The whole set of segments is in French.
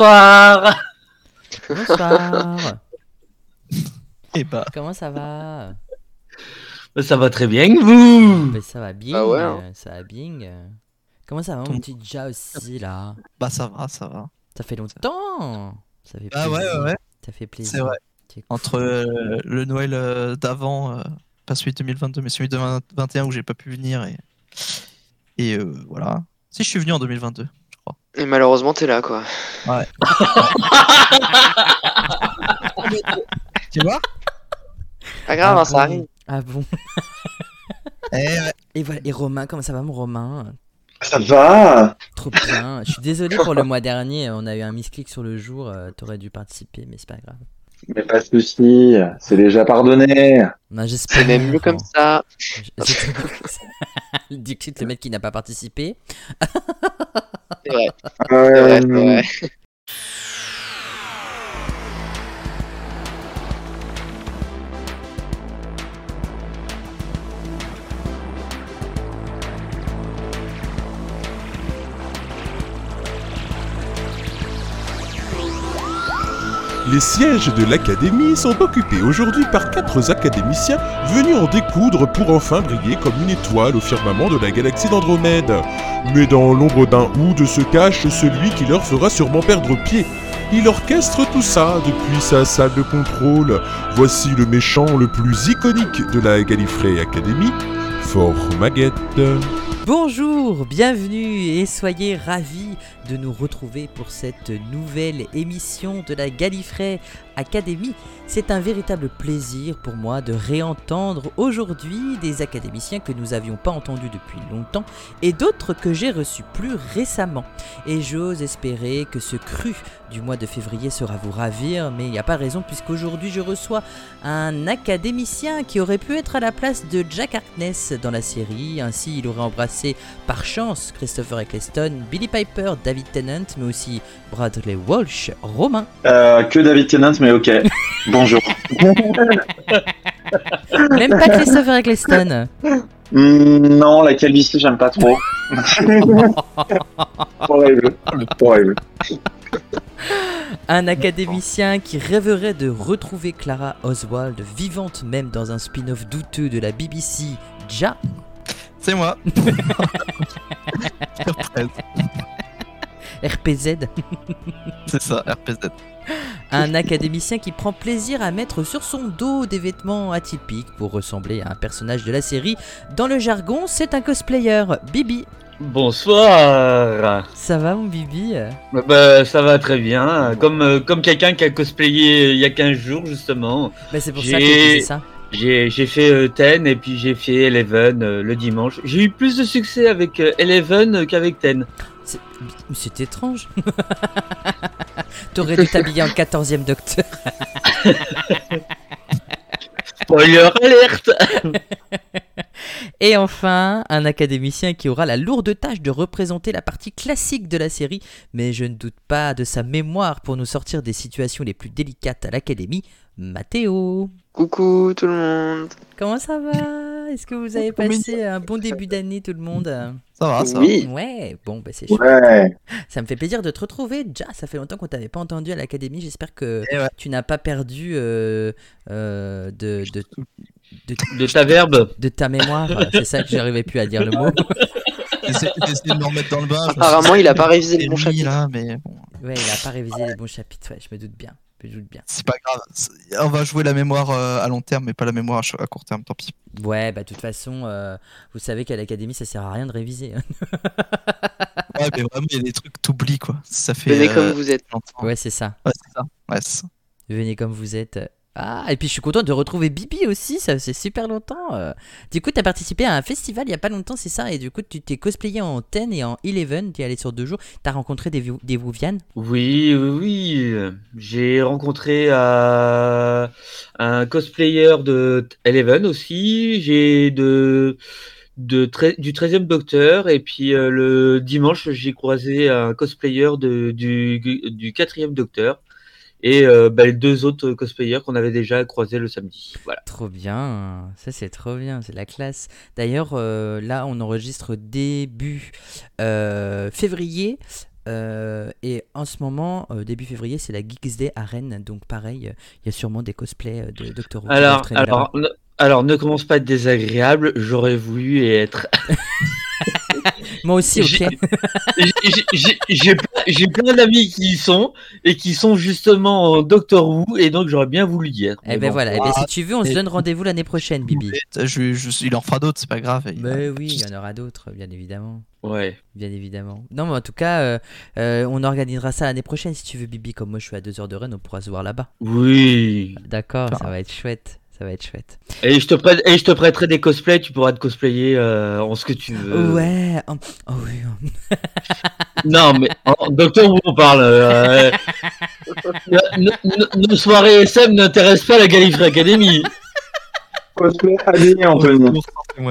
Bonsoir. Bonsoir. Et bah, Comment ça va? Ça va très bien, vous? Ben, Ça va bien. Ah ouais, hein. euh, Ça va bien. Comment ça va, mon petit Ja aussi, là? Bah ça va, ça va. Ça fait longtemps. Ça fait Ah ouais, plaisir. ouais, ouais. Ça fait plaisir. C'est vrai. Cool. Entre euh, le Noël euh, d'avant, euh, pas celui de 2022, mais celui de 2021 où j'ai pas pu venir et et euh, voilà. Si je suis venu en 2022. Et malheureusement, t'es là, quoi. Tu vois? Pas grave, Ah hein, ça bon arrive. Ah bon Eh ouais. Et voilà. Et Romain, comment ça va, mon Romain? Ça va Trop bien. Je suis désolé pour le mois dernier. On a eu un misclick sur le jour. euh, T'aurais dû participer, mais c'est pas grave. Mais pas de soucis, c'est déjà pardonné. Non, j'espère. C'est même mieux comme ça. Je- c'est mieux comme ça. Le Dixit, le mec qui n'a pas participé. C'est vrai, c'est vrai, c'est vrai. Les sièges de l'académie sont occupés aujourd'hui par quatre académiciens venus en découdre pour enfin briller comme une étoile au firmament de la galaxie d'Andromède. Mais dans l'ombre d'un houde se cache celui qui leur fera sûrement perdre pied. Il orchestre tout ça depuis sa salle de contrôle. Voici le méchant le plus iconique de la Gallifrey Academy, Formaguette. Bonjour, bienvenue et soyez ravis de nous retrouver pour cette nouvelle émission de la Gallifrey Academy. C'est un véritable plaisir pour moi de réentendre aujourd'hui des académiciens que nous n'avions pas entendus depuis longtemps et d'autres que j'ai reçus plus récemment. Et j'ose espérer que ce cru du mois de février sera vous ravir, mais il n'y a pas raison puisqu'aujourd'hui je reçois un académicien qui aurait pu être à la place de Jack Harkness dans la série. Ainsi, il aurait embrassé par chance Christopher Eccleston, Billy Piper, David Tennant, mais aussi Bradley Walsh, Romain. Euh, que David Tennant, mais ok. Bonjour. Même pas Christopher Eccleston. Hmm, non, la calvitie, j'aime pas trop. Horrible. Horrible. Un académicien qui rêverait de retrouver Clara Oswald vivante même dans un spin-off douteux de la BBC, Ja. C'est moi. RPZ. C'est ça, RPZ. Un académicien qui prend plaisir à mettre sur son dos des vêtements atypiques pour ressembler à un personnage de la série. Dans le jargon, c'est un cosplayer. Bibi. Bonsoir. Ça va mon Bibi? Bah, bah, ça va très bien. Comme, euh, comme quelqu'un qui a cosplayé il y a 15 jours, justement. Bah, C'est pour ça que je ça. J'ai fait euh, Ten et puis j'ai fait Eleven euh, le dimanche. J'ai eu plus de succès avec euh, Eleven qu'avec Ten. C'est étrange. T'aurais dû t'habiller en 14ème docteur. Spoiler alerte Et enfin, un académicien qui aura la lourde tâche de représenter la partie classique de la série, mais je ne doute pas de sa mémoire pour nous sortir des situations les plus délicates à l'académie, Mathéo. Coucou tout le monde. Comment ça va? Est-ce que vous avez passé un bon début d'année tout le monde? Ça va, ça oui. Ouais, bon, bah c'est chouette. Ouais. Ça me fait plaisir de te retrouver. Ja, ça fait longtemps qu'on t'avait pas entendu à l'académie. J'espère que va. Ouais. tu n'as pas perdu euh, euh, de, de, de, De ta verbe. de ta mémoire. C'est ça que j'arrivais plus à dire le mot. De me remettre dans le bain. Apparemment, il a pas révisé dit, le bon mis, chapitre. là, mais bon, Ouais, il a pas révisé les bons chapitres. Ouais, je me doute bien. Je me doute bien. c'est pas grave. On va jouer la mémoire euh, à long terme, mais pas la mémoire à court terme, tant pis. Ouais, bah de toute façon, euh, vous savez qu'à l'académie, ça sert à rien de réviser. Ouais, mais vraiment, il y a des trucs t'oublies, quoi. Ça fait. Venez euh, comme vous êtes. longtemps. Ouais, c'est ça. Ouais, c'est ça. Ouais, c'est ça. Venez comme vous êtes. Ah, et puis je suis content de retrouver Bibi aussi, ça c'est super longtemps. euh. Du coup, tu as participé à un festival il y a pas longtemps, c'est ça? Et du coup, tu t'es cosplayé en 10 et en 11, tu es allé sur deux jours. Tu as rencontré des, des Wouvianes Oui, oui, oui. J'ai rencontré euh, un cosplayer de Eleven aussi. J'ai de, de du 13e Docteur. Et puis euh, le dimanche, j'ai croisé un cosplayer de, du, du 4e Docteur. Et euh, bah, les deux autres cosplayers qu'on avait déjà croisés le samedi. Voilà. Trop bien, ça c'est trop bien, c'est la classe. D'ailleurs, euh, là on enregistre début euh, février. Euh, et en ce moment, euh, début février, c'est la Geeks Day à Rennes. Donc pareil, euh, il y a sûrement des cosplays de Doctor Who. Alors, alors, ne, alors, ne commence pas à être désagréable. J'aurais voulu être. Moi aussi, ok. j'ai- j'ai- j'ai- J'ai plein- d'amis qui y sont et qui sont justement en Doctor Who et donc j'aurais bien voulu y être. Eh ben bon. voilà, eh ben, si tu veux, on se Et- donne rendez-vous l'année prochaine, Bibi. Je, je- il en fera d'autres, c'est pas grave. Et- Mais oui, il y en aura d'autres, bien évidemment. Ouais. Bien évidemment. Non, mais en tout cas, euh, euh, on organisera ça l'année prochaine si tu veux, Bibi. Comme moi, je suis à 2 heures de Rennes, on pourra se voir là-bas. Oui. D'accord, ça va être chouette. Ça va être chouette. Et je te prête, et je te prêterai des cosplays. Tu pourras te cosplayer euh, en ce que tu veux. Ouais. Oh, oh oui. oh. Non, mais en Doctor Who, on parle. euh, no- no- no- nos soirées SM n'intéressent pas la Gallifrey Academy. Cosplay habillé, Anthony.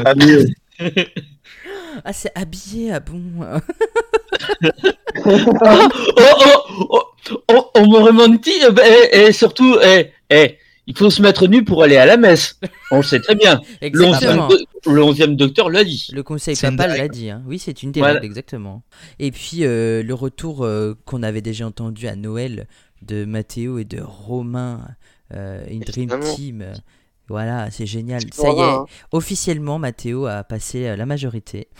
Habillé. Ah, c'est habillé, ah bon. Oh, oh, oh, oh, on me remonte et, et surtout, eh, eh, il faut se mettre nu pour aller à la messe. On le sait très bien. Le Exactement. 11e, do- le 11e docteur l'a dit. Le conseil papal l'a dit. hein. Oui, c'est une des Voilà. règles, exactement. Et puis, euh, le retour euh, qu'on avait déjà entendu à Noël de Mathéo et de Romain, euh, une Dream. Team. voilà, c'est génial. Ça y est, hein. officiellement, Mathéo a passé euh, la majorité.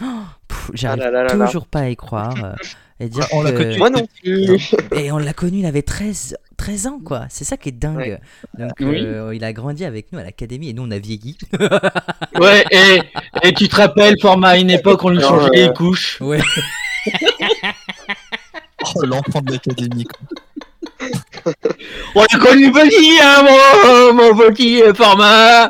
Oh, J'arrive Ah toujours pas à y croire. euh, et dire On l'a que- connu. Moi non plus. Et on l'a connu, il avait 13, 13 ans, quoi. C'est ça qui est dingue. Donc, Oui. euh, il a grandi avec nous à l'académie et nous, on a vieilli. Ouais, et, et tu te rappelles, format à une époque, on lui changeait les couches. Ouais. Oh, l'enfant de l'académie. quoi. On l'a connu petit, hein, mon, mon petit format.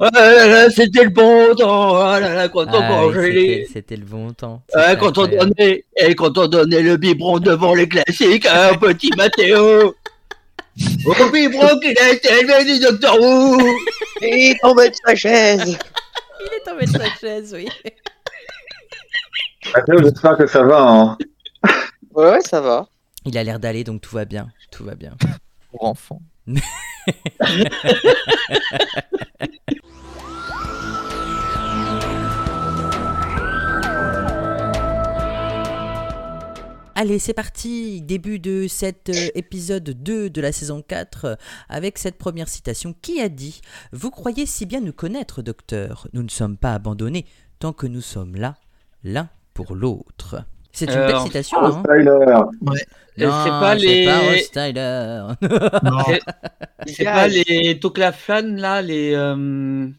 Oh là là, c'était le bon temps. Oh là là, quand on Ah oui, c'était- les. Le bon temps. Quand on donnait, et quand on donnait le biberon devant les classiques, hein, petit Mathéo. Au biberon qu'il a été élevé du Docteur Who. Il est tombé de sa chaise. Il est tombé de sa chaise, oui. Mathéo, j'espère que ça va. Hein. Ouais, ouais, ça va. Il a l'air d'aller, donc tout va bien. Tout va bien. Pour enfant. Allez, c'est parti. Début de cet euh, épisode 2 de la saison 4 euh, avec cette première citation. Qui a dit Vous croyez si bien nous connaître, docteur Nous ne sommes pas abandonnés tant que nous sommes là, l'un pour l'autre. C'est une belle citation, Oh, hein. C'est pas les- pas Ross Tyler. Non, C'est pas les Toclafan là, les. euh,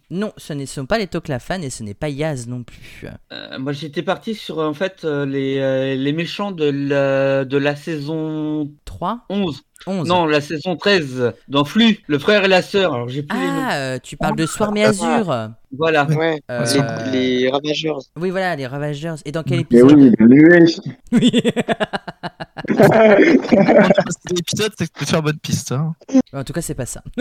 non, ce ne sont pas les Toclafan et ce n'est pas Yaz non plus. euh, moi j'étais parti sur en fait euh, les, les méchants de la, de la saison 3 11. 11 Non, la saison 13. Dans Flux, le frère et la sœur. Alors j'ai plus les noms. Ah, tu parles de Swarm et Azur Voilà. Ouais. Euh, Les, les ravageurs. Oui, voilà, les Ravagers. Et dans quel Mais épisode muet. Oui. c'est l'épisode, c'est que tu faire bonne piste. Hein. En tout cas, c'est pas ça.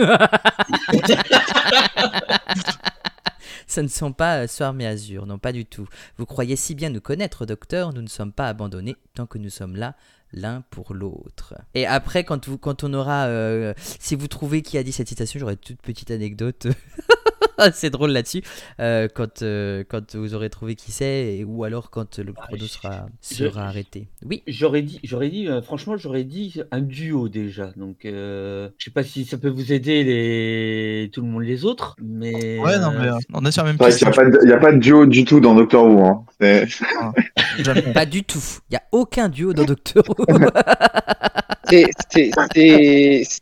Ce ne sont pas euh, Swarm et Azur, non, pas du tout. Vous croyez si bien nous connaître, docteur, nous ne sommes pas abandonnés tant que nous sommes là l'un pour l'autre. Et après, quand, vous, quand on aura... euh, si vous trouvez qui a dit cette citation, j'aurai une toute petite anecdote. c'est drôle là-dessus. euh, quand, euh, quand vous aurez trouvé qui c'est, ou alors quand le chrono sera, sera arrêté. Oui, J'aurais dit, j'aurais dit, euh, franchement, j'aurais dit un duo déjà. Donc, euh, je sais pas si ça peut vous aider les, tout le monde les autres, mais. Ouais, non, mais euh, on est sur la même piste. qu'il n'y a, pas de- il y a pas de duo du tout dans Doctor Who. Hein. Jamais. pas du tout. Il n'y a aucun duo dans Doctor Who. C'est-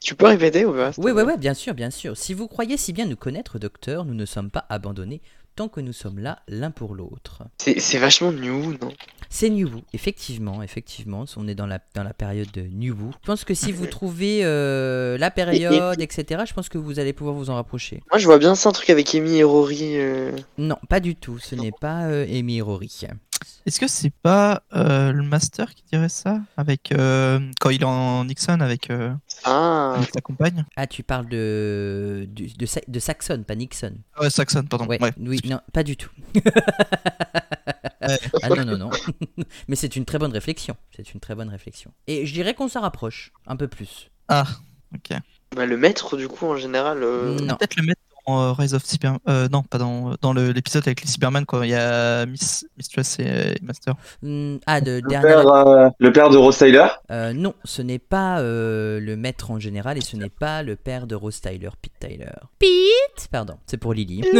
Tu peux répéter ou pas Oui, oui, oui, bien sûr, bien sûr. Si vous croyez si bien nous connaître, docteur, nous ne sommes pas abandonnés tant que nous sommes là l'un pour l'autre. C'est, vachement new, non? C'est New effectivement, effectivement. On est dans la, dans la période de New. Je pense que si vous trouvez euh, la période, etc., je pense que vous allez pouvoir vous en rapprocher. Moi, je vois bien ça, un truc avec Amy et Rory. euh. Non, pas du tout. Ce n'est pas euh, Amy et Rory. Est-ce que c'est pas euh, le master qui dirait ça? Avec euh, quand il est en Nixon avec, euh, Ah, avec sa compagne? Ah, tu parles de, de, Sa- de Saxon, pas Nixon. Ah Ouais, Saxon, pardon. Ouais, Ouais. oui, non, pas du tout. ah non, non, non. Mais c'est une très bonne réflexion. C'est une très bonne réflexion. Et je dirais qu'on s'en rapproche un peu plus. Ah, ok. bah, le maître, du coup, en général. euh, Non. Peut-être le mettre euh, Rise of Cyberman. Euh, non, pas dans, dans le- l'épisode avec les Cybermen, quand il y a Miss, Mistress et, et Master. Hmm, ah, de Le dernière. père, euh, le père de Rose Tyler Euh, non, ce n'est pas euh, le maître en général et ce n'est pas le père de Rose Tyler, Pete Tyler. Pete Pardon, c'est pour Lily.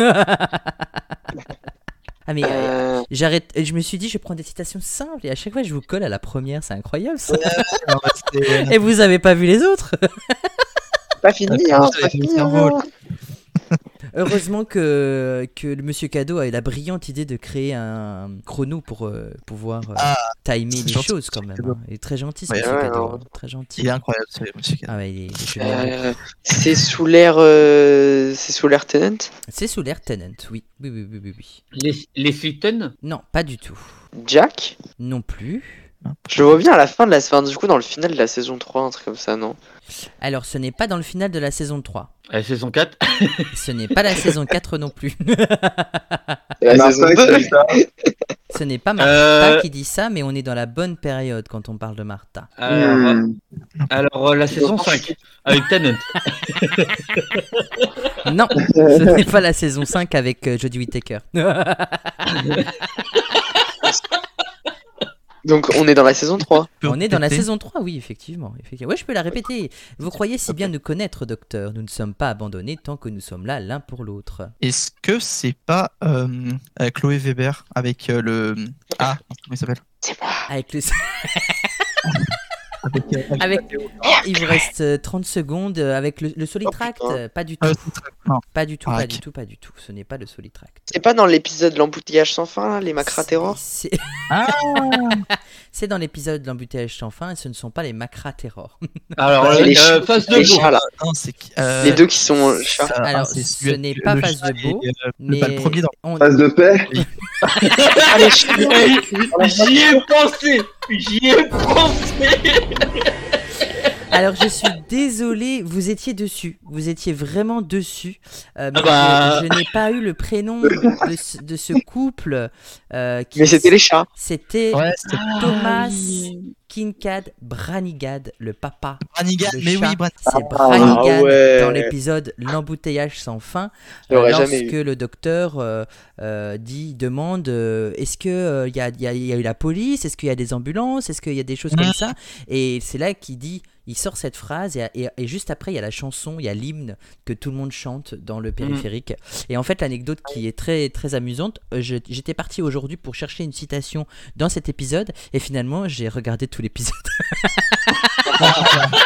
ah mais euh, Euh, j'arrête, je me suis dit je prends des citations simples et à chaque fois je vous colle à la première, c'est incroyable ça. Et vous avez pas vu les autres? Pas fini, hein, ça pas fini. hein. Heureusement que, que le monsieur Cadeau a eu la brillante idée de créer un chrono pour euh, pouvoir euh, Ah, timer les gentil, choses quand même. Hein. Il est très gentil ce Ouais, monsieur ouais, Cadeau, hein. très gentil. Il est incroyable, ce monsieur Cadeau. Ah ouais. Euh, c'est sous l'air, euh, c'est sous l'air Tenant. C'est sous l'air Tenant, oui. Oui, oui, oui, oui, oui. Les, les Fulton Non, pas du tout. Jack? Non plus. Je vois bien à la fin de la fin, du coup dans le final de la saison 3, un truc comme ça, non? Alors, ce n'est pas dans le final de la saison 3. La saison 4 Ce n'est pas la saison 4 non plus. La Martha saison qui 2. fait ça. Ce n'est pas Martha Euh. qui dit ça, mais on est dans la bonne période quand on parle de Martha. Alors, Hmm. alors, euh, la saison 5 avec Tennant. Non, ce n'est pas la saison 5 avec euh, Jodie Whittaker. Donc on est dans la saison 3. on est dans la saison 3, oui, effectivement. effectivement. Ouais, je peux la répéter. Vous croyez si bien nous connaître, docteur. Nous ne sommes pas abandonnés tant que nous sommes là l'un pour l'autre. Est-ce que c'est pas euh, euh, Chloé Weber avec euh, le. Ah, comment il s'appelle? C'est moi. Avec le... Avec. euh, Avec... Il vous reste euh, 30 secondes euh, avec le, le Solitract. putain. euh, pas du tout. euh. Pas du tout, Ah, pas du tout, pas du tout. Ce n'est pas le Solitract. C'est pas dans l'épisode l'embouteillage sans fin, là, les Macra Terror C'est Ah c'est dans l'épisode L'embouteillage sans fin et ce ne sont pas les Macra Terror. Alors, euh, les euh, face de les là. Non, euh, deux qui sont chats. ça- Alors, c'est ce n'est pas le Face de Beau, et, euh, Mais le, bah, le premier dans on- Phase de paix Ah, J'y ai pensé J'y ai pensé yeah. Alors je suis désolé, vous étiez dessus, vous étiez vraiment dessus. Euh, mais Ah bah. je, je n'ai pas eu le prénom de ce, de ce couple. euh, qui- Mais c'était les chats. C'était Ouais, c'était Thomas Kinkad Branigad, le papa. Branigan. Le Mais chat. oui, Bran- C'est Ah, Branigad ouais. dans l'épisode L'embouteillage sans fin. Euh, lorsque eu. le docteur euh, euh, dit, demande euh, est-ce que euh, il y, y y a eu la police, est-ce qu'il y a des ambulances, est-ce qu'il y a des choses comme Mhm. ça? Et c'est là qu'il dit, il sort cette phrase et, et- et juste après il y a la chanson, il y a l'hymne que tout le monde chante dans le périphérique. Et en fait l'anecdote qui est très très amusante, euh, j'étais parti aujourd'hui pour chercher une citation dans cet épisode et finalement j'ai regardé tout l'épisode.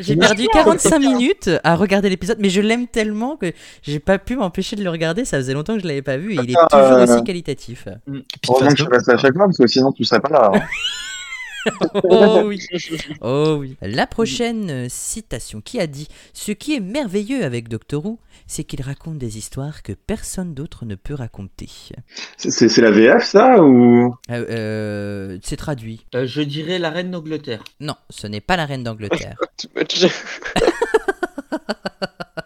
J'ai perdu 45 minutes à regarder l'épisode, mais je l'aime tellement que j'ai pas pu m'empêcher de le regarder. Ça faisait longtemps que je l'avais pas vu et il est Attends, toujours euh, aussi qualitatif. Heureusement face que je passe à chaque fois, parce que sinon tu serais pas là. hein. Oh oui, oh oui. La prochaine citation qui a dit Ce qui est merveilleux avec Doctor Who, c'est qu'il raconte des histoires que personne d'autre ne peut raconter. C'est- C'est c'est la VF ça ou Euh, euh, c'est traduit. Euh, Je dirais la reine d'Angleterre. Non, ce n'est pas la reine d'Angleterre.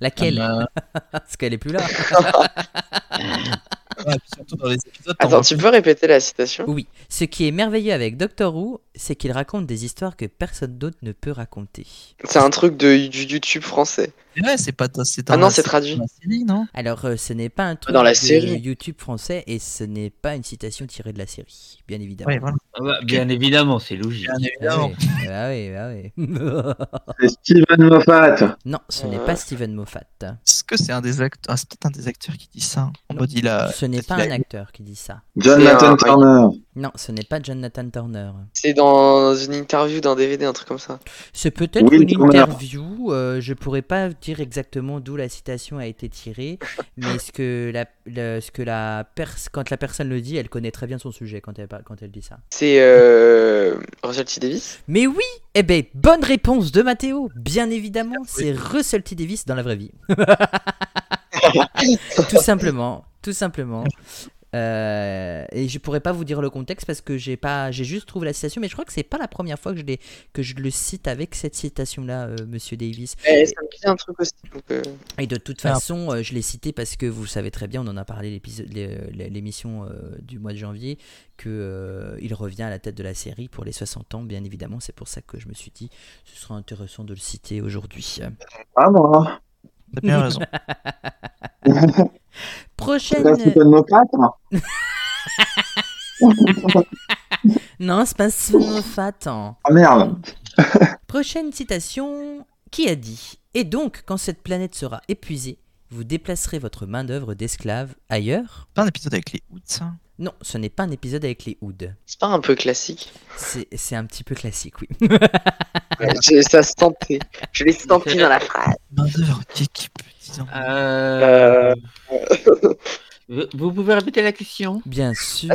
Laquelle Euh, Parce qu'elle est plus là. ouais, puis surtout dans les épisodes. t'en Attends, tu peux répéter la citation? Oui, ce qui est merveilleux avec Doctor Who, c'est qu'il raconte des histoires que personne d'autre ne peut raconter. C'est un truc de, du YouTube français. Ouais, c'est pas. C'est Ah un- non, c'est traduit. dans la série, non Alors, euh, ce n'est pas un truc Dans la de série. YouTube français et ce n'est pas une citation tirée de la série, bien évidemment. Ouais, voilà. Ah bah, bien évidemment, c'est logique. Bien Ah évidemment. oui, ah oui, ah oui. C'est Steven Moffat non, ce n'est pas Steven Moffat. Est-ce que c'est un des acteurs ah, C'est peut-être un des acteurs qui dit ça? En Non. mode, il a. Ce n'est pas un acteur qui dit ça. John C'est Nathan un- Turner Non, ce n'est pas Jonathan Turner. C'est dans une interview d'un DVD, un truc comme ça. C'est peut-être une interview. euh, je pourrais pas dire exactement d'où la citation a été tirée, mais ce que la, le- ce que la pers quand la personne le dit, elle connaît très bien son sujet quand elle, parle- quand elle dit ça. C'est euh... Russell T. Davis Mais oui, eh ben bonne réponse de Mathéo. Bien évidemment, c'est Russell T Davis dans la vraie vie. tout simplement, tout simplement. Euh, et je pourrais pas vous dire le contexte parce que j'ai pas, j'ai juste trouvé la citation, mais je crois que c'est pas la première fois que je l'ai, que je le cite avec cette citation-là, euh, Monsieur Davis. Eh, Ça me dit un truc aussi. Donc, euh, Et de toute Ah. façon, euh, je l'ai cité parce que vous le savez très bien, on en a parlé l'épisode, l'émission euh, du mois de janvier, que euh, il revient à la tête de la série pour les 60 ans, bien évidemment. C'est pour ça que je me suis dit, ce sera intéressant de le citer aujourd'hui. Ah moi T'as bien raison. Prochaine. Là. Non, c'est pas Sven Moffat. hein. Ah merde. Prochaine citation. Qui a dit Et donc, quand cette planète sera épuisée, vous déplacerez votre main-d'œuvre d'esclave ailleurs Pas un épisode avec les Hoots, ça Non, ce n'est pas un épisode avec les Hoods. C'est pas un peu classique C'est un petit peu classique, oui. Je- Ça se sentait. Je l'ai senti dans la phrase. Main d'œuvre d'équipe, disons. Euh, Vous pouvez répéter la question Bien sûr.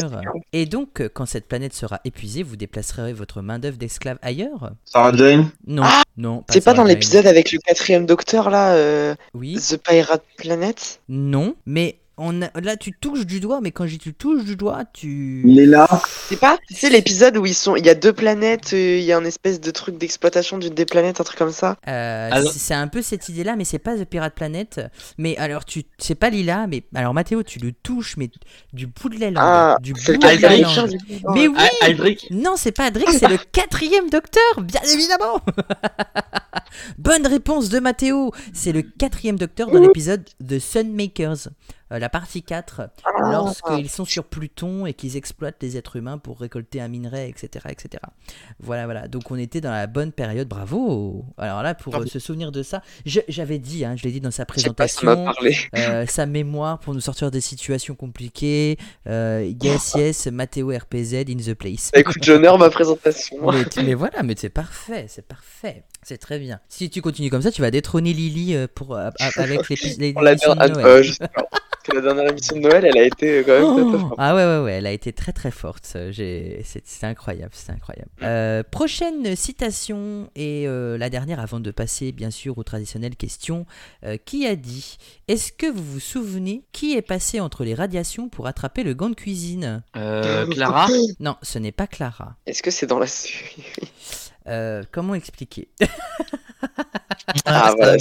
Et donc, quand cette planète sera épuisée, vous déplacerez votre main-d'œuvre d'esclave ailleurs Sarah Jane Non, Ah non. C'est pas dans l'épisode avec le quatrième docteur là, euh, Oui. The Pirate Planet? Non, mais on a... là tu touches du doigt, mais quand je dis tu touches du doigt, tu. Il est là. C'est pas C'est l'épisode où ils sont, il y a deux planètes, euh, il y a un espèce de truc d'exploitation d'une des planètes, un truc comme ça. Euh, Alors- c'est- un peu cette idée-là, mais c'est pas The Pirate Planet. Mais alors tu, c'est pas Lila, mais alors Mathéo, tu le touches, mais du bout de la langue, Ah, du c'est le bout de. Mais oui. Non, c'est pas Adrix, c'est le quatrième docteur, bien évidemment. Bonne réponse de Mathéo. C'est le quatrième docteur dans l'épisode The Sunmakers, la partie 4, Ah. lorsqu'ils sont sur Pluton et qu'ils exploitent les êtres humains pour récolter un minerai, etc., etc. Voilà, voilà. Donc on était dans la bonne période. Bravo. Alors là, pour euh, se souvenir de ça, j'avais dit, hein, je l'ai dit dans sa présentation. Euh, sa mémoire pour nous sortir des situations compliquées. Euh, yes, yes, Matteo RPZ in the place. Bah, écoute, j'honore ma présentation. Mais, mais voilà, mais c'est parfait, c'est parfait, c'est très bien. Si tu continues comme ça, tu vas détrôner Lily euh, pour, euh, a- avec l'épi- les Pour la que la dernière émission de Noël, elle a été euh, quand même très, très Oh forte. ah ouais, ouais, ouais, elle a été très très forte. c'est incroyable, c'est incroyable. Euh, prochaine citation, et euh, la dernière avant de passer bien sûr aux traditionnelles questions. Euh, qui a dit Est-ce que vous vous souvenez qui est passé entre les radiations pour attraper le gant de cuisine? Euh, Clara? Non, ce n'est pas Clara. Est-ce que c'est dans la série Euh, comment expliquer? Ah, ça- voilà,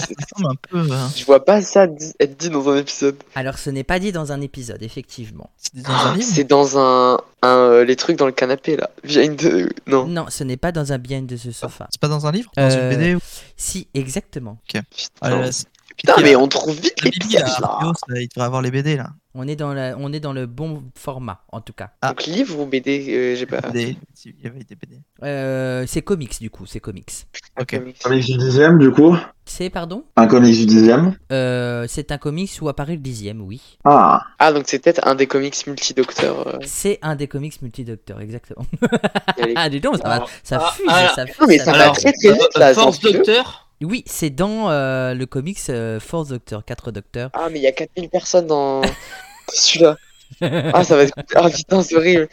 un peu. hein. Je vois pas ça être dit dans un épisode. Alors, ce n'est pas dit dans un épisode, effectivement. C'est dans un livre C'est dans un, un euh, les trucs dans le canapé là. Behind the... Non. Non, ce n'est pas dans un bien de ce sofa. C'est pas dans un livre Dans Euh, une BD ou- Si, exactement. Ah, Putain, là, c'est- Putain, mais on trouve vite Ah, Bibi, l'épisode là, il devrait avoir les BD là. On est dans, la, on est dans le bon format, en tout cas. Ah. Donc livre ou BD euh, J'ai pas. BD. Si, Il y avait des BD. Euh, c'est comics, du coup, c'est comics. Ok. Comics. Comics du dixième, du coup. C'est, pardon? Un comics du dixième. Euh, C'est un comics où apparaît le dixième, oui. Ah. Ah, donc c'est peut-être un des comics multidocteurs. euh, C'est un des comics multidocteurs, exactement. les- Ah, dis donc, ça, va, ça Ah, fuse, ah, ça fuse. Non, mais ça ça va. très très vite là. Force. Docteur Oui, c'est dans euh, le comics euh, Force Doctor, 4 docteurs. Ah, mais il y a 4000 personnes dans celui-là. Ah, ça va être. Ah putain, c'est horrible.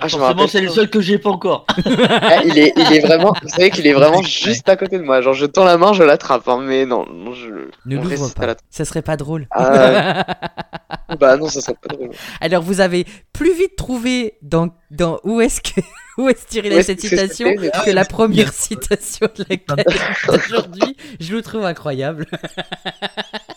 Ah, je Forcément, c'est le seul que j'ai pas encore. Ah, il, est, il est vraiment. Vous savez qu'il est vraiment juste à côté de moi. Genre, je tends la main, je l'attrape. Hein, mais non, non, je. Ne on l'ouvre à pas. la- Ça serait pas drôle. Ah, Bah non, ça serait pas drôle. Alors vous avez plus vite trouvé dans, dans où est-ce que où est-ce tiré Où est-ce cette citation que la première citation de laquelle aujourd'hui je le trouve incroyable.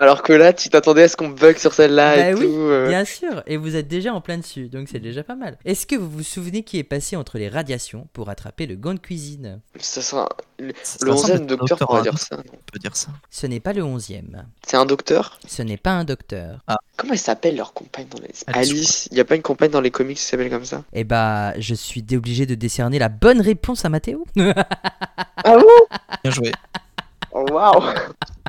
Alors que là, tu t'attendais à ce qu'on bug sur celle-là Bah et oui, tout. euh. Bien sûr, et vous êtes déjà en plein dessus, donc c'est déjà pas mal. Est-ce que vous vous souvenez qui est passé entre les radiations pour attraper le gant de cuisine? Ça sera le, le ressemble à 11 docteur, on va dire ça. On peut dire ça. Ce n'est pas le onzième. C'est un docteur? Ce n'est pas un docteur. Comment elle s'appelle leur compagne dans les. Alice, Alice. Il y a pas une compagne dans les comics qui s'appelle comme ça? Eh bah, je suis obligé de décerner la bonne réponse à Mathéo. Ah bon? Bien joué. Oh, Waouh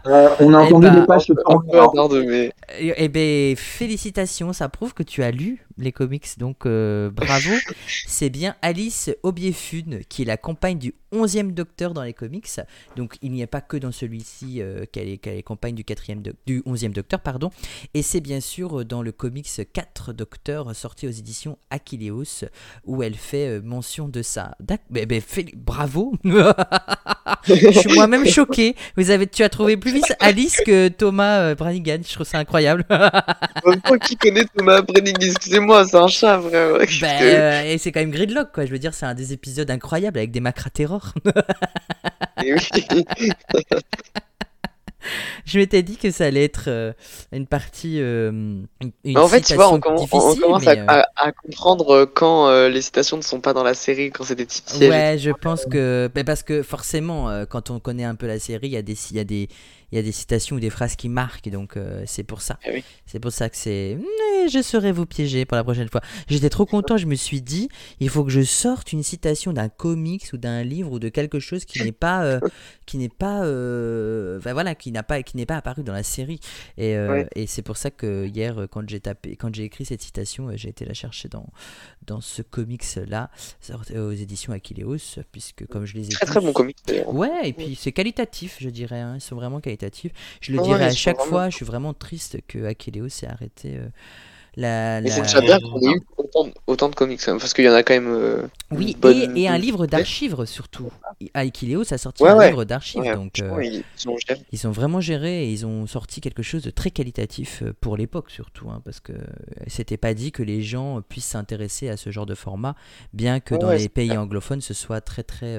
Euh, on a Eh entendu ben, des pages hasardeux, mais. Eh eh ben, félicitations, ça prouve que tu as lu les comics, donc euh, bravo. C'est bien Alice Obiefune qui est la compagne du 11e Docteur dans les comics. Donc il n'y a pas que dans celui-ci euh, qu'elle est, qu'elle est compagne du, 4e doc- du 11e Docteur, pardon. Et c'est bien sûr euh, dans le comics 4 Docteurs sorti aux éditions Achilleos où elle fait mention de ça. Ben, féli- bravo Je suis moi-même choqué. Vous avez, tu as trouvé plus vite Alice que Thomas Branigan. Je trouve ça incroyable. Qui connaît Thomas Brenning Excusez-moi, c'est un chat, frère. Qu'est-ce Ben, euh, et c'est quand même Gridlock, quoi. Je veux dire, c'est un des épisodes incroyables avec des macra terror. Je m'étais dit que ça allait être euh, une partie. euh, une, en fait, tu vois, on, commence mais, à, euh, à- à comprendre euh, quand les citations ne sont pas dans la série, quand c'est des petits pièges. Ouais, je pense que. mais parce que forcément, quand on connaît un peu la série, il y, a des- il y, a des- il y a des citations ou des phrases qui marquent, donc euh, c'est pour ça. Eh oui. C'est pour ça que c'est. Je saurais vous piéger pour la prochaine fois. J'étais trop content, je me suis dit, il faut que je sorte une citation d'un comics ou d'un livre ou de quelque chose qui n'est pas. euh, qui n'est pas. euh, voilà, qui n'a pas, qui n'est pas apparu dans la série. Et, euh, Ouais. et c'est pour ça que hier, quand j'ai tapé, quand j'ai écrit cette citation, j'ai été la chercher dans, dans ce comics-là, sorti aux éditions Aquileos, puisque comme je les ai Très tous- très bon comic d'ailleurs. Ouais, et puis c'est qualitatif, je dirais. hein, Ils sont vraiment qualitatifs. Je le dirais ils à sont chaque vraiment- fois. Je suis vraiment triste que Aquileos ait arrêté euh, la. Mais la- c'est déjà bien qu'on ait eu autant, de- autant de comics, hein, parce qu'il y en a quand même. euh, Oui, bonne- et, et un livre d'archives surtout. Aquileos a sorti Ouais, un ouais. livre d'archives, donc euh, ils ils ont géré. ils ont vraiment géré et ils ont sorti quelque chose de très qualitatif pour l'époque surtout, hein, parce que c'était pas dit que les gens puissent s'intéresser à ce genre de format, bien que dans les pays anglophones ce soit très très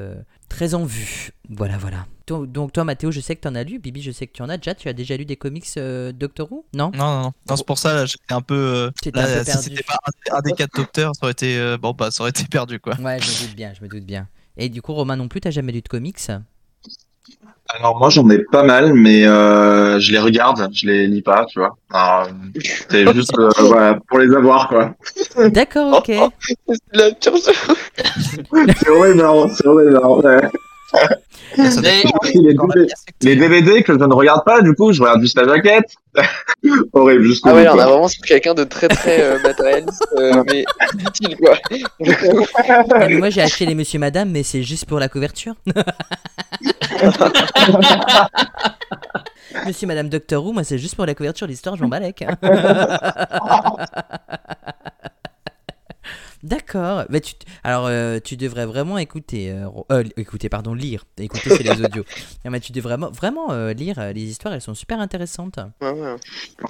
très en vue. Voilà, voilà. Donc, toi Mathéo, je sais que tu en as lu, Bibi, je sais que tu en as déjà. Tu as déjà lu des comics euh, Doctor Who? Non? Non, non, non. Non, c'est pour ça, j'étais un peu. euh, T'étais là, un peu si c'était pas un, un des quatre docteurs, ça aurait été. euh, bon, bah, ça aurait été perdu, quoi. Ouais, je me doute bien, je me doute bien. Et du coup, Romain non plus, t'as jamais lu de comics? Alors moi j'en ai pas mal, mais euh, je les regarde, je les lis pas, tu vois. Alors, euh, c'est juste euh, voilà, pour les avoir quoi. D'accord, ok. C'est la pire chose. C'est horrible, hein, c'est horrible. hein, ouais. Les, DVD, que les DVD que je ne regarde pas, du coup, je regarde juste la jaquette. horrible, jusqu'au Ah ouais, on a vraiment quelqu'un de très très euh, matérialiste, euh, mais utile quoi. Ah, mais moi j'ai acheté les Monsieur Madame, mais c'est juste pour la couverture. Monsieur Madame Doctor Who, moi c'est juste pour la couverture, l'histoire je m'en balèque. D'accord. Mais tu, alors euh, tu devrais vraiment écouter, euh, euh, écouter pardon, lire. Écouter c'est les audios. Non, mais tu devrais vraiment, vraiment euh, lire les histoires, elles sont super intéressantes. Ouais, ouais.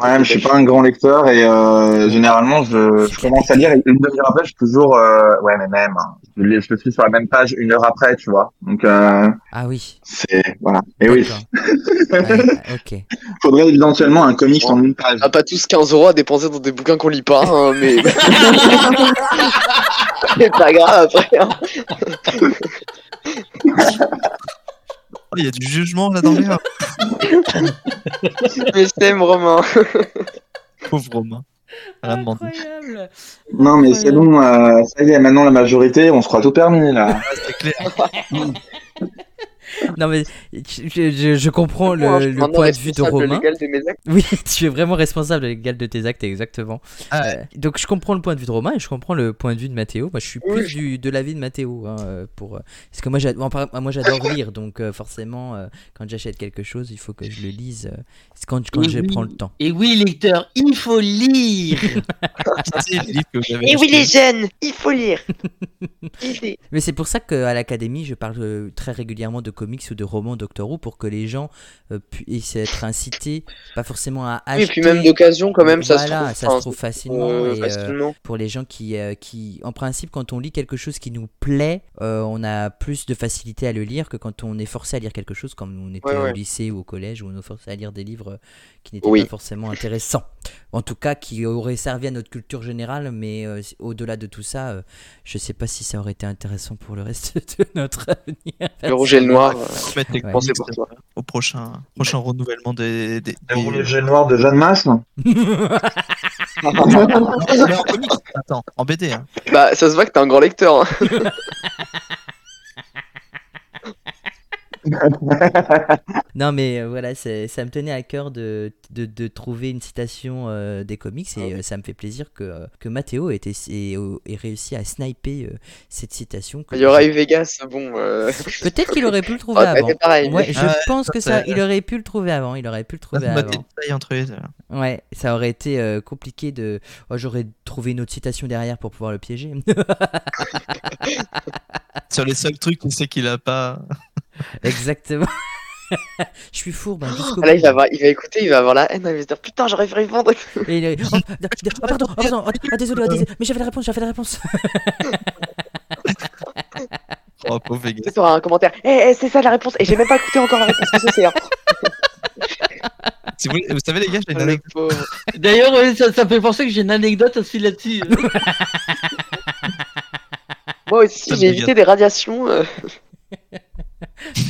Ouais, mais je suis pas un grand lecteur et euh, généralement je, je commence à lire et une demi-heure après je suis toujours euh, ouais mais même hein, je, je suis sur la même page une heure après tu vois donc euh, Ah oui. c'est voilà et oui. Ouais, ok. faudrait éventuellement un comics en une page On a pas tous 15 euros à dépenser dans des bouquins qu'on lit pas, hein, mais. C'est pas grave après. hein. Il y a du jugement là dans l'air. Mais je t'aime, Romain. Pauvre Romain. Incroyable. non mais c'est bon euh, ça y est maintenant la majorité on se croit tout permis là Ah, c'est clair. Non mais je, je- je comprends le, Moi, je suis le maintenant point de vue de responsable Romain. légal de mes actes. Oui, tu es vraiment responsable légal de tes actes, exactement. Ah, Euh, donc je comprends le point de vue de Romain et je comprends le point de vue de Mathéo. Moi je suis Oui. plus du, de l'avis de Mathéo. hein, euh, pour, euh, parce que moi j'adore, moi j'adore lire, donc euh, forcément euh, quand j'achète quelque chose, il faut que je le lise euh, c'est quand, quand je oui. prends le temps. Et oui, lecteur, il faut lire. Et oui, les jeunes, il faut lire. Mais c'est pour ça qu'à l'académie, je parle très régulièrement de comics ou de romans Doctor Who pour que les gens euh, puissent être incités, pas forcément à Oui, acheter. et puis même d'occasion, quand même, ça se trouve. ça enfin, se trouve facilement. euh, et, euh, facilement. pour les gens qui, qui, en principe, quand on lit quelque chose qui nous plaît, on a plus de facilité à le lire que quand on est forcé à lire quelque chose, comme on était Ouais, ouais. au lycée ou au collège, où on est forcé à lire des livres qui n'étaient Oui. pas forcément intéressants. En tout cas, qui auraient servi à notre culture générale, mais au-delà de tout ça, je sais pas si ça aurait été intéressant pour le reste de notre avenir. Le rouge et le noir. Euh, Je vais mettre les Ouais. Comics pour toi. au prochain, prochain renouvellement des. des, le des- le noir de Jeanne Masse en comics, attends, en BD. Hein. Bah, ça se voit que t'es un grand lecteur. hein. Non, mais euh, voilà, ça me tenait à cœur de, de, de trouver une citation euh, des comics et euh, ça me fait plaisir que, que Mathéo ait, été- ait, ait réussi à sniper euh, cette citation. que Il y aura eu Vegas, bon. Euh... Peut-être qu'il aurait pu le trouver Ah, avant. c'est pareil. Ouais, je Ah pense que ça, il aurait pu le trouver avant. Il aurait pu le trouver avant. entre les deux. Ouais, ça aurait été euh, compliqué de. Oh, J'aurais trouvé une autre citation derrière pour pouvoir le piéger. Sur les seuls trucs qu'il sait qu'il a pas. Exactement. Je suis fourbe hein, Ah, Là, il va, avoir- il va écouter, il va avoir la haine, il va se dire Putain, j'aurais pu répondre. Et il oh, oh, pardon, oh, pardon, oh, ah, désolé, oh, désolé, mais j'avais la réponse, j'avais la réponse. Oh, pauvre. Tu auras un commentaire Eh, eh, c'est ça la réponse. Et j'ai même pas écouté encore la réponse que c'est. Hein. Si vous, vous savez, les gars, j'ai une Ah, anecdote. D'ailleurs, ouais, ça, ça me fait penser que j'ai une anecdote aussi là-dessus. Moi aussi, j'ai évité des radiations. euh.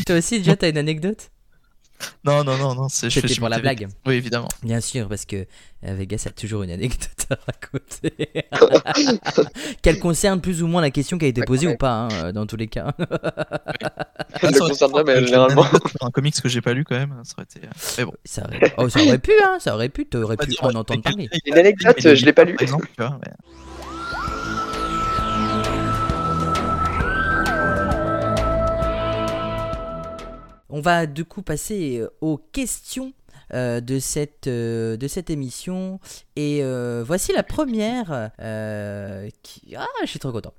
Toi aussi, déjà, t'as une anecdote? Non, non, non, non, c'est je C'était fais pour la blague. Vegas. Oui, évidemment. Bien sûr, parce que euh, Vegas a toujours une anecdote à raconter. Qu'elle concerne plus ou moins la question qui a été posée ou pas, hein, euh, dans tous les cas. Elle le concerne pas, mais généralement. Un comics que j'ai pas lu quand même, ça aurait été. euh, Mais bon. Ça aurait, oh, ça aurait pu, hein, ça aurait pu, t'aurais pu en entendre parler. Une anecdote, je l'ai pas lu. Par exemple, tu vois, mais- On va du coup passer euh, aux questions euh, de, cette, euh, de cette émission. Et euh, voici la première. qui... Ah, je suis trop content.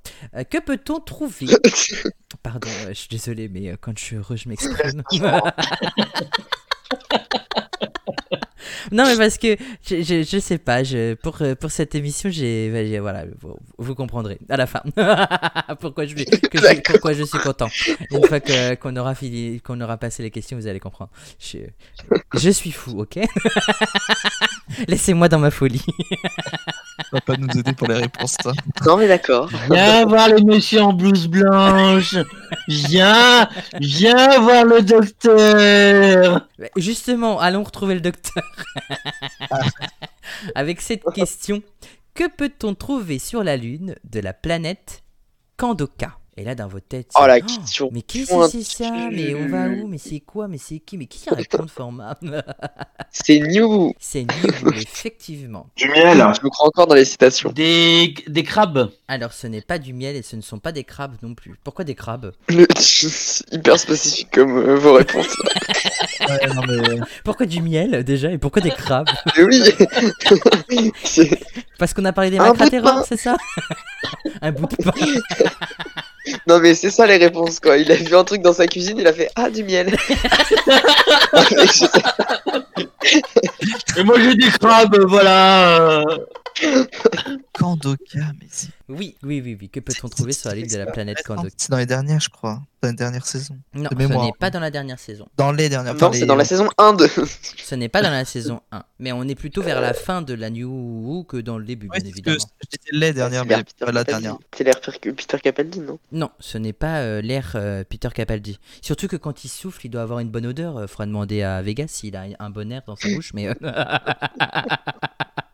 Que peut-on trouver? Pardon, je suis désolé, mais quand je suis heureux, je m'exprime. non, mais parce que je, je, je sais pas, je, pour, euh, pour cette émission, j'ai. Voilà, vous, vous comprendrez à la fin. pourquoi, je, que je- pourquoi je suis content. Une fois que- qu'on aura, fini, qu'on aura passé les questions, vous allez comprendre. Je, je suis fou, ok? Laissez-moi dans ma folie. Ça va pas nous aider pour les réponses, ça. Non, mais d'accord. Viens voir le monsieur en blouse blanche. Viens, viens voir le docteur. Justement, allons retrouver le docteur. Avec cette question que peut-on trouver sur la Lune de la planète Kandoka? Et là, dans vos têtes. Oh, la question. mais qu'est-ce que pointue. c'est ça? Mais on va où? Mais c'est quoi? Mais c'est qui? Mais qui répond de format? C'est new. C'est New, effectivement. Du miel. Je me crois encore dans les citations. Des, des crabes. Alors, ce n'est pas du miel et ce ne sont pas des crabes non plus. Pourquoi des crabes? Le... hyper spécifique comme euh, vos réponses. Ouais, non, mais. Pourquoi du miel déjà? Et pourquoi des crabes? Mais oui. Parce qu'on a parlé des pain. c'est ça? Un bout de pain. Non, mais c'est ça les réponses, quoi. Il a vu un truc dans sa cuisine, il a fait Ah, du miel. Et moi j'ai des crabes, voilà. Kandoka, mais c'est. Oui, oui, oui, oui. Que peut-on trouver sur la ligne de la planète Kandoka C'est dans les dernières, je crois. Dans les dernières saisons. Non, de ce n'est pas dans la dernière saison. Dans les dernières. Non, les- c'est dans la saison 1 de. Ce n'est pas dans la saison 1. Mais on est plutôt vers la fin de la New Who que dans le début, Ouais, bien évidemment. j'étais les dernières, C'est mais l'air Peter pas la Capaldi. dernière. C'est l'air Peter- Capaldi, non? Non, ce n'est pas euh, l'air euh, Peter Capaldi. Surtout que quand il souffle, il doit avoir une bonne odeur. Il faudra demander à Vegas s'il a un bon air dans sa bouche, mais.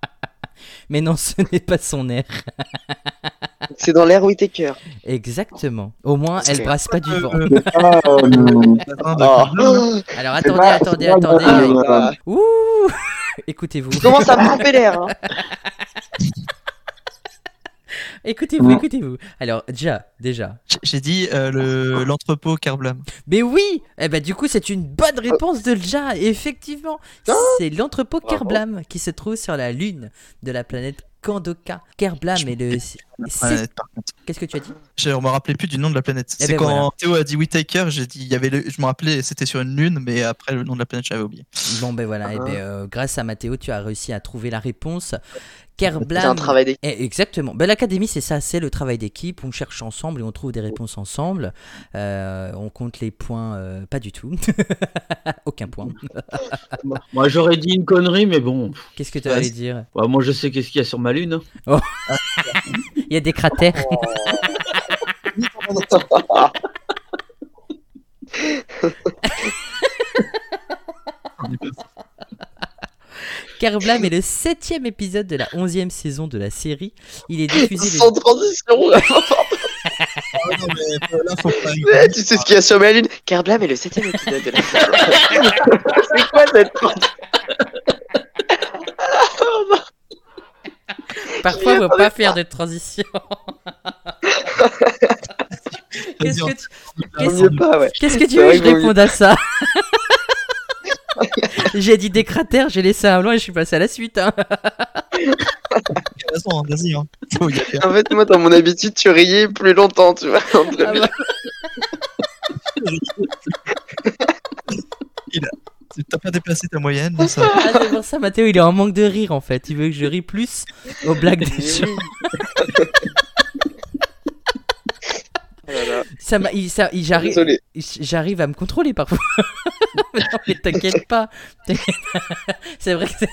euh, mais non, ce n'est pas son air. C'est dans l'air Whitaker. Exactement. Au moins, elle brasse pas du vent. Euh, Attends, de- Oh. Alors attendez, pas- attendez, attendez. euh, Ouh Écoutez-vous. Il commence à me tromper l'air. hein. Écoutez-vous, Ouais. écoutez-vous. Alors, déjà, déjà. J'ai- dit euh, le- l'entrepôt Kerblam. Mais oui Eh ben du coup, c'est une bonne réponse de Ja, effectivement. C'est l'entrepôt. Kerblam qui se trouve sur la lune de la planète Kandoka. Kerblam est le... par contre. Qu'est-ce que tu as dit? Je me rappelais plus du nom de la planète. Eh C'est ben quand voilà. Théo a dit Whitaker, j'ai dit il y avait le, je me rappelais c'était sur une lune, mais après le nom de la planète j'avais oublié. Bon ben voilà, eh Ah. ben, euh, grâce à Mathéo, tu as réussi à trouver la réponse. C'est un travail d'équipe. Eh, exactement. Ben, L'académie, c'est ça, c'est le travail d'équipe. On cherche ensemble et on trouve des réponses ensemble. Euh, on compte les points, euh, pas du tout. Aucun point. Moi j'aurais dit une connerie, mais bon. Qu'est-ce que tu allais dire? Ouais, moi je sais qu'est-ce qu'il y a sur ma lune. hein. Il y a des cratères. Kerblam est le septième épisode de la onzième saison de la série. Il est diffusé le Sans transition. Ouais, tu sais ce qu'il y a sur ma lune? Kerblam est le septième épisode de la saison. C'est quoi cette Parfois, faut pas faire de transition. Qu'est-ce que tu, qu'est-ce- Mieux pas, ouais. qu'est-ce que tu veux que je réponde à ça? J'ai dit des cratères, j'ai laissé un blanc et je suis passé à la suite. hein. hein, vas-y. Hein. Aller. En fait, moi, dans mon habitude, tu riais plus longtemps, tu vois. entre Ah bah. T'as pas déplacé ta moyenne, mais ça. Ah, c'est pour ça, Mathéo, il est en manque de rire en fait. Il veut que je rie plus aux blagues des Mais gens. oui. Oh là là. Ça ça m'a- il- ça- il- j'arrive, Désolé. j'arrive à me contrôler parfois. mais non, mais t'inquiète pas. T'inquiète. C'est vrai que c'est...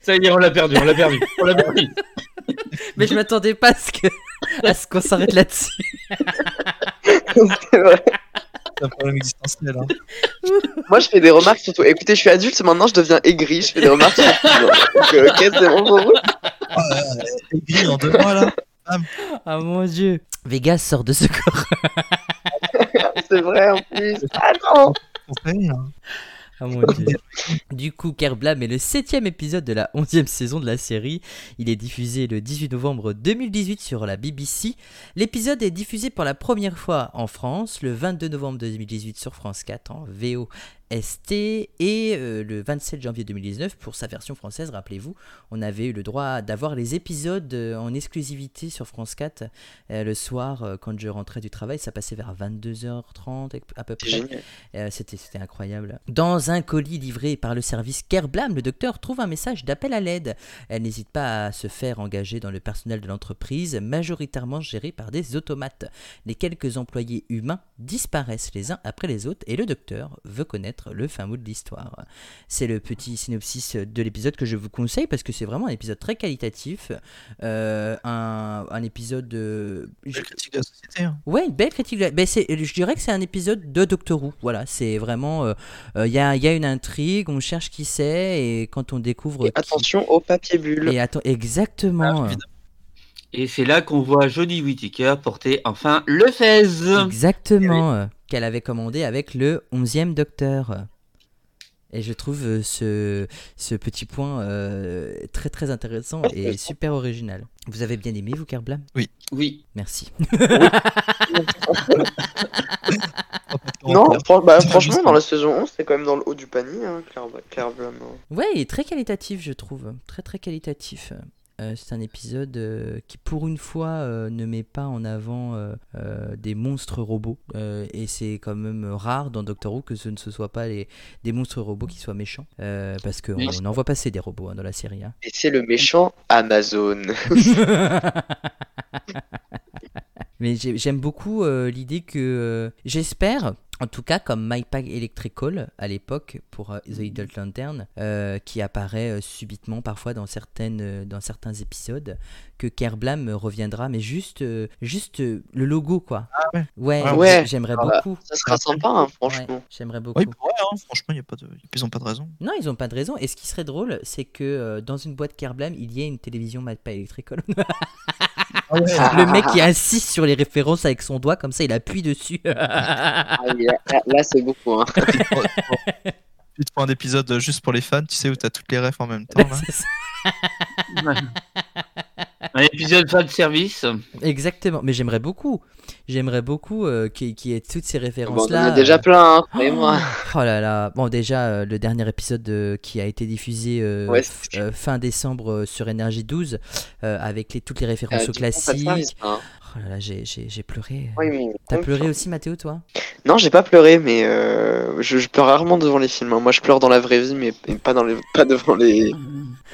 Ça y est, on l'a perdu, on l'a perdu. On l'a perdu. Mais je m'attendais pas à ce que, à ce qu'on s'arrête là-dessus. C'est vrai. C'est un problème existentiel. Hein. Moi, je fais des remarques surtout. Écoutez, je suis adulte, maintenant je deviens aigri. Je fais des remarques sur tout. Donc, euh, ok, c'est bon pour vous. C'est gris en deux mois là. Ah mon dieu. Vegas sort de ce corps. C'est vrai en plus. Attends. On fait, hein. Ah mon dieu. Du coup, Kerblam est le septième épisode de la onzième saison de la série. Il est diffusé le 18 novembre 2018 sur la BBC. L'épisode est diffusé pour la première fois en France le 22 novembre 2018 sur France 4 en VOST et euh, le 27 janvier 2019 pour sa version française. Rappelez-vous, on avait eu le droit d'avoir les épisodes euh, en exclusivité sur France 4 euh, le soir euh, quand je rentrais du travail. Ça passait vers 22h30 à peu près. c'était incroyable. Dans un colis livré par le service Kerblam, le docteur trouve un message d'appel à l'aide. Elle n'hésite pas à se faire engager dans le personnel de l'entreprise, majoritairement géré par des automates. Les quelques employés humains disparaissent les uns après les autres et le docteur veut connaître le fin mot de l'histoire. C'est le petit synopsis de l'épisode que je vous conseille parce que c'est vraiment un épisode très qualitatif. Euh, un, un épisode... de Belle critique de la société. hein. Ouais, une belle critique. de la- ben, je dirais que c'est un épisode de Doctor Who. Voilà, c'est vraiment. euh, euh, Il y, a, il y a une intrigue, on cherche qui c'est, et quand on découvre. Et qui- attention au papier bulle. Et exactement. Ah, Et c'est là qu'on voit Jodie Whittaker porter enfin le fez. Exactement. euh, Qu'elle avait commandé avec le 11e Docteur. Et je trouve euh, ce, ce petit point euh, très très intéressant et super original. Vous avez bien aimé, vous, Kerblam Oui. Merci. Non, fran- bah, franchement, dans hein. la saison 11, c'est quand même dans le haut du panier, hein, clairement. clairement. Ouais, il est très qualitatif, je trouve. Très très qualitatif. Euh, c'est un épisode euh, qui, pour une fois, euh, ne met pas en avant des monstres robots. Et c'est quand même rare dans Doctor Who que ce ne se soit pas les, des monstres robots qui soient méchants. Parce qu'on Oui. en voit passer des robots hein, dans la série. hein. Et c'est le méchant Amazon. Mais j'ai- j'aime beaucoup l'idée que j'espère, en tout cas comme My Pack Electrical à l'époque pour euh, The Idle Lantern, euh, qui apparaît euh, subitement parfois dans, certaines, dans certains épisodes, que Kerblam reviendra, mais juste, juste le logo quoi. Ah ouais. Ouais, Ah ouais. j'aimerais Ah, beaucoup. Ça sera sympa, hein, Ouais, franchement. j'aimerais beaucoup. Oui, hein, franchement, y a pas de... ils ont pas de raison. Non, ils ont pas de raison. Et ce qui serait drôle, c'est que dans une boîte Kerblam, il y ait une télévision My Pack Electrical. le mec qui insiste sur les références avec son doigt, comme ça il appuie dessus. Ah, oui, là, c'est beaucoup. Hein. Tu te prends un épisode juste pour les fans, tu sais, où t'as toutes les refs en même temps. là. Un épisode fan service. Exactement, mais j'aimerais beaucoup. J'aimerais beaucoup euh, qu'il y ait toutes ces Bon, on en références-là. a déjà plein, hein, croyez-moi. Oh là là. Bon, déjà, euh, le dernier épisode euh, qui a été diffusé euh, Ouais, euh, fin décembre sur Énergie 12, euh, avec les, toutes les références Euh, au du coup, pas de classique. service, hein. Oh là là, j'ai- pleuré. Mais- T'as pleuré aussi, Mathéo, toi? Non, j'ai pas pleuré, mais je, je pleure rarement devant les films. hein. Moi, je pleure dans la vraie vie, mais, mais pas, dans les, pas devant les.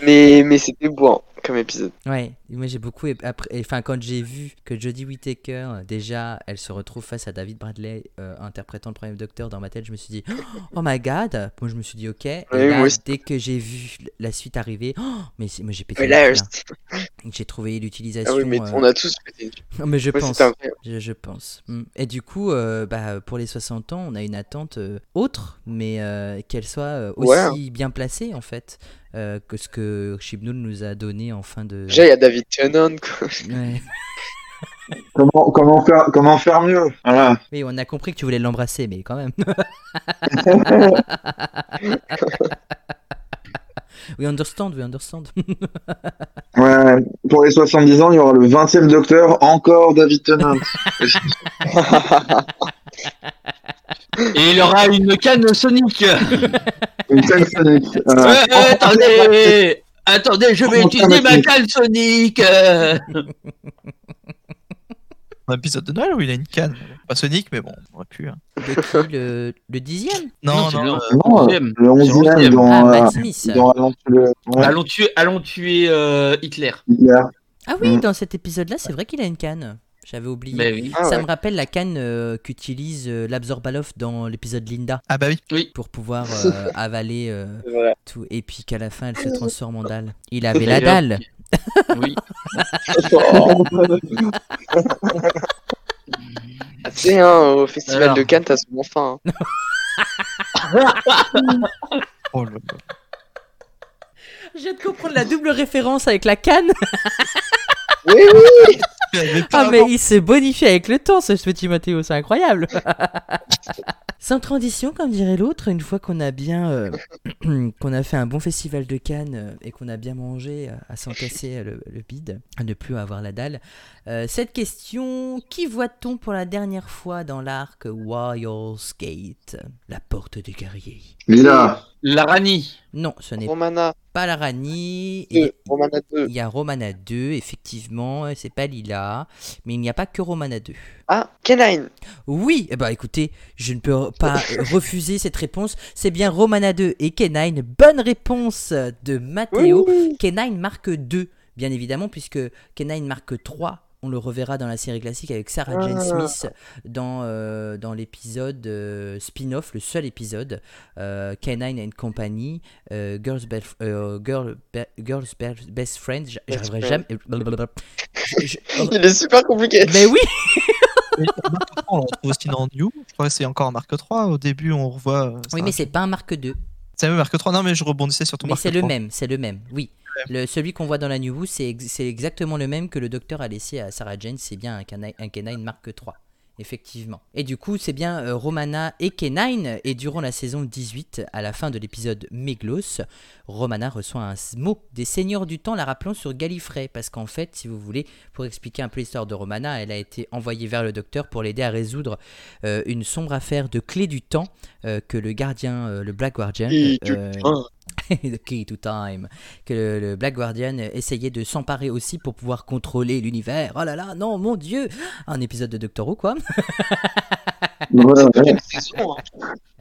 Mais, mais c'était beau hein, comme épisode. Ouais, moi j'ai beaucoup. et Après, et, enfin, quand j'ai vu que Jodie Whittaker, euh, elle se retrouve face à David Bradley euh, interprétant le premier docteur dans ma tête, je me suis dit, oh my god. Moi je me suis dit, ok. Et Oui, là, dès que j'ai vu la suite arriver, oh, mais moi j'ai pété. Hein. J'ai trouvé l'utilisation. ah oui, mais euh, on a tous pété. mais je pense. Je, je pense. Mm. Et du coup, euh, bah, pour les 60 ans, on a une attente autre, mais qu'elle soit euh, aussi Ouais. hein. bien placée en fait euh, que ce que Chibnall nous a donné en fin de. Déjà, il y a David Tennant, quoi. Ouais. Comment, comment, faire, comment faire mieux Voilà. Oui, on a compris que tu voulais l'embrasser, mais quand même. we understand, we understand. Ouais, pour les 70 ans, il y aura le 20e docteur, encore David Tennant. Et il aura une canne Sonic. Une sonique. Voilà. Ouais, ouais, attendez. Attendez, je vais utiliser ma canne Sonic. Euh. un épisode de Noël où il a une canne. Pas Sonic, mais bon, on aurait pu. hein. Qui le, le dixième? Non, non, le- euh, Non, onzième. le 11 C'est le e dans, Ah, euh, Matt Smith. dans Allons tuer le- ouais, Allons tuer, allons tuer euh, Hitler. Hitler. Ah oui, Mm. dans cet épisode-là, c'est vrai qu'il a une canne. J'avais oublié. Mais oui. Ah Ça ouais. me rappelle la canne euh, qu'utilise euh, l'Absorbaloff dans l'épisode Linda Ah bah oui. pour pouvoir euh, avaler euh, tout. Et puis qu'à la fin, elle se transforme en dalle. Il avait la dalle. Oui. Ah, tu sais, hein, au festival Alors. de Cannes, t'as souvent faim. hein. Oh, le- Je viens de comprendre la double référence avec la canne. Oui, oui. Mais Ah mais il se bonifie avec le temps ce petit Mathéo, c'est incroyable. Sans transition, comme dirait l'autre, une fois qu'on a bien, euh, qu'on a fait un bon festival de Cannes euh, et qu'on a bien mangé euh, à s'en casser le, le bide, à ne plus avoir la dalle. Euh, cette question, qui voit-on pour la dernière fois dans l'arc Wild's Gate, la porte des guerriers Lila. La Rani. Non, ce n'est Romana pas la Rani. 2. Et Romana 2. il y a Romana 2, effectivement, et c'est pas Lila, mais il n'y a pas que Romana 2. Ah, Kenine. Oui, eh ben écoutez, je ne peux pas refuser cette réponse. C'est bien Romana 2 et Kenine. Bonne réponse de Matteo. Kenine marque 2, bien évidemment, puisque Kenine marque 3. On le reverra dans la série classique avec Sarah Jane Ah. Smith dans, euh, dans l'épisode euh, spin-off, le seul épisode, euh, Kenine and Company, euh, Girls, euh, Girl- Be- Girls Bel- Best Friend. J- J'arriverai jamais. Je- je- Il est super compliqué. Mais oui, Mais Marque 3, on le retrouve aussi dans New. Je crois que c'est encore un Marque 3. Au début, on revoit. oui, mais c'est pas un marque 2. C'est le même Marque 3. Non, mais je rebondissais sur ton Mais c'est le 3. même, c'est le même, oui. Le, celui qu'on voit dans la New c'est ex- exactement le même que le docteur a laissé à Sarah Jane, c'est bien un un Canine Mark 3. Effectivement. Et du coup, c'est bien euh, Romana et Kenine. Et durant la saison 18, à la fin de l'épisode Meglos, Romana reçoit un mot des Seigneurs du Temps, la rappelant sur Gallifrey. Parce qu'en fait, si vous voulez, pour expliquer un peu l'histoire de Romana, elle a été envoyée vers le docteur pour l'aider à résoudre euh, une sombre affaire de clé du temps euh, que le gardien, le Black Guardian, Et du temps. The Key to Time, que le, le Black Guardian essayait de s'emparer aussi pour pouvoir contrôler l'univers. Oh là là, non, mon dieu Un épisode de Doctor Who, quoi. Ouais, ouais.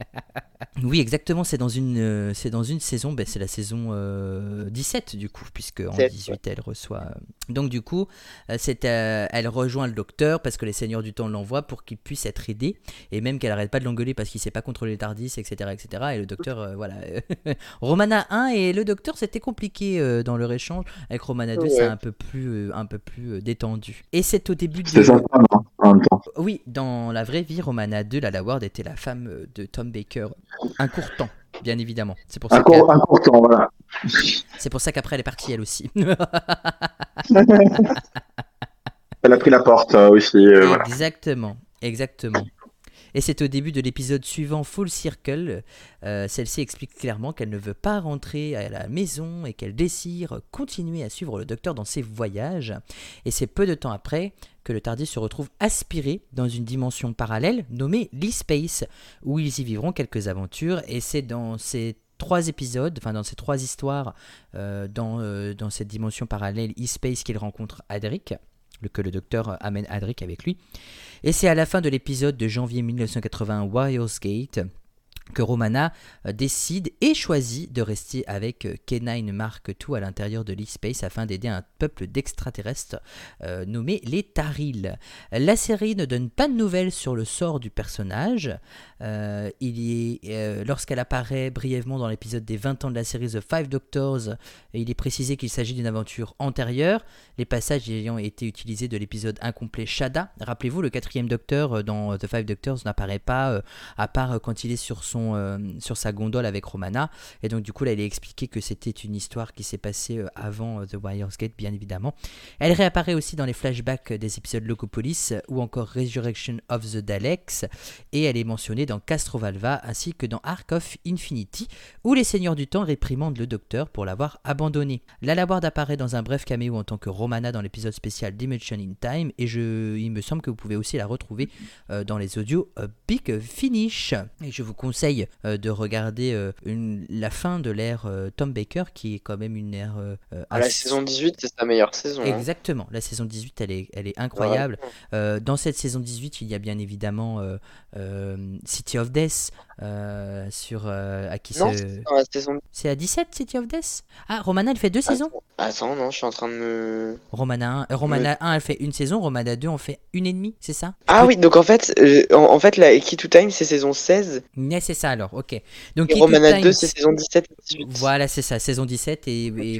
Oui, exactement, c'est dans une, euh, c'est dans une saison, ben, c'est la saison euh, 17 du coup, puisque en 17, 18 elle reçoit. euh, Donc du coup, euh, c'est, euh, elle rejoint le docteur parce que les seigneurs du temps l'envoient pour qu'il puisse être aidé, et même qu'elle arrête pas de l'engueuler parce qu'il sait pas contrôler le Tardis, etc. etc. et le docteur, euh, voilà. Romana 1 et le docteur, c'était compliqué dans leur échange. Avec Romana 2, c'est un peu plus, un peu plus détendu. Et c'est au début C'est hein, en même temps. Oui, dans la vraie vie, Romana 2, la Ward était la femme euh, de Tom Baker. Un court temps, bien évidemment. C'est pour, Un ça court, qu'elle- un court temps, voilà. c'est pour ça qu'après elle est partie elle aussi. Elle a pris la porte euh, aussi, euh, voilà. Exactement, exactement. Et c'est au début de l'épisode suivant, Full Circle. euh, Celle-ci explique clairement qu'elle ne veut pas rentrer à la maison et qu'elle désire continuer à suivre le docteur dans ses voyages. Et c'est peu de temps après que le Tardis se retrouve aspiré dans une dimension parallèle nommée l'e-space, où ils y vivront quelques aventures. Et c'est dans ces trois épisodes, enfin dans ces trois histoires, euh, dans, euh, dans cette dimension parallèle e-space qu'il rencontre Adric, que le docteur amène Adric avec lui. Et c'est à la fin de l'épisode de janvier 1981 Wild's Gate que Romana euh, décide et choisit de rester avec euh, K9 Mark II à l'intérieur de l'e-space afin d'aider un peuple d'extraterrestres euh, nommé les Tarils. La série ne donne pas de nouvelles sur le sort du personnage. Euh, lorsqu'elle apparaît brièvement dans l'épisode des 20 ans de la série The Five Doctors, il est précisé qu'il s'agit d'une aventure antérieure, les passages ayant été utilisés de l'épisode incomplet Shada. Rappelez-vous, le quatrième docteur dans The Five Doctors n'apparaît pas, à part quand il est sur, euh, sur sa gondole avec Romana. Et donc, du coup, là, il est expliqué que c'était une histoire qui s'est passée euh, avant euh, The Wire's Gate, bien évidemment. Elle réapparaît aussi dans les flashbacks des épisodes Locopolis ou encore Resurrection of the Daleks. Et elle est mentionnée dans Castrovalva ainsi que dans Ark of Infinity, où les Seigneurs du Temps réprimandent le Docteur pour l'avoir abandonné. La Ward apparaît dans un bref caméo en tant que Romana dans l'épisode spécial Dimension in Time, et je, il me semble que vous pouvez aussi la retrouver dans les audios Big Finish. Et je vous conseille conseille euh, de regarder euh, une- la fin de l'ère euh, Tom Baker, qui est quand même une ère. euh, Ah, la saison 18, c'est sa meilleure saison. hein. Exactement, la saison 18, elle est, elle est incroyable. Dans cette saison 18, il y a bien évidemment City of Death, euh, sur, euh, à qui Non, c'est la saison. C'est à 17, City of Death? Ah, Romana, elle fait deux saisons? Attends, attends, non, je suis en train de me. Romana 1, euh, Romana 1, elle fait une saison, Romana 2 en fait une et demie, c'est ça? Ah oui, donc en fait, euh, en, en fait, la Key to Time, c'est saison 16. Mais c'est ça alors, ok. Donc Et Romana Time, 2, c'est saison 17 et 18. Voilà, c'est ça, saison 17 et, me et,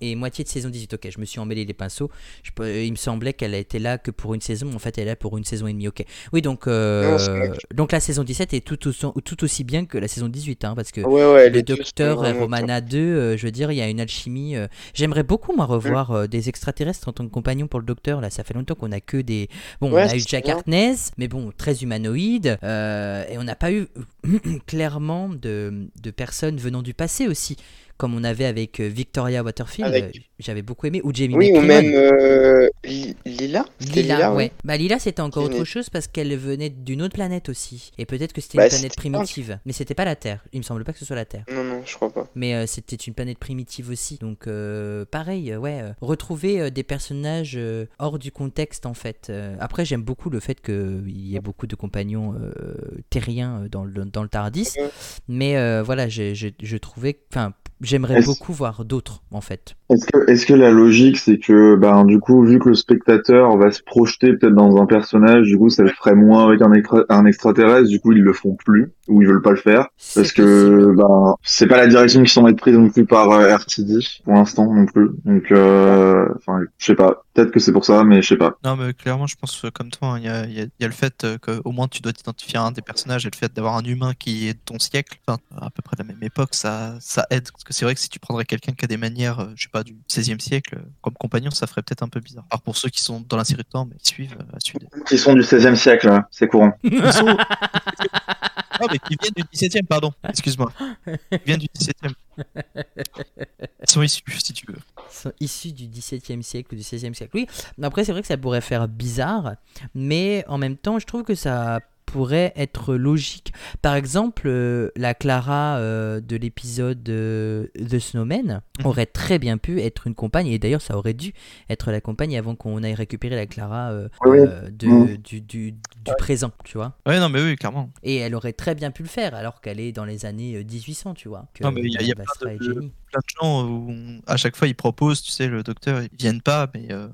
et- et moitié de saison 18. Ok, je me suis emmêlé les pinceaux. Je il me semblait qu'elle était là que pour une saison, en fait elle est là pour une saison et demie. Ok. Oui, donc, euh, Non. Donc la saison 17 est tout, aussi- tout aussi bien que la saison 18, hein, parce que Ouais, ouais, le Docteur et vraiment Romana 2, euh, je veux dire, il y a une alchimie. euh, J'aimerais beaucoup, moi, revoir Mm. euh, des extraterrestres en tant que compagnon pour le Docteur. Là, ça fait longtemps qu'on a que des. Bon, Ouais, on a eu Jack bien. Harkness, mais bon, très humanoïde. euh, et on n'a pas eu clairement de, de personnes venant du passé aussi. Comme on avait avec euh, Victoria Waterfield, Avec- euh, j'avais beaucoup aimé, ou Jamie Oui, ou même euh, Li- Lila Lila, ouais. Bah Lila c'était encore autre chose parce qu'elle venait d'une autre planète aussi. Et peut-être que c'était Bah, une planète primitive. Mais c'était pas la Terre. Il me semble pas que ce soit la Terre. Non, non, je crois pas. Mais euh, c'était une planète primitive aussi. Donc euh, pareil, ouais. retrouver des personnages hors du contexte en fait. Après j'aime beaucoup le fait qu'il y ait beaucoup de compagnons terriens dans le, dans le Tardis. Mais voilà, j'ai- je trouvais... Enfin, j'aimerais beaucoup voir d'autres en fait. Est-ce que, est-ce que la logique, c'est que, ben, du coup, vu que le spectateur va se projeter peut-être dans un personnage, du coup, ça le ferait moins avec un, extra- un extraterrestre, du coup, ils le font plus, ou ils veulent pas le faire, C'est parce que, possible. ben, c'est pas la direction qui semble être prise non plus par euh, RTD, pour l'instant, non plus. Donc, euh, enfin, je sais pas. Peut-être que c'est pour ça, mais je sais pas. Non, mais clairement, je pense comme toi, hein, il y, a, il y a- il y a le fait euh, qu'au moins tu dois t'identifier à un des personnages et le fait d'avoir un humain qui est de ton siècle, enfin, à peu près de la même époque, ça, ça aide. Parce que c'est vrai que si tu prendrais quelqu'un qui a des manières, euh, je sais pas, du 16e siècle, euh, comme compagnon, ça ferait peut-être un peu bizarre. Alors pour ceux qui sont dans la série de temps, mais qui suivent euh, à suivre. Qui sont du 16e siècle, là, c'est courant. Ils sont- Ah, mais qui viennent du 17e, pardon, excuse-moi. Ils viennent du 17e. Ils sont issus, si tu veux. sont issus du XVIIe siècle ou du XVIe siècle. Oui, après c'est vrai que ça pourrait faire bizarre, mais en même temps je trouve que ça pourrait être logique. Par exemple, euh, la Clara euh, de l'épisode euh, The Snowman Mhm. aurait très bien pu être une compagne, et d'ailleurs ça aurait dû être la compagne avant qu'on aille récupérer la Clara euh, Oui, oui. euh, de- Mhm. du, du- du présent, tu vois. Ouais, non, mais oui, clairement. Et elle aurait très bien pu le faire alors qu'elle est dans les années euh, 1800, tu vois. Que Non, mais il y a- y a de- Jenny. Plein de gens où on- à chaque fois ils proposent, tu sais, le docteur, ils viennent pas, mais. euh,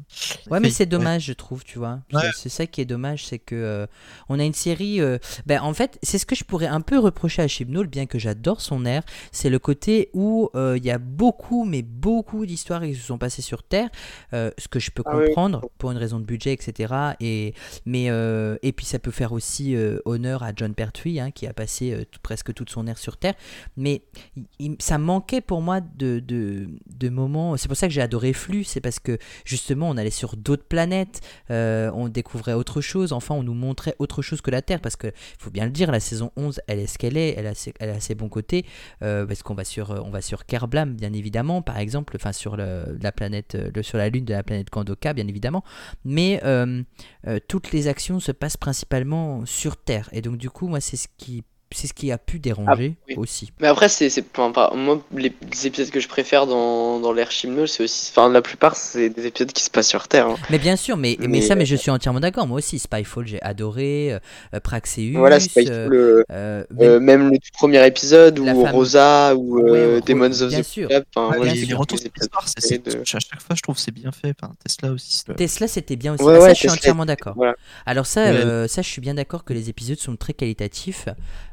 Ouais, mais c'est dommage, je trouve, tu vois. Ouais. C'est- ça qui est dommage, c'est que euh, on a une série. euh, ben, en fait, c'est ce que je pourrais un peu reprocher à Chibnall, bien que j'adore son air. C'est le côté où euh, il y a beaucoup, mais beaucoup d'histoires qui se sont passées sur Terre, euh, ce que je peux Ah oui. comprendre pour une raison de budget, etc. Et mais euh, et puis ça peut faire aussi euh, honneur à John Pertwee, hein, qui a passé euh, presque toute son air sur Terre. Mais il- il- ça manquait pour moi de, de, moments. C'est pour ça que j'ai adoré Flux, c'est parce que justement on allait sur d'autres planètes, euh, on découvrait autre chose, enfin on nous montrait autre chose que la Terre, parce que faut bien le dire, la saison 11 elle est ce qu'elle est, elle a ses, elle a ses bons côtés, euh, parce qu'on va sur, on va sur Kerblam bien évidemment, par exemple, enfin sur le- la planète, euh, sur la lune de la planète Kandoka bien évidemment, mais euh, euh, toutes les actions se passent principalement sur Terre, et donc du coup moi c'est ce qui c'est ce qui a pu déranger oui. aussi. Mais après, c'est, c'est, enfin, moi, les, les épisodes que je préfère dans, dans l'ère Chimnol, c'est aussi, enfin, la plupart, c'est des épisodes qui se passent sur Terre. hein. Mais bien sûr, mais, mais, Mais- ça, mais je suis entièrement d'accord. Moi aussi, Spyfall, j'ai adoré. euh, euh, Praxeus. Voilà, c'est pas euh, euh, euh, même le tout premier épisode ou femme- Rosa ou Ouais, euh, ouais, Demons of bien the sûr. Club. Enfin, Ouais, bien les, retours c'est, c'est- préférés de- à chaque fois, je trouve que c'est bien fait. Enfin, Tesla aussi. c'est- Tesla, c'était bien aussi. Ouais, Ah, ça, ouais, je suis entièrement d'accord. voilà. Alors ça, Ouais. euh, ça, je suis bien d'accord que les épisodes sont très qualitatifs,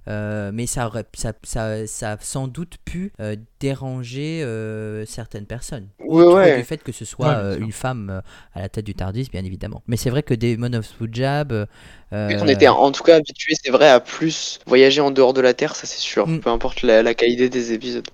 euh, mais ça, aurait, ça, ça, ça a sans doute pu euh, déranger euh, certaines personnes. Outre ouais. du fait que ce soit Ouais, euh, une femme euh, à la tête du Tardis, bien évidemment. Mais c'est vrai que Demon of Punjab... euh, On était en tout cas habitué, c'est vrai, à plus voyager en dehors de la Terre, ça c'est sûr. Mm. Peu importe la, la qualité des épisodes.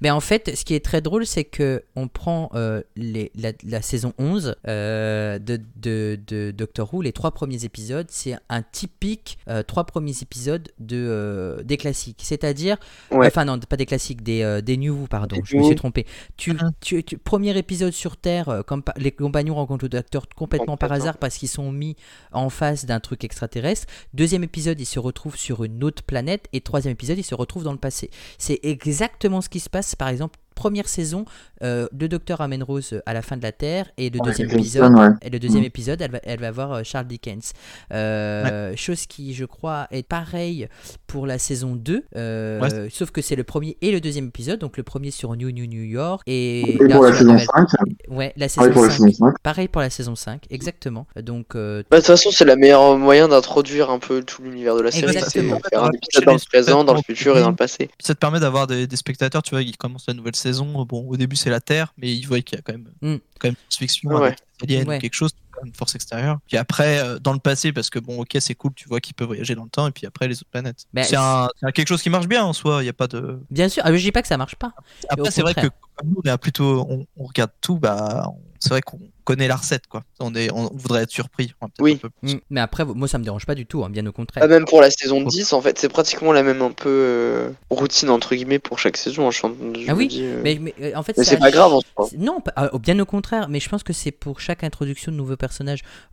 Mais en fait, ce qui est très drôle, c'est que on prend euh, les, la, la saison 11 euh, de, de, de Doctor Who, les trois premiers épisodes, c'est un typique euh, trois premiers épisodes de, des classiques. C'est-à-dire, Ouais. enfin non, pas des classiques, des, des new, pardon, Des je me suis trompé. Tu, Mhm. tu- tu- premier épisode sur Terre, comme les compagnons rencontrent le docteur complètement par hasard parce qu'ils sont mis en face d'un truc extraterrestre. Deuxième épisode, ils se retrouvent sur une autre planète. Et troisième épisode, ils se retrouvent dans le passé. C'est exactement ce qui se passe, par exemple, première saison, euh, le docteur amène Rose à la fin de la Terre. Et le Ouais, deuxième épisode, ouais. et le deuxième Mm. épisode, elle va, elle va voir euh, Charles Dickens. Euh, Chose qui, je crois, est pareil pour la saison 2. euh, Ouais. Sauf que c'est le premier et le deuxième épisode. Donc le premier sur New New New York. Et, Et pour la saison nouvelle- 5, Ouais, la saison pareil pour la 5. saison 5. Pareil pour la saison 5, exactement. Donc, euh, Bah, de toute façon, c'est le meilleur moyen d'introduire un peu tout l'univers de la série. C'est Exactement. faire un épisode dans le présent, dans le futur et dans le passé. Ça te permet d'avoir des, des spectateurs, tu vois, qui commencent la nouvelle saison. Bon, au début c'est la Terre, mais ils voient qu'il y a quand même, Mm. quand même une science-fiction Ouais. avec des aliens Ouais. ou quelque chose, une force extérieure. Puis après, euh, dans le passé, parce que bon, ok, c'est cool, tu vois qu'il peut voyager dans le temps, et puis après les autres planètes. Bah, c'est un, c'est un- quelque chose qui marche bien en soi. Il y a pas de. bien sûr, ah, je dis pas que ça marche pas. Après, c'est vrai que comme nous, on est plutôt, on, on regarde tout, bah, c'est vrai qu'on connaît la recette, quoi. On est, on voudrait être surpris. Oui. un peu plus. Mm. Mais après, moi, ça me dérange pas du tout, hein, bien au contraire. Ah, même pour la saison 10, en fait, c'est pratiquement la même un peu euh, routine entre guillemets pour chaque saison. hein, Je, je Ah oui, dis, euh, Mais, mais, en fait, c'est pas grave en soi. Non, pas- euh, bien au contraire, mais je pense que c'est pour chaque introduction de nouveaux personnages,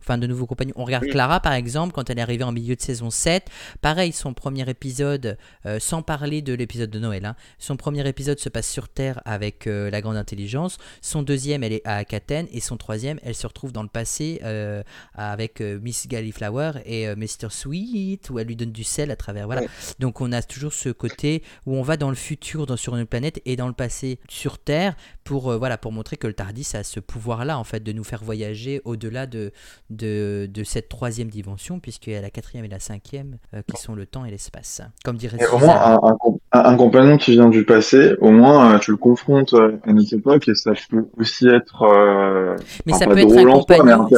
enfin de nouveaux compagnons. On regarde. Clara par exemple, quand elle est arrivée en milieu de saison 7, pareil, son premier épisode, euh, sans parler de l'épisode de Noël, hein, son premier épisode se passe sur Terre avec euh, la grande intelligence, son deuxième elle est à Akaten, et son troisième elle se retrouve dans le passé euh, avec Miss Galliflower et Mr. Sweet, où elle lui donne du sel à travers. Voilà. Donc on a toujours ce côté où on va dans le futur dans, sur une planète et dans le passé sur Terre pour, voilà, pour montrer que le TARDIS a ce pouvoir-là, en fait, de nous faire voyager au-delà de, de, de cette troisième dimension, puisqu'il y a la quatrième et la cinquième euh, qui sont le temps et l'espace. Comme dirait un, un un- compagnon qui vient du passé, au moins, euh, tu le confrontes euh, à notre époque et ça peut aussi être. Euh, Mais ça peut être un compagnon.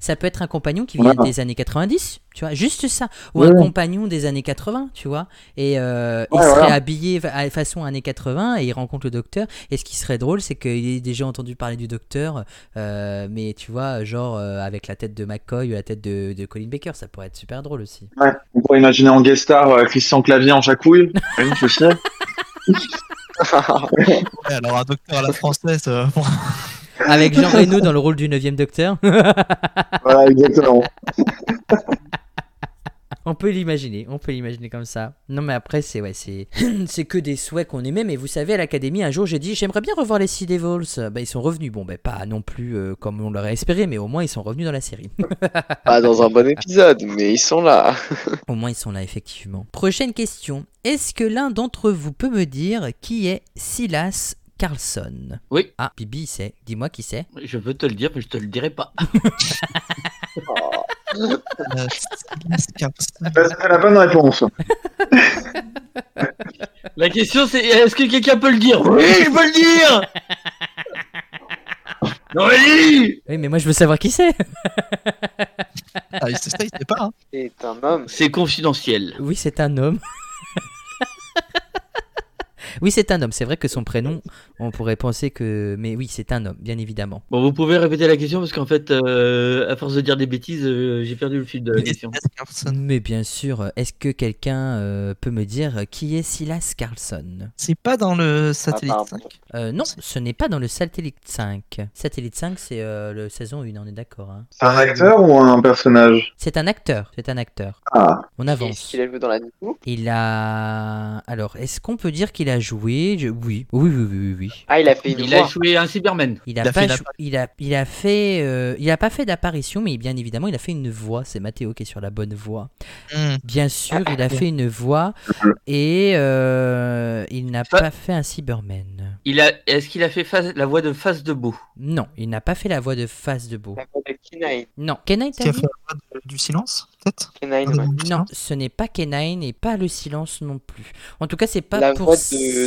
Ça, peut être un compagnon qui vient Voilà. des années 90, tu vois, juste ça. Ou Ouais. un compagnon des années 80, tu vois. Et euh, il serait voilà. habillé à façon années 80 et il rencontre le docteur. Et ce qui serait drôle, c'est qu'il ait déjà entendu parler du docteur, mais tu vois, genre avec la tête de McCoy ou la tête de, de Colin Baker. Ça pourrait être super drôle aussi. Ouais. On pourrait imaginer en guest star Christian Clavier en jacouille. Ouais, alors un docteur à la française, euh, bon, Avec Jean Reno dans le rôle du 9 docteur. Voilà, exactement. On peut l'imaginer, on peut l'imaginer comme ça. Non mais après c'est ouais, c'est c'est que des souhaits qu'on aimait mais vous savez à l'académie un jour j'ai dit j'aimerais bien revoir les Sea Devils. Bah ils sont revenus. Bon ben pas non plus euh, comme on l'aurait espéré mais au moins ils sont revenus dans la série. Pas dans un bon épisode, mais ils sont là. au moins ils sont là effectivement. Prochaine question. Est-ce que l'un d'entre vous peut me dire qui est Silas Carlson? Oui. Ah, Bibi il sait. Dis-moi qui c'est. Je veux te le dire, mais je te le dirai pas. C'est la bonne réponse. La question c'est est-ce que quelqu'un peut le dire? Oui, je peux le dire Non, mais dis Oui mais moi je veux savoir qui c'est. Ah, il sait ça, il sait pas. Hein. C'est un homme. C'est confidentiel. Oui, c'est un homme. Oui, c'est un homme. C'est vrai que son prénom, on pourrait penser que. Mais oui, c'est un homme, bien évidemment. Bon, vous pouvez répéter la question parce qu'en fait, euh, à force de dire des bêtises, euh, j'ai perdu le fil de la question. Silas Carlson. Mais bien sûr, est-ce que quelqu'un euh, peut me dire qui est Silas Carlson? C'est pas dans le satellite Ah, 5. pardon. Euh, Non, ce n'est pas dans le Satellite 5. Satellite 5, c'est euh, le saison 1, on est d'accord. hein. C'est un acteur ou un personnage? C'est un acteur, c'est un acteur. Ah, On Est-ce avance. qu'il a joué dans la Il a. Alors, est-ce qu'on peut dire qu'il a joué Je- Oui, oui, oui, oui, oui. oui. Ah, il a fait une Il a joué un Cyberman. Il a, Il a pas, fait jou- il a, il a fait, euh, il a pas fait d'apparition, mais bien évidemment, il a fait une voix. C'est Mathéo qui est sur la bonne voix. Hmm. Bien sûr, il a fait une voix et euh, il n'a pas fait un Cyberman. Il a, est-ce qu'il a fait face- la voix de face de beau Non, il n'a pas fait la voix de face de beau. La voix de Kenine. Non, Kenine, Qui t'as a dit? fait la voix de- du silence, peut-être? Kenine, Ah, ouais. Non, ce n'est pas Kenine et pas le silence non plus. En tout cas, c'est pas La pour voix de-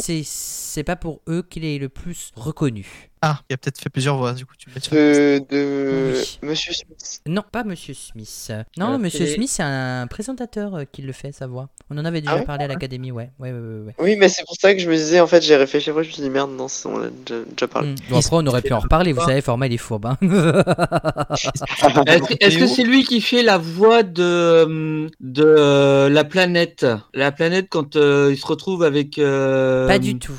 c'est c'est pas pour eux qu'il est le plus reconnu. Ah, il a peut-être fait plusieurs voix, du coup, tu De, de Oui. Monsieur Smith. Non, pas Monsieur Smith. Non, Alors, Monsieur c'est- Smith, c'est un présentateur euh, qui le fait, sa voix. On en avait déjà Ah ouais parlé à l'académie, ouais. Ouais, ouais, ouais, ouais. Oui, mais c'est pour ça que je me disais, en fait, j'ai réfléchi après, je me suis dit, merde, non, c'est- on l'a déjà, déjà parlé. Hmm. Bon, après, on aurait pu en reparler, vous savez, format il est fourbe. hein. Est-ce que- est-ce que c'est lui qui fait la voix de, de euh, la planète? La planète quand euh, il se retrouve avec. euh, Pas du tout.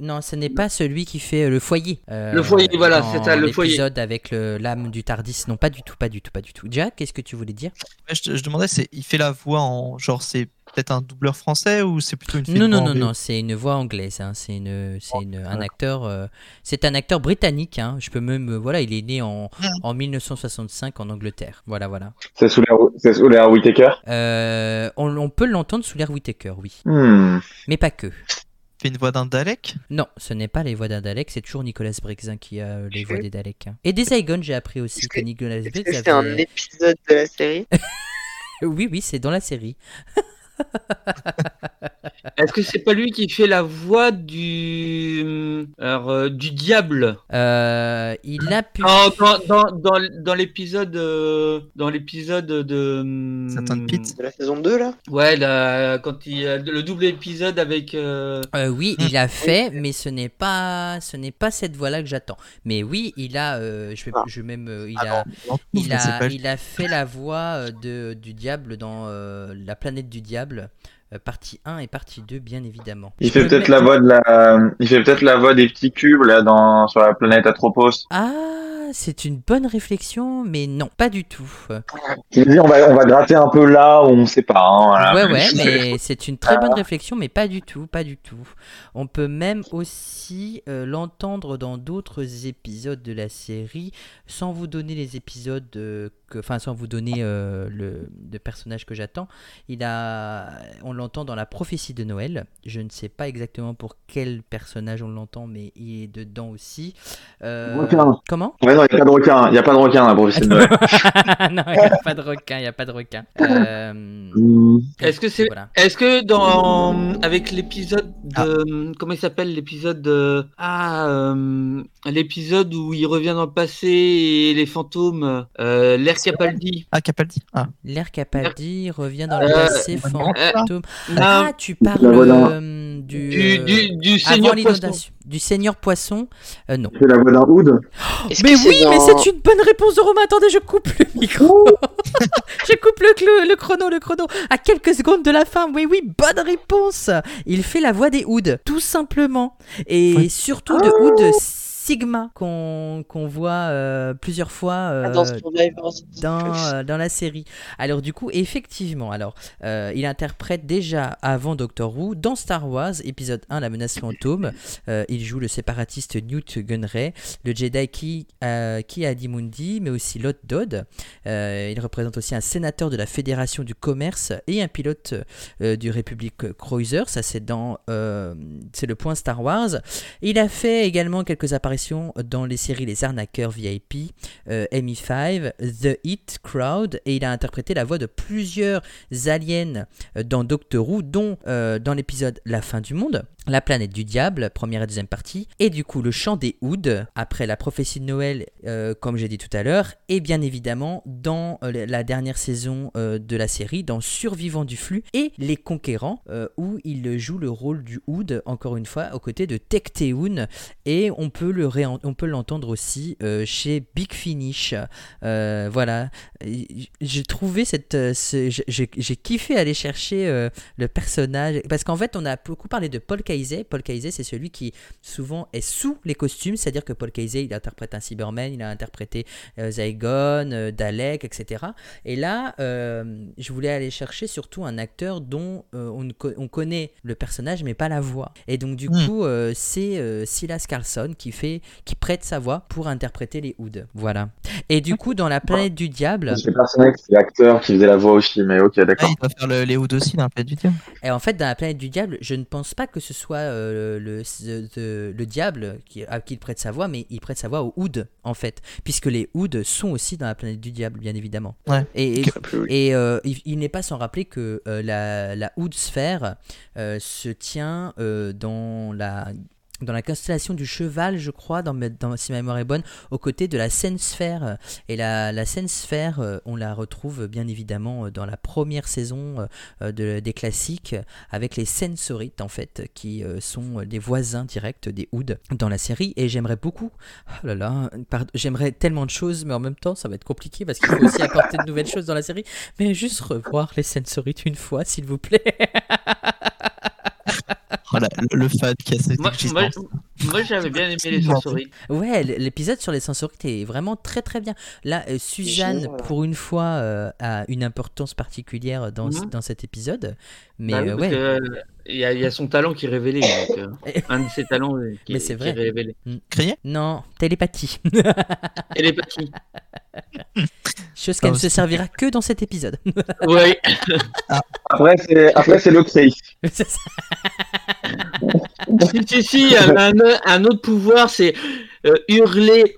Non, ce n'est pas celui qui fait euh, le foyer. euh, Le foyer, voilà, c'est ça, le foyer. L'épisode avec le- l'âme du Tardis. Non, pas du tout, pas du tout, pas du tout. Jack, qu'est-ce que tu voulais dire? Ouais, je, je demandais, c'est il fait la voix en genre c'est peut-être un doubleur français ou c'est plutôt une Non, non, voix non, non, c'est une voix anglaise. hein, C'est une, c'est une- un acteur. euh, c'est un acteur britannique. hein, Je peux même, voilà, il est né en, en 1965 en Angleterre. Voilà, voilà. C'est sous l'air, c'est sous l'air Whitaker? Euh, on, on peut l'entendre sous l'air Whitaker, oui, Hmm. mais pas que. Fait une voix d'un Dalek? Non, ce n'est pas les voix d'un Dalek, c'est toujours Nicolas Briggs hein, qui a les voix des Daleks. Et des Zygons, j'ai appris aussi que que- Nicolas que c'est un avait... épisode de la série? Oui, oui, c'est dans la série. Est-ce que c'est pas lui qui fait la voix du. Alors, euh, du diable? Euh, il a pu... dans, dans, dans, l'épisode. euh, dans l'épisode de. Satan Pete. De la saison 2, là? Ouais, la- quand il le double épisode avec. euh, Euh, oui, il a fait, mais ce n'est pas, ce n'est pas cette voix-là que j'attends. Mais oui, il a, euh, je vais, Ah. je vais même, il Ah a, non, non, il a, pas- il a fait la voix de, du diable dans euh, la planète du diable, euh, partie 1 et partie 2, bien évidemment. Il fait peut-être mettre- la voix de la, il fait peut-être la voix des petits cubes là dans sur la planète Atropos. Ah, c'est une bonne réflexion, mais non, pas du tout. On va, on va gratter un peu là où on sait pas. Hein, voilà. Ouais, ouais, mais c'est une très bonne réflexion, mais pas du tout, pas du tout. On peut même aussi euh, l'entendre dans d'autres épisodes de la série, sans vous donner les épisodes, euh, que, enfin, sans vous donner euh, le, le personnage que j'attends. Il a, on l'entend dans la prophétie de Noël. Je ne sais pas exactement pour quel personnage on l'entend, mais il est dedans aussi. Comment? Ouais, non, il n'y a pas de requin. Il n'y a pas de requin dans la prophétie de Noël. Non, il n'y a pas de requin, il n'y a pas de requin. Euh. Est-ce que c'est. voilà. Est-ce que dans. Avec l'épisode de. Comment il s'appelle L'épisode de. Ah. euh, l'épisode où il revient dans le passé et les fantômes. Euh, L'air Capaldi. Ah, Capaldi. Ah, L'air Capaldi revient dans le Euh, passé, fantôme. Ah, tu parles euh, du, du, du, du Seigneur Poisson. Du Seigneur Poisson Euh, Non. Fait la voix d'un. Est-ce Mais c'est oui, mais c'est une bonne réponse de Romain. Attendez, je coupe le micro. je coupe le, cl- le chrono, le chrono. À quelques secondes de la fin. Oui, oui, bonne réponse. Il fait la voix des Hoods, tout simplement. Et surtout de Hood Sigma qu'on voit euh, plusieurs fois Ah, dans euh, Survivor. dans, euh, dans la série. Alors du coup, effectivement, alors il interprète déjà avant Doctor Who dans Star Wars épisode 1 La menace fantôme. Il joue le séparatiste Newt Gunray, le Jedi Ki, euh, Ki Adimundi, mais aussi Lot Dodd. Il représente aussi un sénateur de la Fédération du commerce et un pilote du Republic Cruiser. Ça c'est dans c'est le point Star Wars. Il a fait également quelques apparitions dans les séries Les Arnaqueurs VIP, euh, MI5, The Hit Crowd, et il a interprété la voix de plusieurs aliens euh, dans Doctor Who, dont euh, dans l'épisode La fin du monde, La planète du diable, première et deuxième partie, et du coup le chant des Hoods, après la prophétie de Noël, euh, comme j'ai dit tout à l'heure, et bien évidemment dans la dernière saison de la série, dans Survivants du flux et Les Conquérants, où il joue le rôle du Hood, encore une fois, aux côtés de Tecteun, et on peut le on peut l'entendre aussi euh, chez Big Finish. Euh, voilà, j'ai trouvé cette, euh, ce- j'ai- kiffé aller chercher le personnage parce qu'en fait on a beaucoup parlé de Paul Kaizé. Paul Kaizé c'est celui qui souvent est sous les costumes, c'est-à-dire que Paul Kaizé il interprète un Cyberman, il a interprété Zygon, Dalek, etc. Et là, je voulais aller chercher surtout un acteur dont on, connaît le personnage mais pas la voix. Et donc du Hmm. coup, c'est Silas Carlson qui fait, qui prête sa voix pour interpréter les Hoods. Voilà. Et du coup, dans la planète du diable, C'est personnel, c'est l'acteur qui faisait la voix aussi, mais ok, d'accord. il va faire le, les Hoods aussi dans la planète du diable. et en fait, dans la planète du diable, je ne pense pas que ce soit euh, le, le, le diable qui, à qui il prête sa voix, mais il prête sa voix aux Hoods en fait, puisque les Hoods sont aussi dans la planète du diable, bien évidemment. Ouais. Et, euh, il, il n'est pas sans rappeler que euh, la, la Hood sphère euh, se tient euh, dans la dans la constellation du cheval, je crois, dans, si ma mémoire est bonne, aux côtés de la Seine Sphère. Et la, la Seine Sphère, euh, on la retrouve bien évidemment euh, dans la première saison euh, de, des classiques, avec les Sensorites, en fait, qui sont des voisins directs des Hoods dans la série. Et j'aimerais beaucoup, oh là là, j'aimerais tellement de choses, mais en même temps, ça va être compliqué parce qu'il faut aussi apporter de nouvelles choses dans la série. Mais juste revoir les Sensorites une fois, s'il vous plaît. Voilà, le, fan qui a cette Moi, moi, j'avais bien aimé les sensories. Ouais, l'épisode sur les sensorites est vraiment très très bien. Là, euh, Suzanne, Génial. pour une fois, euh, a une importance particulière dans, dans cet épisode. Mais Bah oui, euh, ouais, que, euh, Il y, a- il y a son talent qui est révélé. donc, euh, un de ses talents euh, qui, Mais c'est qui vrai. est révélé. Crier? Non, télépathie. Télépathie. Chose qu'elle ne se servira que dans cet épisode. Oui. Après, c'est, après, c'est le cri. Ça. si, si, si, un, un- un autre pouvoir, c'est euh, hurler.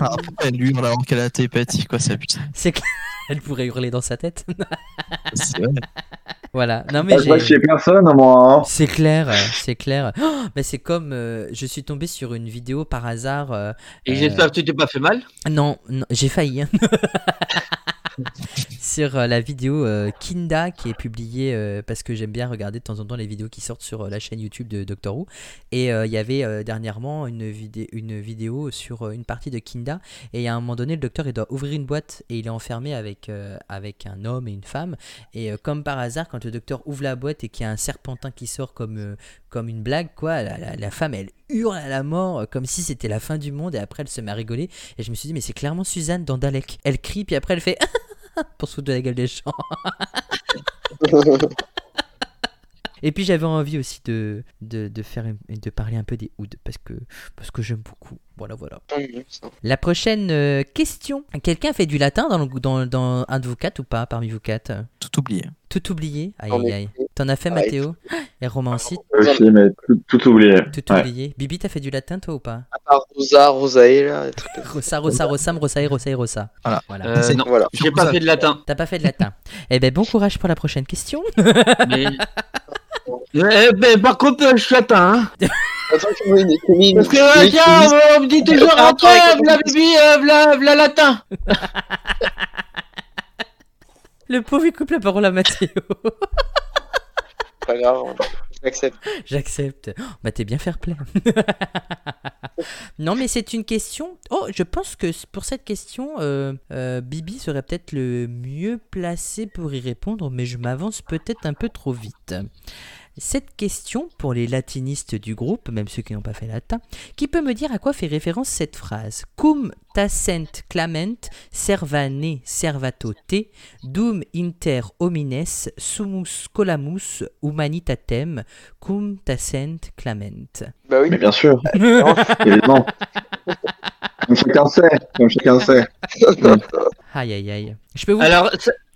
Ah, Elle hurle alors qu'elle a télépathie, quoi, c'est abusé. C'est clair. Elle pourrait hurler dans sa tête. Vrai. voilà. Non mais je chez personne, moi. hein. C'est clair, euh, c'est clair. Oh, mais c'est comme euh, je suis tombé sur une vidéo par hasard. euh, Et Euh, j'espère que tu t'es pas fait mal. Non, non, j'ai failli. sur euh, la vidéo euh, Kinda qui est publiée euh, parce que j'aime bien regarder de temps en temps les vidéos qui sortent sur la chaîne YouTube de Doctor Who. Et il y avait dernièrement une, vidé- une vidéo sur une partie de Kinda. Et à un moment donné, le docteur il doit ouvrir une boîte et il est enfermé avec, avec un homme et une femme. Et comme par hasard, quand le docteur ouvre la boîte et qu'il y a un serpentin qui sort comme, comme une blague, quoi, la, la- la femme elle hurle à la mort comme si c'était la fin du monde et après elle se met à rigoler. Et je me suis dit, mais c'est clairement Suzanne dans Dalek. Elle crie, puis après elle fait pour se foutre de la gueule des gens. Et puis j'avais envie aussi de, de, de faire de parler un peu des Hoods parce que, parce que j'aime beaucoup. Voilà, voilà. La prochaine euh, question. Quelqu'un fait du latin dans, le, dans, dans un de vous quatre ou pas parmi vous quatre? Tout oublié. Tout oublié? Aïe aïe aïe. T'en as fait Ouais. Mathéo? Et Romain aussi Aussi, mais tout, tout oublié. Tout Ouais. oublié. Bibi, t'as fait du latin toi ou pas? À part Rosa, Rosae, là. Rosa, Rosa, Rosam, Rosae, Rosae, Rosa. Voilà. voilà. Euh, non, Voilà. j'ai pas fait de latin. T'as pas fait de latin. eh ben bon courage pour la prochaine question. Mais... Eh ben, par contre, euh, je suis latin. Hein. Attends, une Parce que, une euh, tiens, euh, on me dit toujours, v'là attends. bibi, euh, v'là, v'là latin. Le pauvre il coupe la parole à Mathéo. Pas grave, j'accepte. J'accepte. Oh, bah t'es bien fair play. non mais c'est une question. Oh, je pense que pour cette question, euh, euh, Bibi serait peut-être le mieux placé pour y répondre, mais je m'avance peut-être un peu trop vite. Cette question, pour les latinistes du groupe, même ceux qui n'ont pas fait latin, qui peut me dire à quoi fait référence cette phrase Cum tacent clement servane servato te, dum inter homines sumus colamus humanitatem cum tacent clement. Bah oui. Mais bien sûr, évidemment. Comme chacun sait, comme chacun sait. Aïe aïe aïe. Je peux vous. Alors,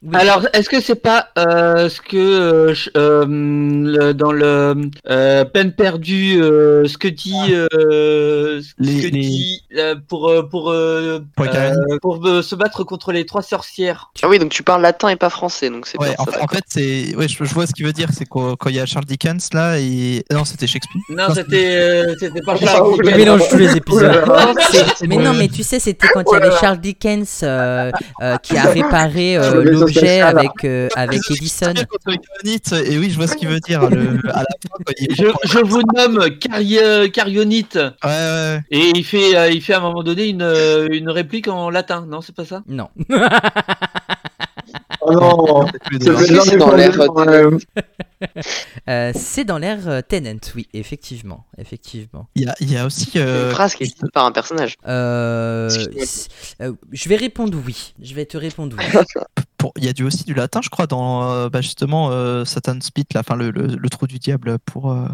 Oui. alors est-ce que c'est pas euh, ce que euh, euh, le- dans le euh, peine perdue, euh, ce que dit, euh, ce Les- que les- dit euh, pour euh, pour euh, Pour euh, euh, se battre contre les trois sorcières. Ah oui, donc tu parles latin et pas français, donc c'est Ouais, en, ça. en fait, c'est. Ouais, je, je vois ce qu'il veut dire. C'est quand quand il y a Charles Dickens là et. Non, c'était Shakespeare. Non, Non, c'était euh, c'était pas Ah, Charles oui, Je Dickens. mélange tous les épisodes. Ah, Mais non, mais tu sais, c'était quand il y avait Charles Dickens euh, euh, qui a réparé euh, avec, euh, avec Edison. Et oui, je vois ce qu'il veut dire. Le... À la fin, quand il... Je, je vous nomme Cari- Carionite Ouais, ouais. et il fait euh, il fait à un moment donné une euh, une réplique en latin. Non, c'est pas ça? Non. Oh c'est dans l'air, euh. Euh, c'est dans euh, Tennant, oui, effectivement. effectivement. Il y a, il y a aussi. Une euh, phrase qui est dite par un personnage. Euh, euh, je vais répondre oui. Je vais te répondre oui. pour- Il y a du, aussi du latin, je crois, dans euh, bah, justement euh, Satan Spit, là, enfin, le, le, le trou du diable pour. euh,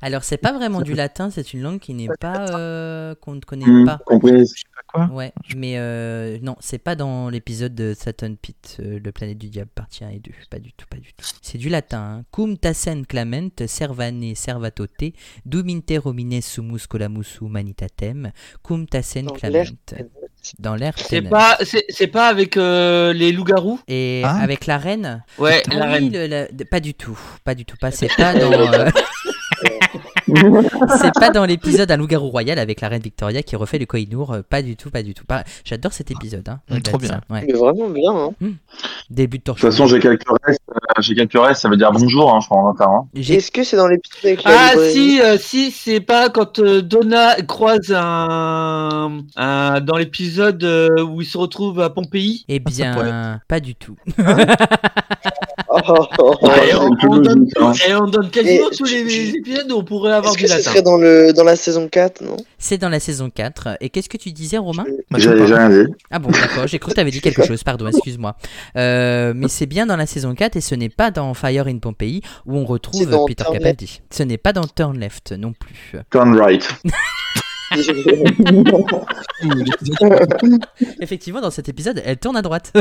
Alors, c'est pas vraiment du latin, c'est une langue qui n'est pas. euh, qu'on ne connaît Hmm, pas. comprise. je sais pas quoi. Ouais, mais euh, non, c'est pas dans l'épisode de Saturn Pit, euh, le planète du diable, partie 1 et 2. Pas du tout, pas du tout. C'est du latin. Hein. Cum tassen clement, servane servato te, dum inter homines sumus colamus humanitatem, cum tassen l'air Dans l'air C'est pas, c'est c'est pas avec euh, les loups-garous? Et Ah. avec la reine? Ouais, Ah la oui, reine. le- la- de- pas du tout, pas du tout, pas. C'est pas dans, euh, c'est pas dans l'épisode Un loup-garou royal avec la reine Victoria qui refait le Koh-i-Noor, euh, pas du tout, pas du tout. Pas... J'adore cet épisode, hein. Mm, au-delà trop de ça, ouais. Mais vraiment bien, hein. Début de De torche. toute façon, j'ai quelques restes. euh, j'ai quelques restes, ça veut dire bonjour, hein, je crois, en hein. Est-ce que c'est dans l'épisode avec la Ah librairie si, euh, si, c'est pas quand euh, Donna croise un, un- dans l'épisode euh, où il se retrouve à Pompéi. Eh Ah, bien, pas du tout. Oh, oh, oh. C'est on, donne, et on donne quasiment Et tous les je- épisodes où on pourrait avoir du que ce latin. serait dans, le, dans la saison 4, non? C'est dans la saison 4. Et qu'est-ce que tu disais, Romain? Pas. rien dit. Ah bon, d'accord, j'ai cru que tu avais dit quelque chose, pardon, excuse-moi. Euh, mais c'est bien dans la saison 4 et ce n'est pas dans Fire in Pompeii où on retrouve Peter Turn Capaldi. Ce n'est pas dans Turn Left non plus. Turn right. Effectivement, dans cet épisode, elle tourne à droite.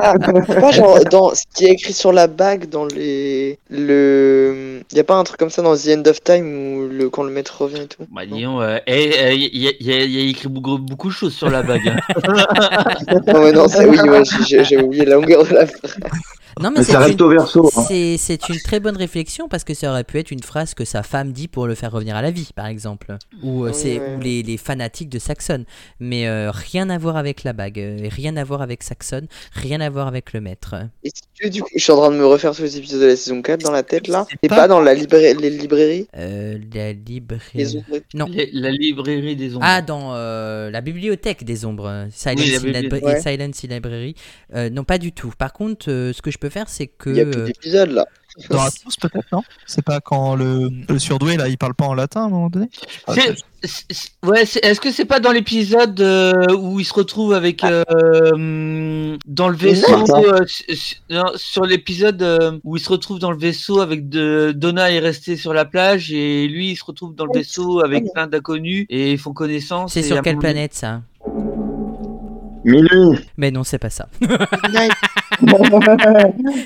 Ah, pas genre dans ce qui est écrit sur la bague dans les le y a pas un truc comme ça dans The End of Time où le quand le maître revient et tout? Bah disons, euh, et, euh, il y, a- il y a- il y a écrit beaucoup, beaucoup de choses sur la bague. hein. Non mais non, c'est oui, ouais, j'ai oublié la longueur de la phrase. Non, mais Mais c'est ça une... reste au verso. hein. C'est, une très bonne réflexion parce que ça aurait pu être une phrase que sa femme dit pour le faire revenir à la vie, par exemple. Ou, euh, c'est, Ouais. ou les, les fanatiques de Saxon. Mais euh, rien à voir avec la bague, euh, rien à voir avec Saxon, rien à voir avec le maître. Est-ce que du coup, je suis en train de me refaire tous les épisodes de la saison 4 dans la tête là. Et pas- pas dans la librairie les librairies? Euh, la librairie. les ombres. Non. Les- la librairie des ombres. Ah, dans euh, la bibliothèque des ombres, Silence, Oui, la in, bibli- Libra- ouais. Silence in Library. Euh, non, pas du tout. Par contre, euh, ce que je peux faire, c'est que. Il y a plus euh, d'épisodes là. Dans Atmos, peut-être, non? C'est pas quand le, le surdoué, là, il parle pas en latin à un moment donné? Ah, C'est- c'est- c'est- ouais, c'est- est-ce que c'est pas dans l'épisode euh, où il se retrouve avec euh, hum, dans le vaisseau Martin. euh, sur l'épisode euh, où il se retrouve dans le vaisseau avec de, Donna est resté sur la plage et lui il se retrouve dans le vaisseau avec plein d'inconnus et ils font connaissance. c'est sur quelle planète ça? Minuit. Mais non, c'est pas ça. Il me reste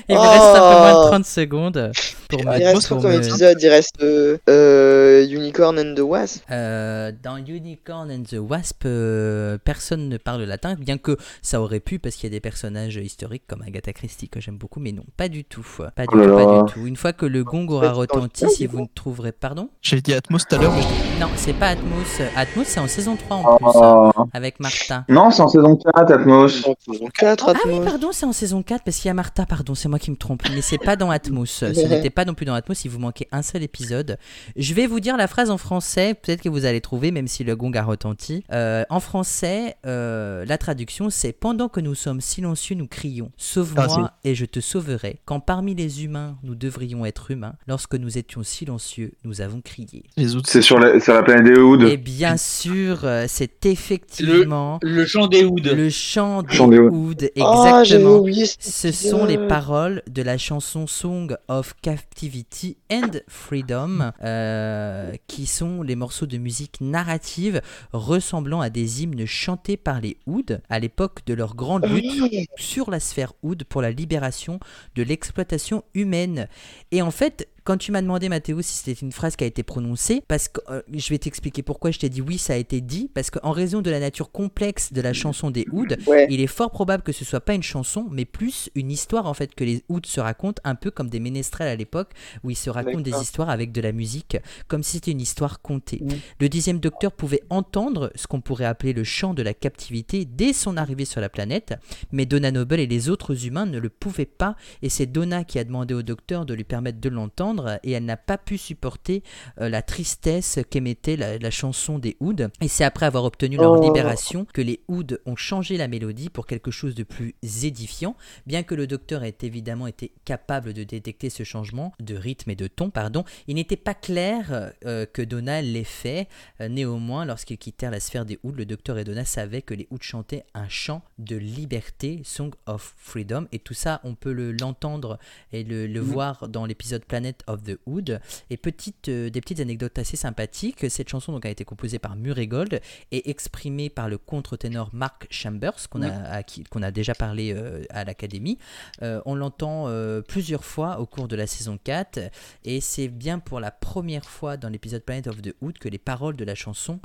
un peu moins de Oh. 30 secondes pour me. Il reste quoi comme me- épisode Il reste euh, euh, Unicorn and the Wasp. Euh, dans Unicorn and the Wasp, euh, personne ne parle latin, bien que ça aurait pu, parce qu'il y a des personnages historiques comme Agatha Christie que j'aime beaucoup, mais non, pas du tout. Pas du Oh tout, pas là. du tout. Une fois que le gong aura retenti, si vous ne trouverez. Pardon J'ai dit Atmos tout à l'heure, mais Non, c'est pas Atmos. Atmos, c'est en saison 3 en plus, hein, Oh. avec Martha. Non, c'est en saison 4, Atmos. Saison 4 Ah oui, pardon, c'est en saison 4 parce qu'il y a Martha, pardon, c'est moi qui me trompe. Mais c'est pas dans Atmos. Ce n'était pas non plus dans Atmos, il vous manquait un seul épisode. Je vais vous dire la phrase en français, peut-être que vous allez trouver, même si le gong a retenti. Euh, en français, euh, la traduction c'est Pendant que nous sommes silencieux, nous crions Sauve-moi Ah, et je te sauverai. Quand parmi les humains, nous devrions être humains, lorsque nous étions silencieux, nous avons crié. C'est sur la, sur la planète des Hoods. Et bien sûr, euh, c'est effectivement Le chant des Hoods. le chant des Chant des Hoods. Hoods, Ah, exactement. Ce sont les paroles de la chanson Song of Captivity and Freedom, euh, qui sont les morceaux de musique narrative ressemblant à des hymnes chantés par les Hoods à l'époque de leur grande lutte sur la sphère Hood pour la libération de l'exploitation humaine. Et en fait, quand tu m'as demandé, Mathéo, si c'était une phrase qui a été prononcée, parce que euh, je vais t'expliquer pourquoi je t'ai dit oui, ça a été dit, parce qu'en raison de la nature complexe de la chanson des Ouais. il est fort probable que ce soit pas une chanson, mais plus une histoire en fait que les Hoods se racontent, un peu comme des ménestrels à l'époque, où ils se racontent des histoires avec de la musique, comme si c'était une histoire contée. Le dixième docteur pouvait entendre ce qu'on pourrait appeler le chant de la captivité dès son arrivée sur la planète, mais Donna Noble et les autres humains ne le pouvaient pas, et c'est Donna qui a demandé au docteur de lui permettre de l'entendre, et elle n'a pas pu supporter euh, la tristesse qu'émettait la, la chanson des Hoods. Et c'est après avoir obtenu leur Oh. libération que les Hoods ont changé la mélodie pour quelque chose de plus édifiant, bien que le docteur ait évidemment été capable de détecter ce changement de rythme et de ton, pardon, il n'était pas clair euh, que Donna l'ait fait. Euh, néanmoins, lorsqu'ils quittèrent la sphère des Hoods, le docteur et Donna savaient que les Hoods chantaient un chant de liberté, Song of Freedom, et tout ça, on peut le- l'entendre et le, le voir dans l'épisode Planète of the Hood. Et petite, euh, des petites anecdotes assez sympathiques. Cette chanson donc, a été composée par Murray Gold et exprimée par le contre-ténor Mark Chambers, qu'on a, qu'on a déjà parlé euh, à l'Académie. Euh, on l'entend plusieurs fois au cours de la saison 4 et c'est bien pour la première fois dans l'épisode Planet of the Hood que les paroles de la chanson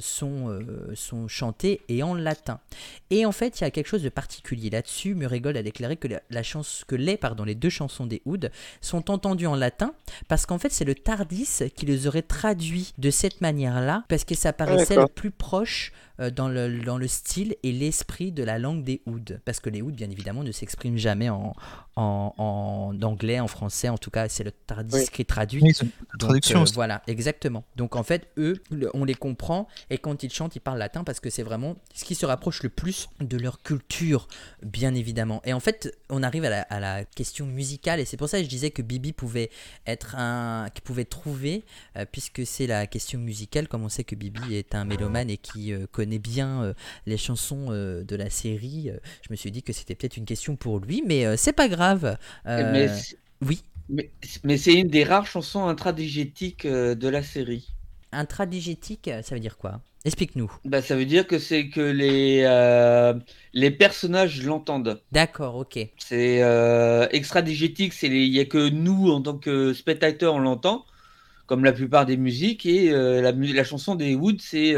sont, sont chantées et en latin. Et en fait, il y a quelque chose de particulier là-dessus. Murray Gold a déclaré que, la, la chance, que les, pardon, les deux chansons des Hood sont entendues en latin parce qu'en fait, c'est le Tardis qui les aurait traduits de cette manière-là parce que ça paraissait le plus proche dans, le, dans le style et l'esprit de la langue des Hoods. Parce que les Hoods, bien évidemment, ne s'expriment jamais en, en, en anglais, en français. En tout cas, c'est le Tardis Oui. qui traduit. Oui, Donc, traduction euh, voilà, exactement. Donc en fait, eux, le- on les comprend et quand ils chantent, ils parlent latin parce que c'est vraiment ce qui se rapproche le plus de leur culture, bien évidemment. Et en fait, on arrive à la, à la question musicale et c'est pour ça que je disais que Bibi pouvait être un, qui pouvait trouver, euh, puisque c'est la question musicale. Comme on sait que Bibi est un mélomane et qui euh, connaît bien euh, les chansons euh, de la série, euh, je me suis dit que c'était peut-être une question pour lui, mais c'est pas grave. Mais, oui. mais, mais c'est une des rares chansons intradigétiques de la série. Intradigétique, ça veut dire quoi? Explique-nous. Bah, ça veut dire que c'est que les, euh, les personnages l'entendent. D'accord, ok. C'est euh, extradigétique, il n'y a que nous en tant que spectateurs on l'entend, comme la plupart des musiques, et euh, la, la chanson des Woods, c'est,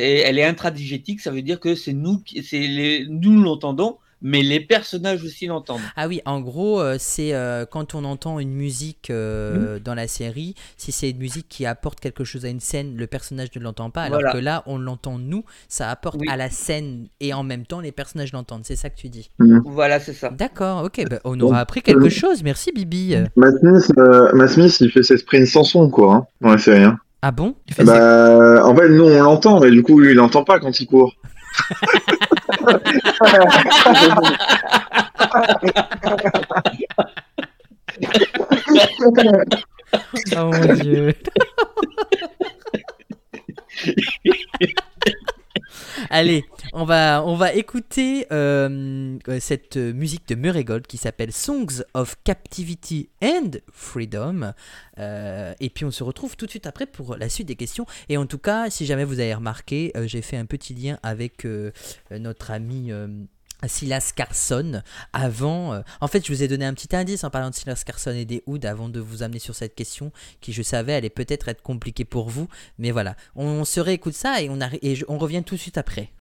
elle est intradigétique, ça veut dire que c'est nous qui, c'est les, nous l'entendons, mais les personnages aussi l'entendent. Ah oui, en gros, euh, c'est euh, quand on entend une musique euh, dans la série, si c'est une musique qui apporte quelque chose à une scène, le personnage ne l'entend pas, alors Voilà. que là, on l'entend nous, ça apporte Oui. à la scène et en même temps, les personnages l'entendent. C'est ça que tu dis. Voilà, c'est ça. D'accord, ok, bah, on aura appris quelque chose. Merci, Bibi. Matt Smith, euh, Matt Smith, il fait ses sprints sans son, quoi, hein, dans la série. Hein. Ah bon? Il fait ses- Bah, en fait, nous, on l'entend, mais du coup, lui, il n'entend pas quand il court. Oh mon dieu. Allez, on va, écouter euh, euh, cette musique de Murray Gold qui s'appelle Songs of Captivity and Freedom. Euh, et puis on se retrouve tout de suite après pour la suite des questions. Et en tout cas, si jamais vous avez remarqué, j'ai fait un petit lien avec notre ami. Silas Carson avant. euh, en fait, je vous ai donné un petit indice en parlant de Silas Carson et des Hoods avant de vous amener sur cette question qui, je savais, allait peut-être être compliquée pour vous. Mais voilà, on se réécoute ça et on, et on revient tout de suite après.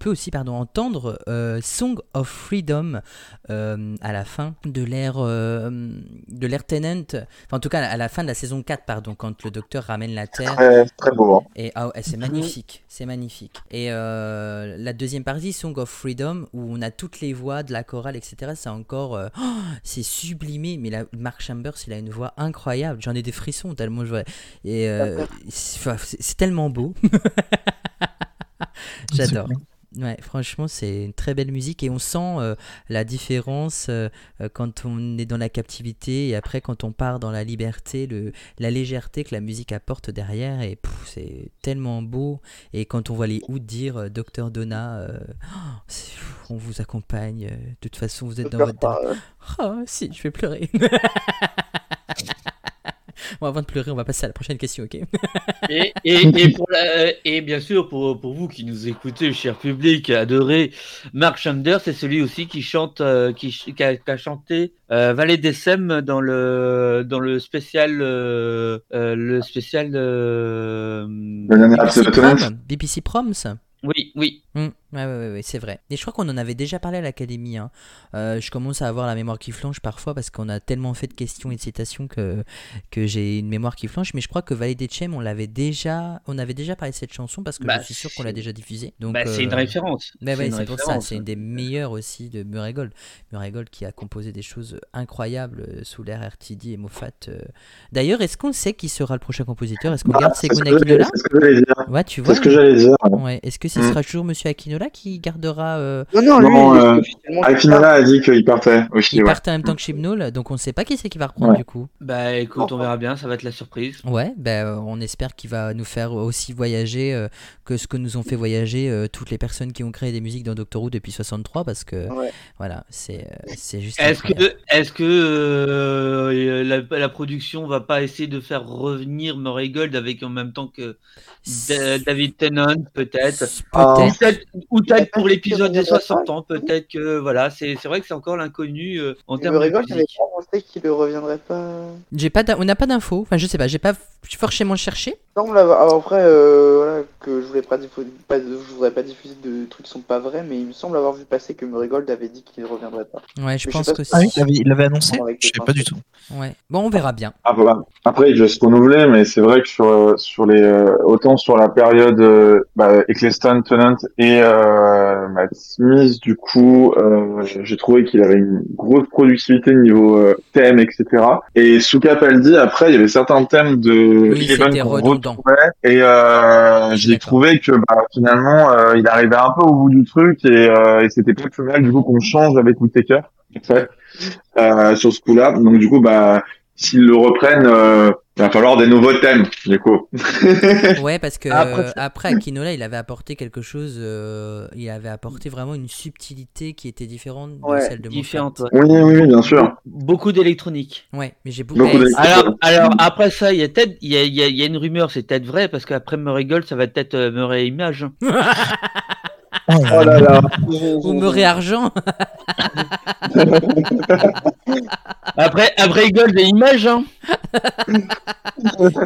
Peut aussi pardon entendre euh, Song of Freedom euh, à la fin de l'ère euh, de l'ère Tennant. Enfin, en tout cas à la fin de la saison 4 pardon quand le docteur ramène la Terre. Très, très beau. Hein. Et ah ouais, c'est magnifique, c'est magnifique. Et euh, la deuxième partie, Song of Freedom, où on a toutes les voix de la chorale, etc. C'est encore, euh, oh, c'est sublimé. Mais la, Mark Chambers, il a une voix incroyable. J'en ai des frissons tellement je vois. Et euh, c'est tellement beau. J'adore. Ouais, franchement, c'est une très belle musique et on sent euh, la différence euh, euh, quand on est dans la captivité et après quand on part dans la liberté, le, la légèreté que la musique apporte derrière et c'est tellement beau. Et quand on voit les Ouds dire Docteur Donna, euh, oh, on vous accompagne, de toute façon vous êtes dans votre... pas. Oh si, je vais pleurer. bon, avant de pleurer, on va passer à la prochaine question, ok? Et, et, et, pour la- et bien sûr, pour, pour vous qui nous écoutez, cher public, adoré, Mark Chandler, c'est celui aussi qui chante, euh, qui, a, qui a chanté euh, Vallée des Sèmes dans le, dans le spécial, euh, euh, le spécial. euh, BBC épisode de Tennant. Prom, BBC Proms Oui, oui. Mm, ouais, ouais, ouais, ouais, c'est vrai. Et je crois qu'on en avait déjà parlé à l'académie. hein. Euh, je commence à avoir la mémoire qui flanche parfois parce qu'on a tellement fait de questions et de citations que, que j'ai une mémoire qui flanche. Mais je crois que des Chem, on l'avait déjà, on avait déjà parlé de cette chanson parce que Bah, je suis sûr qu'on l'a c'est- déjà diffusée. Donc, Bah, c'est une euh, référence. Ouais, une c'est pour ça, c'est une des meilleures aussi de Murray Gold. Murray Gold qui a composé des choses incroyables euh, sous l'ère RTD et Moffat. D'ailleurs, est-ce qu'on sait qui sera le prochain compositeur? Est-ce qu'on garde Ah, C'est Segun Akinola c'est. Ouais, tu C'est vois? ce que j'allais dire. Ouais. Est-ce que ce Mm. sera toujours Monsieur Akinola qui gardera euh, Non, non, lui, Non, est euh, a dit qu'il partait aussi. Il ouais. partait en même temps que Chibnall, donc on ne sait pas qui c'est qui va reprendre Ouais. du coup. Bah écoute, on verra bien, ça va être la surprise. Ouais, ben euh, on espère qu'il va nous faire aussi voyager euh, que ce que nous ont fait voyager euh, toutes les personnes qui ont créé des musiques dans Doctor Who depuis 63 parce que Ouais. voilà, c'est c'est juste. Est-ce que, est-ce que euh, la, la production va pas essayer de faire revenir Murray Gold avec en même temps que Da- David Tennant peut-être? Peut-être. Ou peut-être pour l'épisode des reviendrait 60 ans, peut-être que voilà, c'est c'est vrai que c'est encore l'inconnu euh, en Je termes me de musique. pas pensé qu'il ne reviendrait pas. J'ai pas, on n'a pas d'infos. Enfin, je sais pas, j'ai pas forcément cherché. Il semble avoir- alors après, euh, voilà, que je voulais pas, pas- je voudrais pas diffuser de trucs qui sont pas vrais, mais il me semble avoir vu passer que Murray Gold avait dit qu'il ne reviendrait pas. Ouais, je Mais je pense sais que Ah si. oui, il l'avait- annoncé Je sais pas du tout. Ouais. Bon, on verra bien. Ah, bah, Après, il doit se renouveler, mais c'est vrai que sur euh, sur les euh, autant sur la période euh, bah, Eccleston, Tennant et euh, Matt Smith, du coup, euh, j'ai trouvé qu'il avait une grosse productivité niveau euh, thème, etc. Et sous Capaldi, après, il y avait certains thèmes de Oui, Eleven qu'on retrouvait, et euh, j'ai trouvé que bah, finalement, euh, il arrivait un peu au bout du truc et, euh, et c'était pas plus mal du coup qu'on change avec Whittaker, en fait, euh, sur ce coup-là. Donc du coup, bah s'ils le reprennent, euh, il va falloir des nouveaux thèmes, du coup. Ouais, parce que Après, euh, c'est- après Akinola, il avait apporté quelque chose. euh, il avait apporté vraiment une subtilité qui était différente de celle de. Différente. ouais. oui, oui, oui, bien sûr. Beaucoup d'électronique. Ouais, mais j'ai beaucoup. Beaucoup d'électronique. Alors, alors après ça, il y a peut-être, il y a, il y a- y a une rumeur, c'est peut-être vrai parce qu'après Murray Gold, ça va peut-être euh, Murray Image. hein. Oh là là. Ou Murray Argent. Après, après Gold et Image, hein.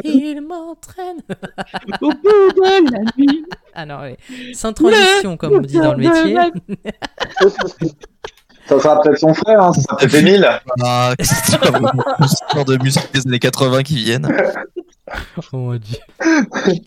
il m'entraîne. Au bout de la nuit. Ah non, ouais. Sans transition, comme on dit dans le métier. Ça sera peut-être son frère, hein, ça sera peut-être Emile. Ah, histoire de musique des années 80 qui viennent? Oh mon dieu.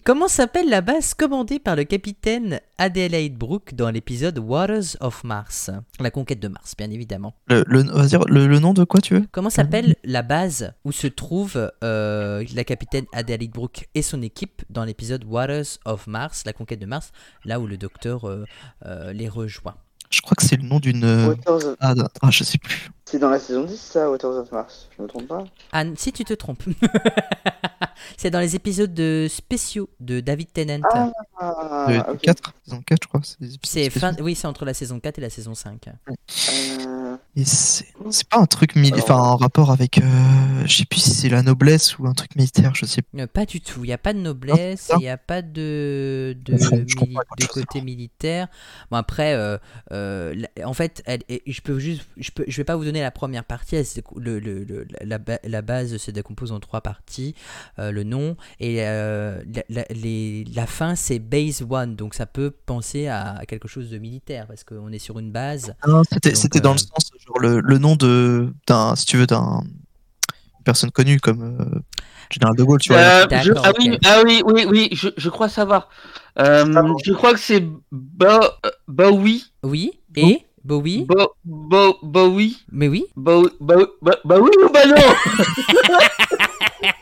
Comment s'appelle la base commandée par le capitaine Adelaide Brooke dans l'épisode Waters of Mars? La conquête de Mars, bien évidemment. Le, le, on va dire le, le nom de quoi tu veux? Comment s'appelle la base où se trouve euh, la capitaine Adelaide Brooke et son équipe dans l'épisode Waters of Mars, la conquête de Mars, là où le docteur euh, euh, les rejoint? Je crois que c'est le nom d'une. euh, Ah, non, ah, je sais plus. C'est dans la saison 10, ça, Waters of Mars. Je me trompe pas? Anne, si tu te trompes. C'est dans les épisépisodes de spéciaux de David Tennant. Ah, Le ok. 4 Saison 4, je crois. c'est épisodes fin... Oui, c'est entre la saison 4 et la saison 5. Euh, Et c'est c'est pas un truc mili- Alors- enfin un rapport avec, euh, je sais plus si c'est la noblesse ou un truc militaire, je sais. Euh, Pas du tout. Il n'y a pas de noblesse, ça. il n'y a pas de, de, mili- de côté militaire. Bon, après, euh, euh, en fait, elle- je peux juste, je peux, je vais pas vous donner la première partie. elle se décou- le, le- le- la, ba- la base se décompose en trois parties. euh, le nom et euh, la, la- les- la fin, c'est base one, donc ça peut penser à quelque chose de militaire parce qu'on est sur une base. Non, c'était dans euh, le sens genre le, le nom de d'un si tu veux d'un personne connue comme euh, général de Gaulle, tu vois. Euh, je- ah, ah oui, oui, oui, je, je crois savoir. Euh, je crois que c'est Ba- euh, Bowie. Oui. Et Bowie. Bo- Bo- Bowie. Mais oui. Bowie. Bowie. Bah oui ou bah non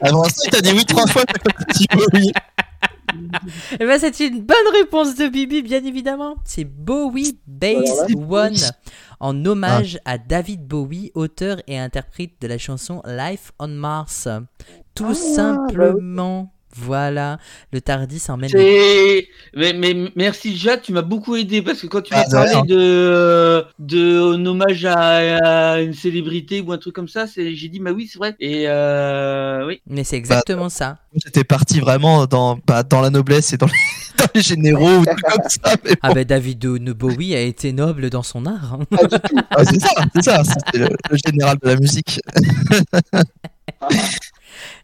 Avant ça, il t'a dit oui trois fois. t'as oui. Eh ben, c'est une bonne réponse de Bibi, bien évidemment. C'est Bowie Base One, en hommage à David Bowie, auteur et interprète de la chanson Life on Mars. Tout simplement. Voilà, le Tardis emmène. Mais, mais merci Jacques, tu m'as beaucoup aidé parce que quand tu Ah, m'as de parlé de, de un hommage à, à une célébrité ou un truc comme ça, c'est- j'ai dit bah oui c'est vrai. Et euh, oui. Mais c'est exactement ça. J'étais parti vraiment dans bah, dans la noblesse et dans les, dans les généraux ou trucs comme ça. Mais Ah ben David de Bowie a été noble dans son art. hein. Pas du tout. Ah, c'est ça, c'est ça, c'était le, le général de la musique.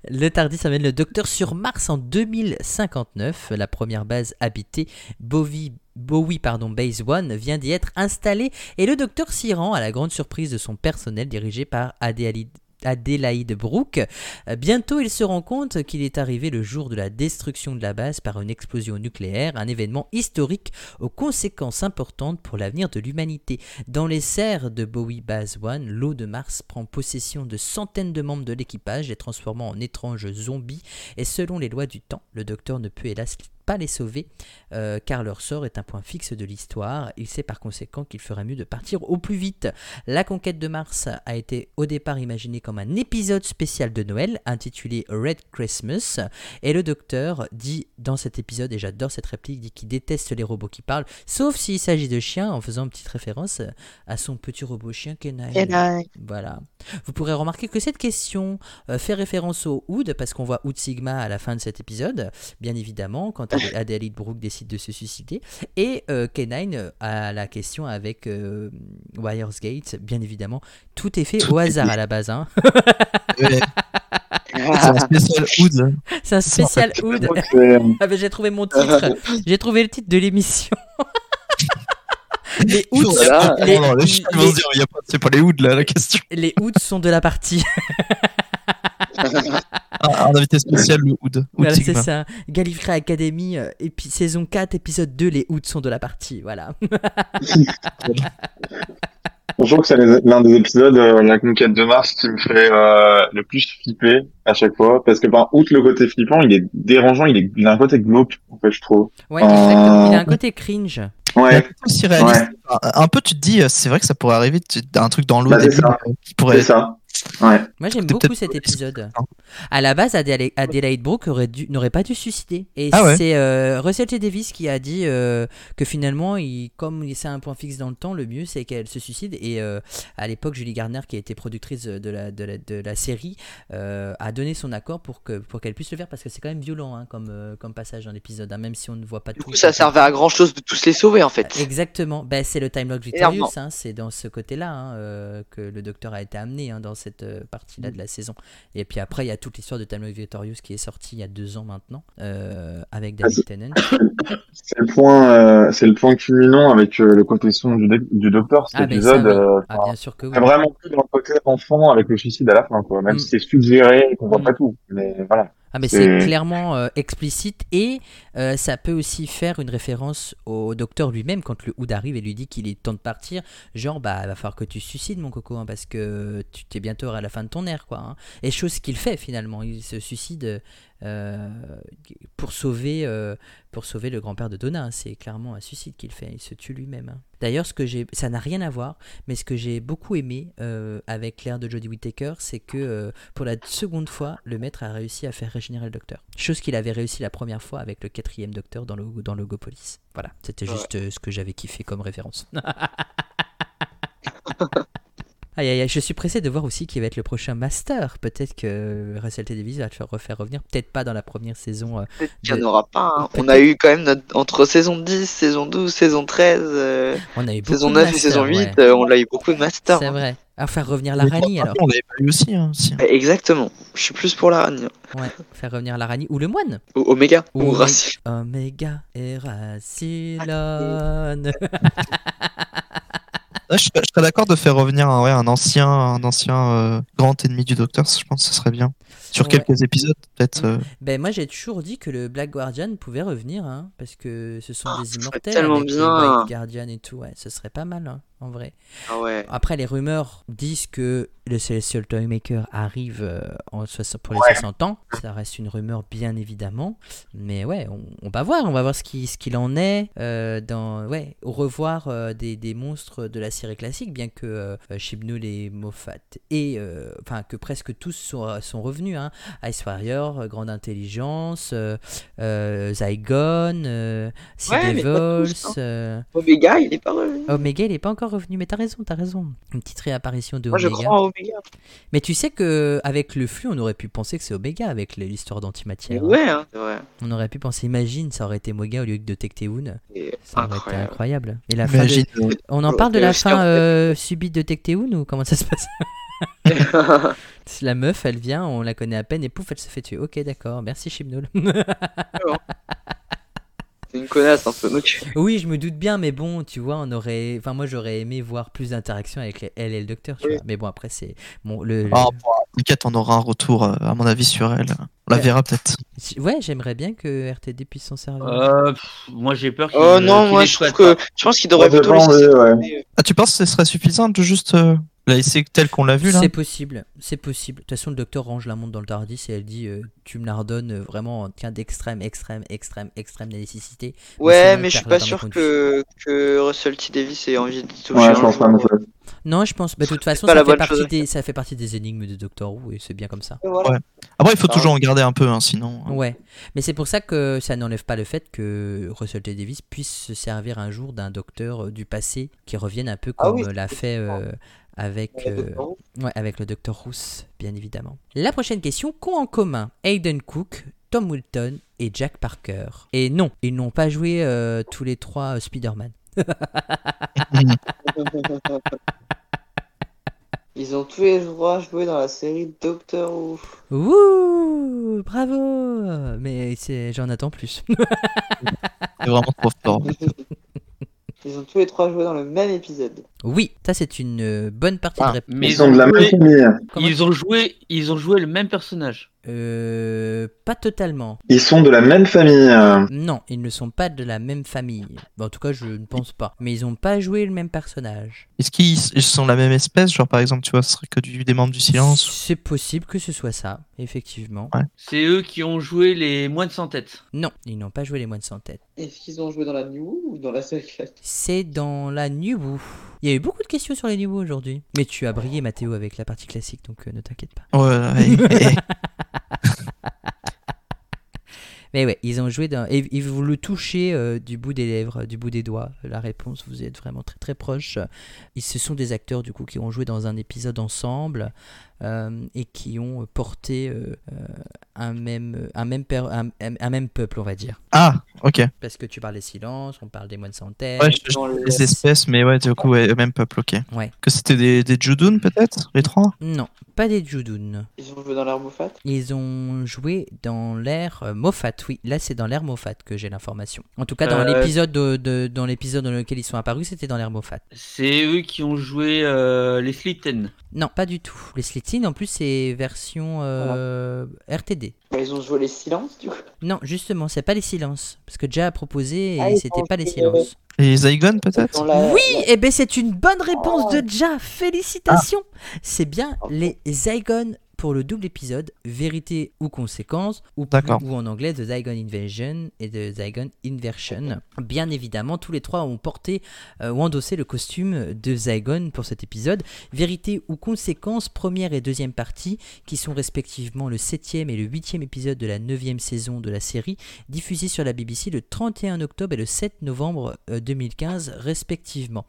Le Tardis amène le docteur sur Mars en 2059. La première base habitée, Bowie, Bowie Base One, vient d'y être installée et le docteur s'y rend à la grande surprise de son personnel dirigé par Adélaïde. Adélaïde Brooke. Euh, Bientôt, il se rend compte qu'il est arrivé le jour de la destruction de la base par une explosion nucléaire, un événement historique aux conséquences importantes pour l'avenir de l'humanité. Dans les serres de Bowie Base One, l'eau de Mars prend possession de centaines de membres de l'équipage, les transformant en étranges zombies. Et selon les lois du temps, le docteur ne peut hélas pas les sauver, euh, car leur sort est un point fixe de l'histoire. Il sait par conséquent qu'il ferait mieux de partir au plus vite. La conquête de Mars a été au départ imaginée comme un épisode spécial de Noël, intitulé Red Christmas. Et le docteur dit dans cet épisode, et j'adore cette réplique, dit qu'il déteste les robots qui parlent, sauf s'il s'agit de chiens, en faisant une petite référence à son petit robot chien Kenai. Voilà. Vous pourrez remarquer que cette question euh, fait référence au Oud, parce qu'on voit Oud Sigma à la fin de cet épisode, bien évidemment, quand Adélaïde Brooke décide de se suicider. Et euh, K9 euh, a la question avec euh, Wires Gate, bien évidemment. Tout est fait Tout au est hasard fait. à la base. hein. Ouais, c'est un spécial Hood. C'est un spécial c'est- Ah ben, j'ai trouvé mon titre. J'ai trouvé le titre de l'émission. les Voilà. les, Non, pas- c'est pas les Hood là la question. les Ouds sont de la partie. Un, un invité spécial, le Hood. Voilà, c'est ça. Gallifrey Academy, euh, saison 4, épisode 2, les Ouds sont de la partie. Voilà. Je trouve que c'est l'un des épisodes, euh, la conquête de Mars, qui me fait euh, le plus flipper à chaque fois. Parce que, par outre le côté flippant, il est dérangeant, il, est, il a un côté glauque, en fait, je trouve. Ouais, Euh, exactement. Il a un côté cringe. Un Ouais. Un- peu, tu te dis, euh, c'est vrai que ça pourrait arriver, tu- un truc dans l'eau Bah, c'est débile, ça. qui pourrait c'est ça. Ouais. Moi, j'aime beaucoup cet épisode. À la base, Adélaïde Brooke n'aurait pas dû se suicider. Et Ah ouais. c'est euh, Russell T. Davis qui a dit euh, que finalement, il, comme c'est un point fixe dans le temps, le mieux c'est qu'elle se suicide. Et euh, à l'époque, Julie Garner, qui a été productrice de la, de la, de la série, euh, a donné son accord pour que pour qu'elle puisse le faire parce que c'est quand même violent hein, comme, euh, comme passage dans l'épisode, hein, même si on ne voit pas Du tout. coup, ça servait à grand chose de tous les sauver en fait. Exactement, ben, c'est le Time Énormément. Victorious, hein, c'est dans ce côté-là que le docteur a été amené hein, dans cette euh, partie-là de la saison. Et puis après, il y a toute l'histoire de Time Lord Victorious qui est sortie il y a deux ans maintenant, euh, avec David Tennant. C'est le point, euh, c'est le point culminant avec euh, le côté son du, docteur, cet Ah, ben épisode. ça, oui. Ah, bien sûr que oui. vraiment plus dans le côté enfant avec le suicide à la fin, quoi. Même Mm. si c'est suggéré et qu'on voit Mm. pas tout. Mais voilà. Ah mais c'est C'est- clairement euh, explicite et euh, ça peut aussi faire une référence au docteur lui-même quand le Hood arrive et lui dit qu'il est temps de partir. Genre bah va falloir que tu suicides mon coco hein, parce que tu t'es bientôt à la fin de ton air quoi. hein. Et chose qu'il fait finalement, il se suicide euh, pour sauver euh, pour sauver le grand-père de Donna. hein. C'est clairement un suicide qu'il fait. Il se tue lui-même. D'ailleurs ce que j'ai ça n'a rien à voir mais ce que j'ai beaucoup aimé avec l'ère de Jodie Whittaker c'est que pour la seconde fois, le maître a réussi à faire régénérer le docteur. Chose qu'il avait réussi la première fois avec le quatrième docteur dans, le, dans Logopolis. Voilà, c'était juste euh, ce que j'avais kiffé comme référence. Aïe, aïe, aïe, je suis pressé de voir aussi qui va être le prochain Master. Peut-être que Russell T. Davies va te faire refaire revenir. Peut-être pas dans la première saison. euh, Peut-être qu'il n'y en aura pas. hein. On a eu quand même notre... entre saison 10, saison 12, saison 13, euh, On a eu saison de 9 et Master, saison 8, ouais. euh, on a eu beaucoup de masters. C'est hein. vrai. À faire revenir la Rani alors. On l'avait pas eu aussi. hein, si. Exactement. Je suis plus pour la Rani. Ouais, faire revenir la Rani ou le moine. Ou Omega. Ou- Ou Racine. Omega et Racilon. Ah, je, serais- je serais d'accord de faire revenir un, ouais, un ancien, un ancien euh, grand ennemi du Docteur. Je pense que ce serait bien. Sur Ouais. quelques épisodes, peut-être. euh, Ben moi j'ai toujours dit que le Black Guardian pouvait revenir, hein, parce que ce sont Ah, des immortels tellement avec bien. White Guardian et tout, ouais, ce serait pas mal, hein, en vrai. Ah ouais. Après les rumeurs disent que le Celestial Toymaker arrive euh, en pour les Ouais. 60 ans, ça reste une rumeur bien évidemment, mais ouais, on, on va voir, on va voir ce qui- ce qu'il en est euh, dans, ouais, au revoir euh, des, des monstres de la série classique, bien que euh, Chibnall et Moffat et, enfin que presque tous sont, sont revenus, hein, Ice Warrior, Grande Intelligence, Zygon, euh, Sea Ouais, Devils, hein. Omega, il est pas revenu. Omega, il est pas encore revenu, mais t'as raison, t'as raison. Une petite réapparition de Moi, je Omega. crois en Omega. Mais tu sais que avec le flux, on aurait pu penser que c'est Omega avec l'histoire d'antimatière. hein. Ouais, hein, c'est vrai. On aurait pu penser, imagine, ça aurait été Omega au lieu de Tecteun. C'est Ça aurait été incroyable. incroyable. Et la fin de- On en parle de la fin euh, subite de Tecteun ou comment ça se passe? La meuf, elle vient, on la connaît à peine et pouf, elle se fait tuer. Ok, d'accord, merci Chibnall. c'est une connasse un peu. Donc, oui, je me doute bien, mais bon, tu vois, on aurait. Enfin, moi, j'aurais aimé voir plus d'interactions avec les- elle et le docteur, tu Oui. vois. Mais bon, après, c'est. Bon, le, le- ah, bon, T'inquiète, on aura un retour, euh, à mon avis, sur elle. On la Ouais. verra peut-être. Ouais, j'aimerais bien que RTD puisse s'en servir. Euh, pff, moi j'ai peur qu'il Oh non, moi je trouve que. Je pense qu'il devrait plutôt ouais. Ah, tu penses que ce serait suffisant de juste euh, la laisser telle qu'on l'a vue là C'est possible, c'est possible. De toute façon, le docteur range la montre dans le Tardis et elle dit euh, Tu me la redonnes euh, vraiment en cas d'extrême, extrême, extrême, extrême nécessité. Ouais, mais je suis pas sûr que, que Russell T. Davis ait envie de toucher Ouais, un je pense pas non je pense. bah, de toute façon, ça fait, partie chose des, ça fait partie des énigmes de Doctor Who et c'est bien comme ça. Voilà. Ouais. Après, il faut Ah. toujours en garder un peu, hein, sinon. euh, Ouais, mais c'est pour ça que ça n'enlève pas le fait que Russell T. Davis puisse se servir un jour d'un docteur euh, du passé qui revienne un peu Ah comme oui, euh, l'a fait euh, avec, euh, ouais, avec le docteur Rousse, bien évidemment. La prochaine question qu'ont en commun Hayden Cook, Tom Wilton et Jack Parker? Et non, ils n'ont pas joué euh, tous les trois euh, Spider-Man. Ils ont tous les droits joué dans la série Doctor Who. Ouh, bravo Mais c'est- j'en attends plus. C'est vraiment trop fort. Ils ont tous les trois joué dans le même épisode. Oui, ça c'est une euh, bonne partie Ah, de réponse. Mais Ils sont de la même joué- famille. Comment Ils ont joué, ils ont joué le même personnage. Euh, pas totalement. Ils sont de la même famille. euh. Non, ils ne sont pas de la même famille. Bon, en tout cas, je ne pense pas. Mais ils n'ont pas joué le même personnage. Est-ce qu'ils ils sont la même espèce? Genre, par exemple, tu vois, ce serait que du, des membres du silence C'est possible que ce soit ça, effectivement. Ouais. C'est eux qui ont joué les moins de 100 têtes. Non, ils n'ont pas joué les moines sans tête. Est-ce qu'ils ont joué dans la New ou dans la série C'est dans la New. Il y a eu beaucoup de questions sur les Who aujourd'hui. Mais tu as brillé, Mathéo, avec la partie classique, donc euh, ne t'inquiète pas. Ouais, Mais ouais, ils ont joué dans. Et, et vous le touchez euh, du bout des lèvres, du bout des doigts. La réponse, vous êtes vraiment très très proche. Ils, ce sont des acteurs du coup qui ont joué dans un épisode ensemble euh, et qui ont porté euh, euh, un, même, un, même per- un, un- un même peuple, on va dire. Ah, ok. Parce que tu parles des silences, on parle des moines sans tête. Ouais, je, je- les espèces, mais ouais, du coup, ouais, même peuple, ok. Ouais. Que c'était des, des Judun, peut-être Les trois? Non, pas des Judun. Ils ont joué dans l'air Moffat? Ils ont joué dans l'ère Moffat, oui. Là, c'est dans l'ère Moffat que j'ai l'information. En tout cas, dans Euh, l'épisode de, de- dans l'épisode dans lequel ils sont apparus, c'était dans l'ère Moffat. C'est eux qui ont joué euh, les Slitten. Non, pas du tout. Les En plus, c'est version euh, RTD. Bah, Ils ont joué les silences du coup. Non, justement, c'est pas les silences. Parce que déjà a proposé et Ah, c'était pas les silences. Les Zygon, peut-être la- Oui, et ben c'est une bonne réponse de Ja. Félicitations. C'est bien Ah. les Zygon pour le double épisode, vérité ou conséquence, ou, ou en anglais The Zygon Invasion et The Zygon Inversion. Bien évidemment, tous les trois ont porté euh, ou endossé le costume de Zygon pour cet épisode. Vérité ou conséquence, première et deuxième partie, qui sont respectivement le septième et le huitième épisode de la neuvième saison de la série, diffusés sur la BBC le 31 octobre et le 7 novembre euh, 2015 respectivement.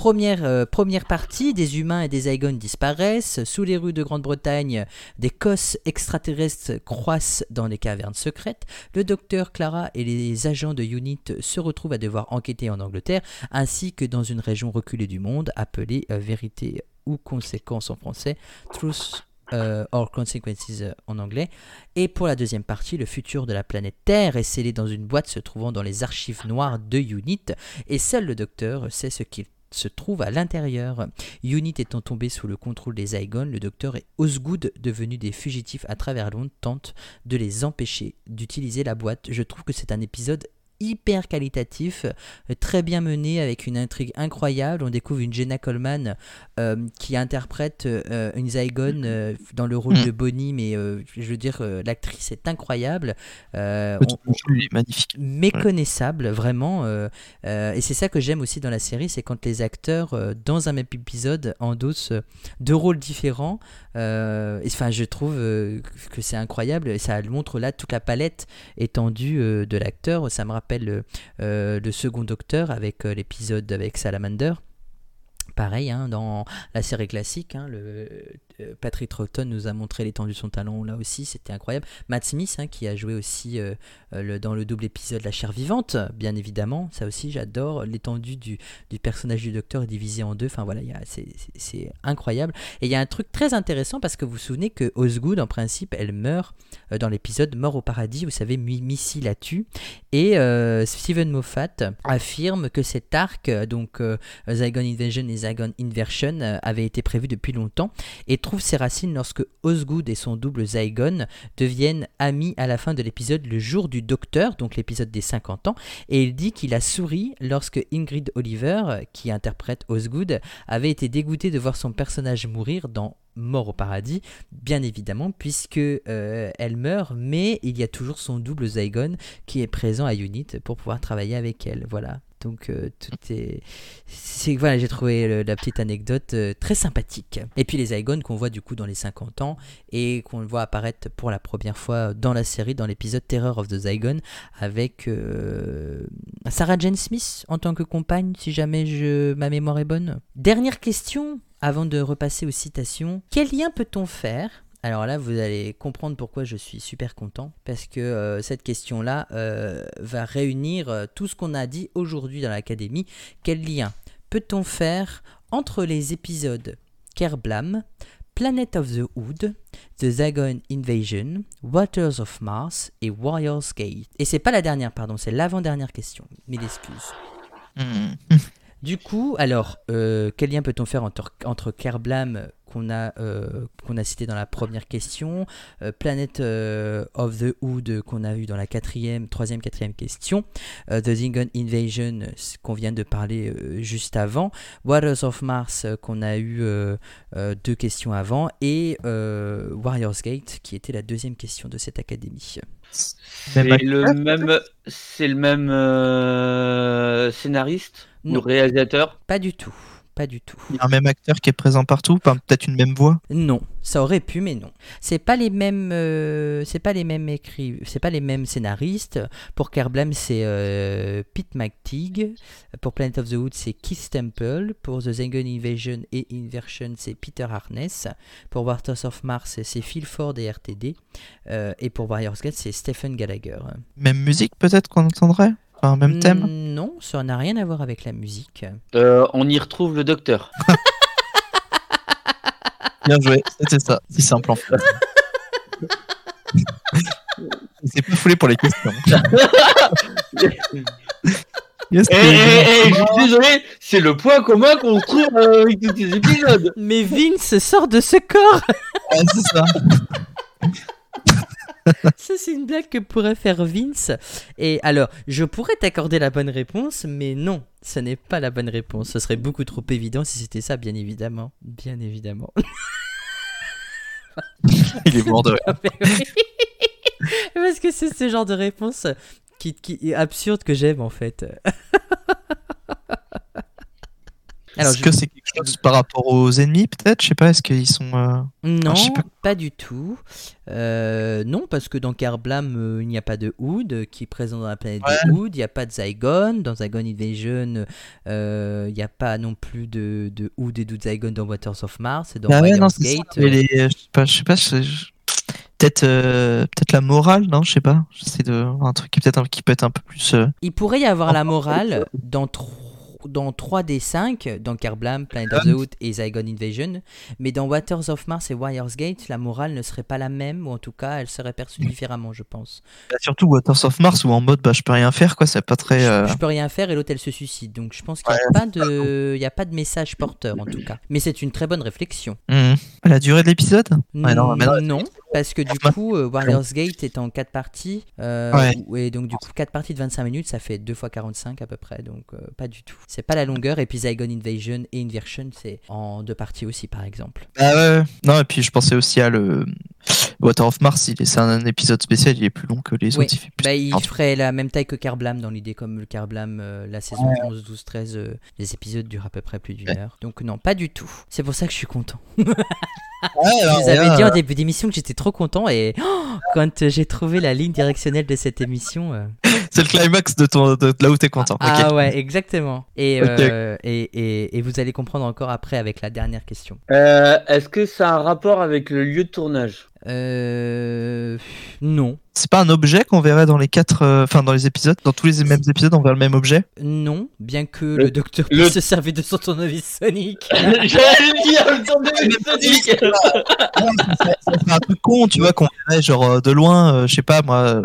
Première, euh, première partie, des humains et des Zygons disparaissent. Sous les rues de Grande-Bretagne, des cosses extraterrestres croissent dans les cavernes secrètes. Le docteur Clara et les agents de UNIT se retrouvent à devoir enquêter en Angleterre, ainsi que dans une région reculée du monde appelée euh, Vérité ou Conséquence en français, Truth euh, or Consequences en anglais. Et pour la deuxième partie, le futur de la planète Terre est scellé dans une boîte se trouvant dans les archives noires de UNIT, et seul le docteur sait ce qu'il se trouve à l'intérieur. Unit étant tombé sous le contrôle des Zygons, le docteur et Osgood, devenus des fugitifs à travers Londres, tentent de les empêcher d'utiliser la boîte. Je trouve que c'est un épisode hyper qualitatif, euh, très bien mené avec une intrigue incroyable. On découvre une Jenna Coleman euh, qui interprète euh, une Zygon euh, dans le rôle Mm. de Bonnie, mais je veux dire, l'actrice est incroyable. On- est magnifique. méconnaissable vraiment et c'est ça que j'aime aussi dans la série c'est quand les acteurs dans un même épisode endossent deux rôles différents et, enfin je trouve que c'est incroyable et ça montre là toute la palette étendue de l'acteur ça me rappelle euh, euh, le second docteur avec euh, l'épisode avec Salamander. Pareil, hein, dans la série classique, hein, Patrick Troughton nous a montré l'étendue de son talent là aussi, c'était incroyable. Matt Smith, hein, qui a joué aussi euh, euh, dans le double épisode La chair vivante, bien évidemment, ça aussi j'adore. L'étendue du, personnage du docteur est divisée en deux, enfin voilà, c'est- incroyable. Et il y a un truc très intéressant parce que vous vous souvenez que Osgood, en principe, elle meurt euh, dans l'épisode Mort au paradis, vous savez, Mi- Missy la tue. Et euh, Steven Moffat affirme que cet arc, euh, donc euh, Zygon Invasion et Zygon Inversion, euh, avait été prévu depuis longtemps et trouve ses racines lorsque Osgood et son double Zygon deviennent amis à la fin de l'épisode Le jour du docteur, donc l'épisode des 50 ans, et il dit qu'il a souri lorsque Ingrid Oliver, qui interprète Osgood, avait été dégoûtée de voir son personnage mourir dans Mort au paradis, bien évidemment, puisque euh, elle meurt, mais il y a toujours son double Zygon qui est présent à Unit pour pouvoir travailler avec elle. Voilà. Donc euh, tout est, voilà, j'ai trouvé la petite anecdote euh, très sympathique. Et puis les Zygons qu'on voit du coup dans les 50 ans et qu'on voit apparaître pour la première fois dans la série, dans l'épisode Terror of the Zygon, avec euh, Sarah Jane Smith en tant que compagne, si jamais je, ma mémoire est bonne. Dernière question, avant de repasser aux citations. Quel lien peut-on faire alors là, vous allez comprendre pourquoi je suis super content, parce que euh, cette question-là euh, va réunir euh, tout ce qu'on a dit aujourd'hui dans l'Académie. Quel lien peut-on faire entre les épisodes Kerblam, Planet of the Hood, The Zagon Invasion, Waters of Mars et Warriors Gate? Et c'est pas la dernière, pardon, c'est l'avant-dernière question. Mille excuses. Hmm. Du coup, alors, euh, quel lien peut-on faire entre, entre Kerblam qu'on a, euh, qu'on a cité dans la première question, euh, Planet euh, of the Hood qu'on a eu dans la quatrième, troisième, quatrième question, euh, The Zingon Invasion qu'on vient de parler euh, juste avant, Waters of Mars qu'on a eu euh, euh, deux questions avant, et euh, Warriors Gate qui était la deuxième question de cette académie. C'est le même, c'est le même euh, scénariste ou Non. réalisateur? Pas du tout, pas du tout. Il y a un même acteur qui est présent partout, peut-être une même voix. Non, ça aurait pu, mais non. C'est pas les mêmes, euh, c'est pas les mêmes écrits, c'est pas les mêmes scénaristes. Pour Kerblam, c'est euh, Pete McTeague. Pour Planet of the Woods, c'est Keith Temple. Pour The Zengen Invasion et Inversion, c'est Peter Harness. Pour Waters of Mars, c'est Phil Ford et RTD. Euh, et pour Warriors Gate, c'est Stephen Gallagher. Même musique peut-être qu'on entendrait? Enfin, même thème? Mm, Non, ça n'a rien à voir avec la musique. Euh, on y retrouve le docteur. Bien joué, c'était ça. Si simple en fait. Il s'est pas foulé pour les questions. Yes, Eh, eh, eh, je suis désolé, c'est le point commun qu'on trouve euh, avec tous ces épisodes. Mais Vince sort de ce corps ouais, c'est ça. Ça, c'est une blague que pourrait faire Vince. Et alors, je pourrais t'accorder la bonne réponse, mais non, ce n'est pas la bonne réponse. Ce serait beaucoup trop évident si c'était ça, bien évidemment. Bien évidemment. Il est mort de rire. Parce que c'est ce genre de réponse qui, qui est absurde que j'aime, en fait. Alors, Est-ce je- que c'est quelque chose par rapport aux ennemis, peut-être? Je sais pas, est-ce qu'ils sont. euh, Non, sais pas. pas. du tout. Euh, non, parce que dans Carblam, euh, il n'y a pas de Hood euh, qui est présent dans la planète de Hood. Il n'y a pas de Zygon. Dans Zygon Invasion, euh, il n'y a pas non plus de, de Hood et de Zygon dans Waters of Mars. Et dans Ah ouais, non, ça, Gate, euh, les- je sais pas, je sais pas, je- peut-être euh, peut-être la morale, non, je sais pas. J'essaie de un truc qui peut-être qui peut être un peu plus. euh, il pourrait y avoir la morale dans tro- dans 3 des 5, dans Carblam, Planet of the Hood et Zygon Invasion, mais dans Waters of Mars et Wire's Gate, la morale ne serait pas la même, ou en tout cas, elle serait perçue différemment, je pense. bah, surtout Waters of Mars où en mode bah je peux rien faire quoi, c'est pas très. euh, Je, je peux rien faire et l'autre elle se suicide. Donc je pense qu'il n'y a, pas de... il y a pas de message porteur en tout cas. Mais c'est une très bonne réflexion. hmm. La durée de l'épisode? Ouais, non, mais non, non, parce que du coup, euh, Warriors Gate est en 4 parties. euh, Ouais. Et donc du coup, 4 parties de 25 minutes, ça fait 2 fois 45 à peu près. Donc euh, pas du tout. C'est pas la longueur. Et puis Zygon Invasion et Inversion, c'est en deux parties aussi par exemple. Ah ouais. Non et puis je pensais aussi à le Water of Mars, c'est un épisode spécial, il est plus long que les Oui. autres. Il fait plus Bah, il 40. ferait la même taille que Carblam dans l'idée, comme le Carblam, euh, la saison 11, 12, 13, euh, les épisodes durent à peu près plus d'une Ouais. heure. Donc non, pas du tout. C'est pour ça que je suis content. Ouais, Je vous avais là, dit en début d'émission que j'étais trop content et oh, quand euh, j'ai trouvé la ligne directionnelle de cette émission. euh, c'est le climax de ton de, de là où t'es content. Ah ouais, exactement. Et, euh, et, et, et vous allez comprendre encore après avec la dernière question. Euh, Est-ce que ça a un rapport avec le lieu de tournage? Euh... Non. C'est pas un objet qu'on verrait dans les quatre, euh, enfin dans les épisodes, dans tous les mêmes épisodes, on verrait le même objet? Non, bien que Le- le, docteur le- puisse se servir de son tournevis Sonic. J'allais dire, le tournevis Sonic Ça serait un truc con, tu vois, qu'on verrait genre euh, de loin, euh, je sais pas moi, euh,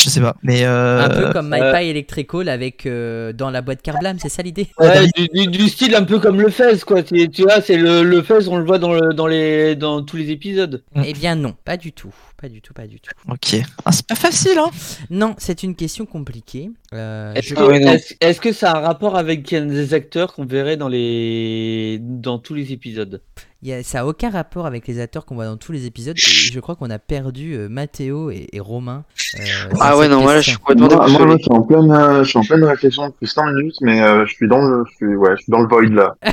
je sais pas, mais euh, Un peu comme My euh, Pie Electrical avec euh, dans la boîte Carblam, c'est ça l'idée? Ouais, du, du- du style un peu comme le Fez, quoi. Tu vois, c'est le, le Fez, on le voit dans, le, dans, les, dans tous les épisodes. Eh bien non, pas du tout. Pas du tout, pas du tout. ok. Ah, c'est pas facile, hein. Non, c'est une question compliquée. Euh, Est-ce je- que, Ah ouais, non. est-ce- est-ce que ça a un rapport avec des acteurs qu'on verrait dans, les, dans tous les épisodes? Il y a- ça a aucun rapport avec les acteurs qu'on voit dans tous les épisodes. Je crois qu'on a perdu euh, Mathéo et, et Romain. euh, Ah ouais, non, moi là, je suis complètement Moi, moi, là, je suis en pleine, euh, je suis en pleine réflexion depuis 100 minutes, mais euh, je suis dans le, je suis, ouais, je suis dans le void là.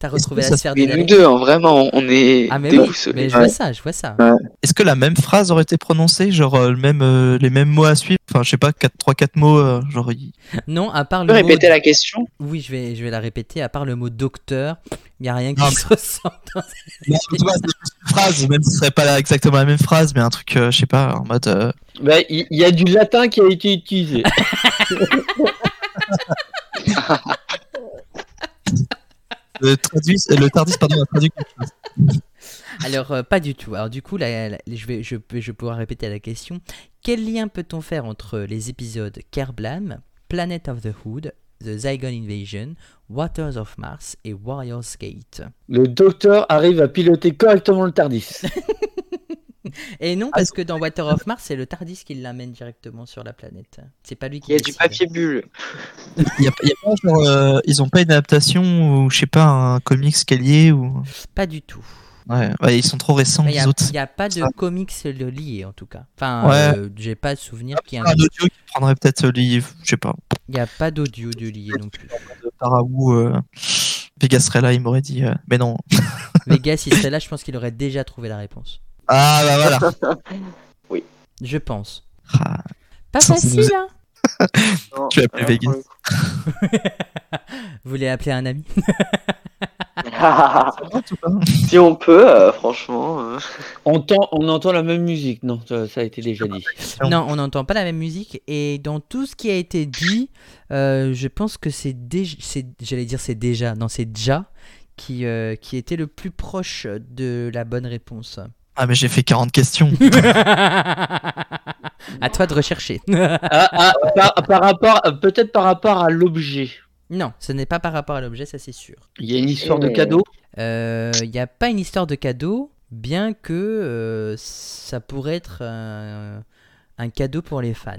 T'as retrouvé la sphère Mais des nous deux, hein, vraiment, on est Ah mais oui, mais je Ouais. vois ça, je vois ça. Est-ce que la même phrase aurait été prononcée, genre euh, le même, euh, les mêmes mots à suivre, enfin je sais pas, 4 3 4 mots, euh, genre Non, à part Tu peux le mot... répéter la question? Oui, je vais, je vais la répéter. À part le mot docteur, il n'y a rien qui Non, se dans- vois, c'est juste une phrase, même si ce serait pas exactement la même phrase, mais un truc, euh, je sais pas, en mode. euh, Bah, Il il y, a du latin qui a été utilisé. le, Tardis, pardon, a traduit quelque chose. Alors, euh, pas du tout. Alors, du coup, là, là, je, vais, je, peux- je vais pouvoir répéter la question. Quel lien peut-on faire entre les épisodes Kerblam, Planet of the Hood, The Zygon Invasion, Waters of Mars et Warriors Gate? Le docteur arrive à piloter correctement le Tardis. Et non, parce que dans Water of Mars, c'est le Tardis qui l'amène directement sur la planète. C'est pas lui qui Il y a du papier bulle. Il y a, il y a pas, genre, euh, ils ont pas une adaptation ou, je sais pas, un comics qui est lié ou. Pas du tout. Ouais, ouais, ils sont trop récents, Il n'y les a, autres. y a pas de Ça. comics le lié en tout cas. Enfin, Ouais. euh, j'ai pas de souvenir qu'il y ait Un un. audio qui prendrait peut-être le livre, je sais pas. Il n'y a pas d'audio de lié non plus. de Paraou, euh, Vegas serait là, il m'aurait dit. euh, mais non. Vegas, s'il serait là, je pense qu'il aurait déjà trouvé la réponse. Ah bah voilà. Je pense. Ah, Pas facile, hein Non, Tu appeler alors, Vegas. Vous voulez appeler un ami si on peut, euh, franchement. euh. On, entend- on entend la même musique. Non, ça, ça a été déjà dit. Non. Non, on n'entend pas la même musique. Et dans tout ce qui a été dit, euh, je pense que c'est déjà. J'allais dire c'est déjà. Non, c'est déjà qui, euh, qui était le plus proche de la bonne réponse. Ah mais j'ai fait 40 questions. à toi de rechercher. Ah, ah, par, par rapport, peut-être par rapport à l'objet. non, ce n'est pas par rapport à l'objet, ça c'est sûr. Il y a une histoire de cadeau? Il n'y a pas une histoire de cadeau, bien que euh, ça pourrait être un, un cadeau pour les fans.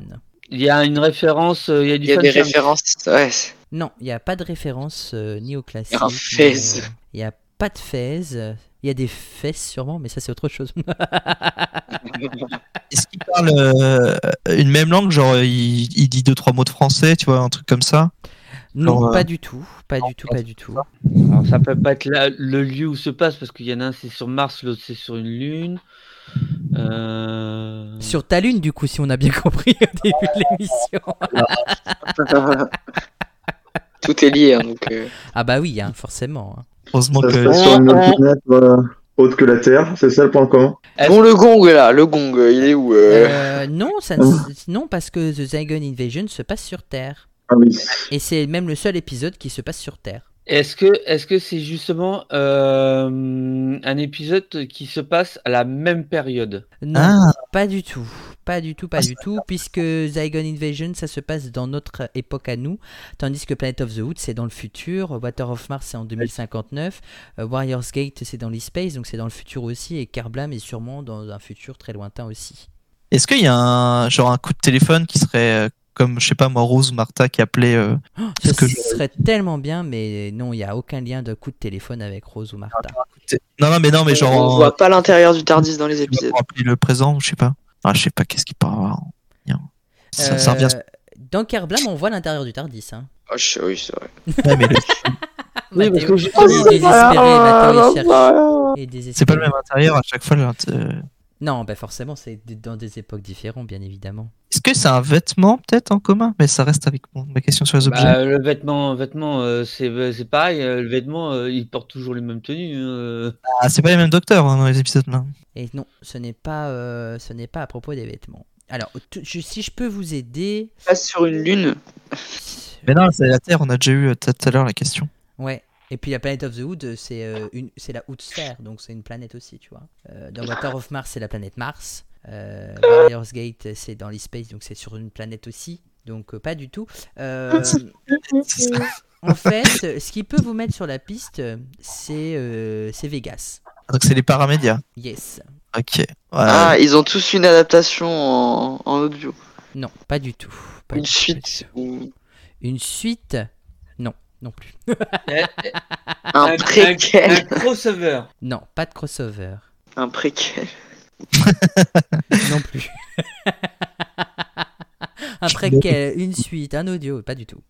Il y a une référence. euh, Il y a du Il y a des références. Ouais, Non, il n'y a pas de référence euh, ni au classique. Un ni fez. au- Il n'y a pas de fez. Il y a des fesses sûrement, mais ça c'est autre chose. Est-ce qu'il parle euh, une même langue, genre il, il dit deux trois mots de français, tu vois, un truc comme ça? Non, Genre, euh, pas du tout, pas du tout, pas du tout. Alors, ça peut pas être là, le lieu où se passe, parce qu'il y en a un c'est sur Mars, l'autre c'est sur une Lune. Euh... Sur ta lune, du coup, si on a bien compris au début de l'émission. Tout est lié, hein, donc. euh, Ah bah oui, hein, forcément. hein. Heureusement Ça se que. sur une autre planète voilà, autre que la Terre, c'est ça le point commun Bon, le gong là, le gong, euh, il est où euh Euh, non, ça ne- non, parce que The Zygon Invasion se passe sur Terre. Ah oui. Et c'est même le seul épisode qui se passe sur Terre. Est-ce que est-ce que c'est justement euh, un épisode qui se passe à la même période? Non, Ah, pas du tout. Pas du tout, pas du tout, puisque Zygon Invasion, ça se passe dans notre époque à nous, tandis que Planet of the Hood, c'est dans le futur, Water of Mars, c'est en 2059, euh, Warriors Gate, c'est dans l'espace, donc c'est dans le futur aussi, et Kerblam est sûrement dans un futur très lointain aussi. Est-ce qu'il y a un genre un coup de téléphone qui serait euh, comme je sais pas moi Rose ou Martha qui appelait euh, Ce Est-ce que je- serait tellement bien, mais non, il n'y a aucun lien de coup de téléphone avec Rose ou Martha. Non non mais non mais genre On voit pas l'intérieur du Tardis dans les épisodes. appeler le présent, je sais pas. Ah, je sais pas qu'est-ce qu'il peut avoir. Ça, revient. Euh, Dans Kerblam, on voit l'intérieur du Tardis. Hein. Ah, je- oui, c'est vrai. Ouais, mais le- Oui, parce que je- désespéré. Ah, c'est pas le même intérieur à chaque fois. euh, Non, bah forcément, c'est dans des époques différentes, bien évidemment. Est-ce que c'est un vêtement peut-être en commun? Mais ça reste avec mon- ma question sur les objets. Bah, le vêtement, vêtement euh, c'est c'est pareil. le vêtement, euh, il porte toujours les mêmes tenues. euh. Ah, c'est pas les mêmes docteurs hein, dans les épisodes là. Et non, ce n'est pas, euh, ce n'est pas à propos des vêtements. Alors, je- si je peux vous aider, passe sur une lune. Mais non, c'est la Terre. On a déjà eu euh, tout à l'heure la question. ouais. Et puis la planète of the Hood, c'est euh, une, c'est la Hood Sphere, donc c'est une planète aussi, tu vois. Euh, dans Water of Mars, c'est la planète Mars. Euh, Warriors Gate, c'est dans l'espace, donc c'est sur une planète aussi. Donc euh, pas du tout. Euh, en fait, ce qui peut vous mettre sur la piste, c'est euh, c'est Vegas. Donc c'est les paramédias. Yes. Ok. Ah, ils ont tous une adaptation en, en audio. Non, pas du tout. Pas Une du suite tout. Une suite Non, non plus. Eh, un préquel. un crossover. Non, pas de crossover. Un préquel. Non plus. préquel, une suite, un audio, pas du tout.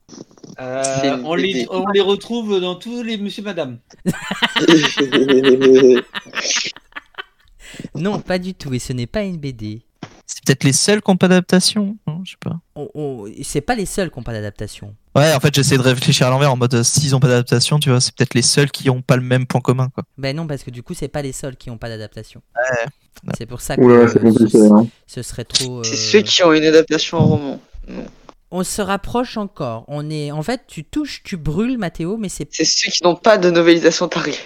Euh, les, on les retrouve dans tous les Monsieur Madame. Non, pas du tout, et ce n'est pas une BD. C'est peut-être les seuls qui n'ont pas d'adaptation. Non, je sais pas. C'est pas les seuls qui n'ont pas d'adaptation. Ouais, en fait, j'essaie de réfléchir à l'envers en mode euh, s'ils ont pas d'adaptation, tu vois, c'est peut-être les seuls qui ont pas le même point commun, quoi. Ben non, parce que du coup, c'est pas les seuls qui n'ont pas d'adaptation. C'est pour ça que c'est compliqué. ce, Hein. ce serait trop. C'est euh, ceux qui ont une adaptation en roman. On se rapproche encore. On est, en fait, tu touches, tu brûles, Mathéo, mais c'est C'est ceux qui n'ont pas de novélisation Target.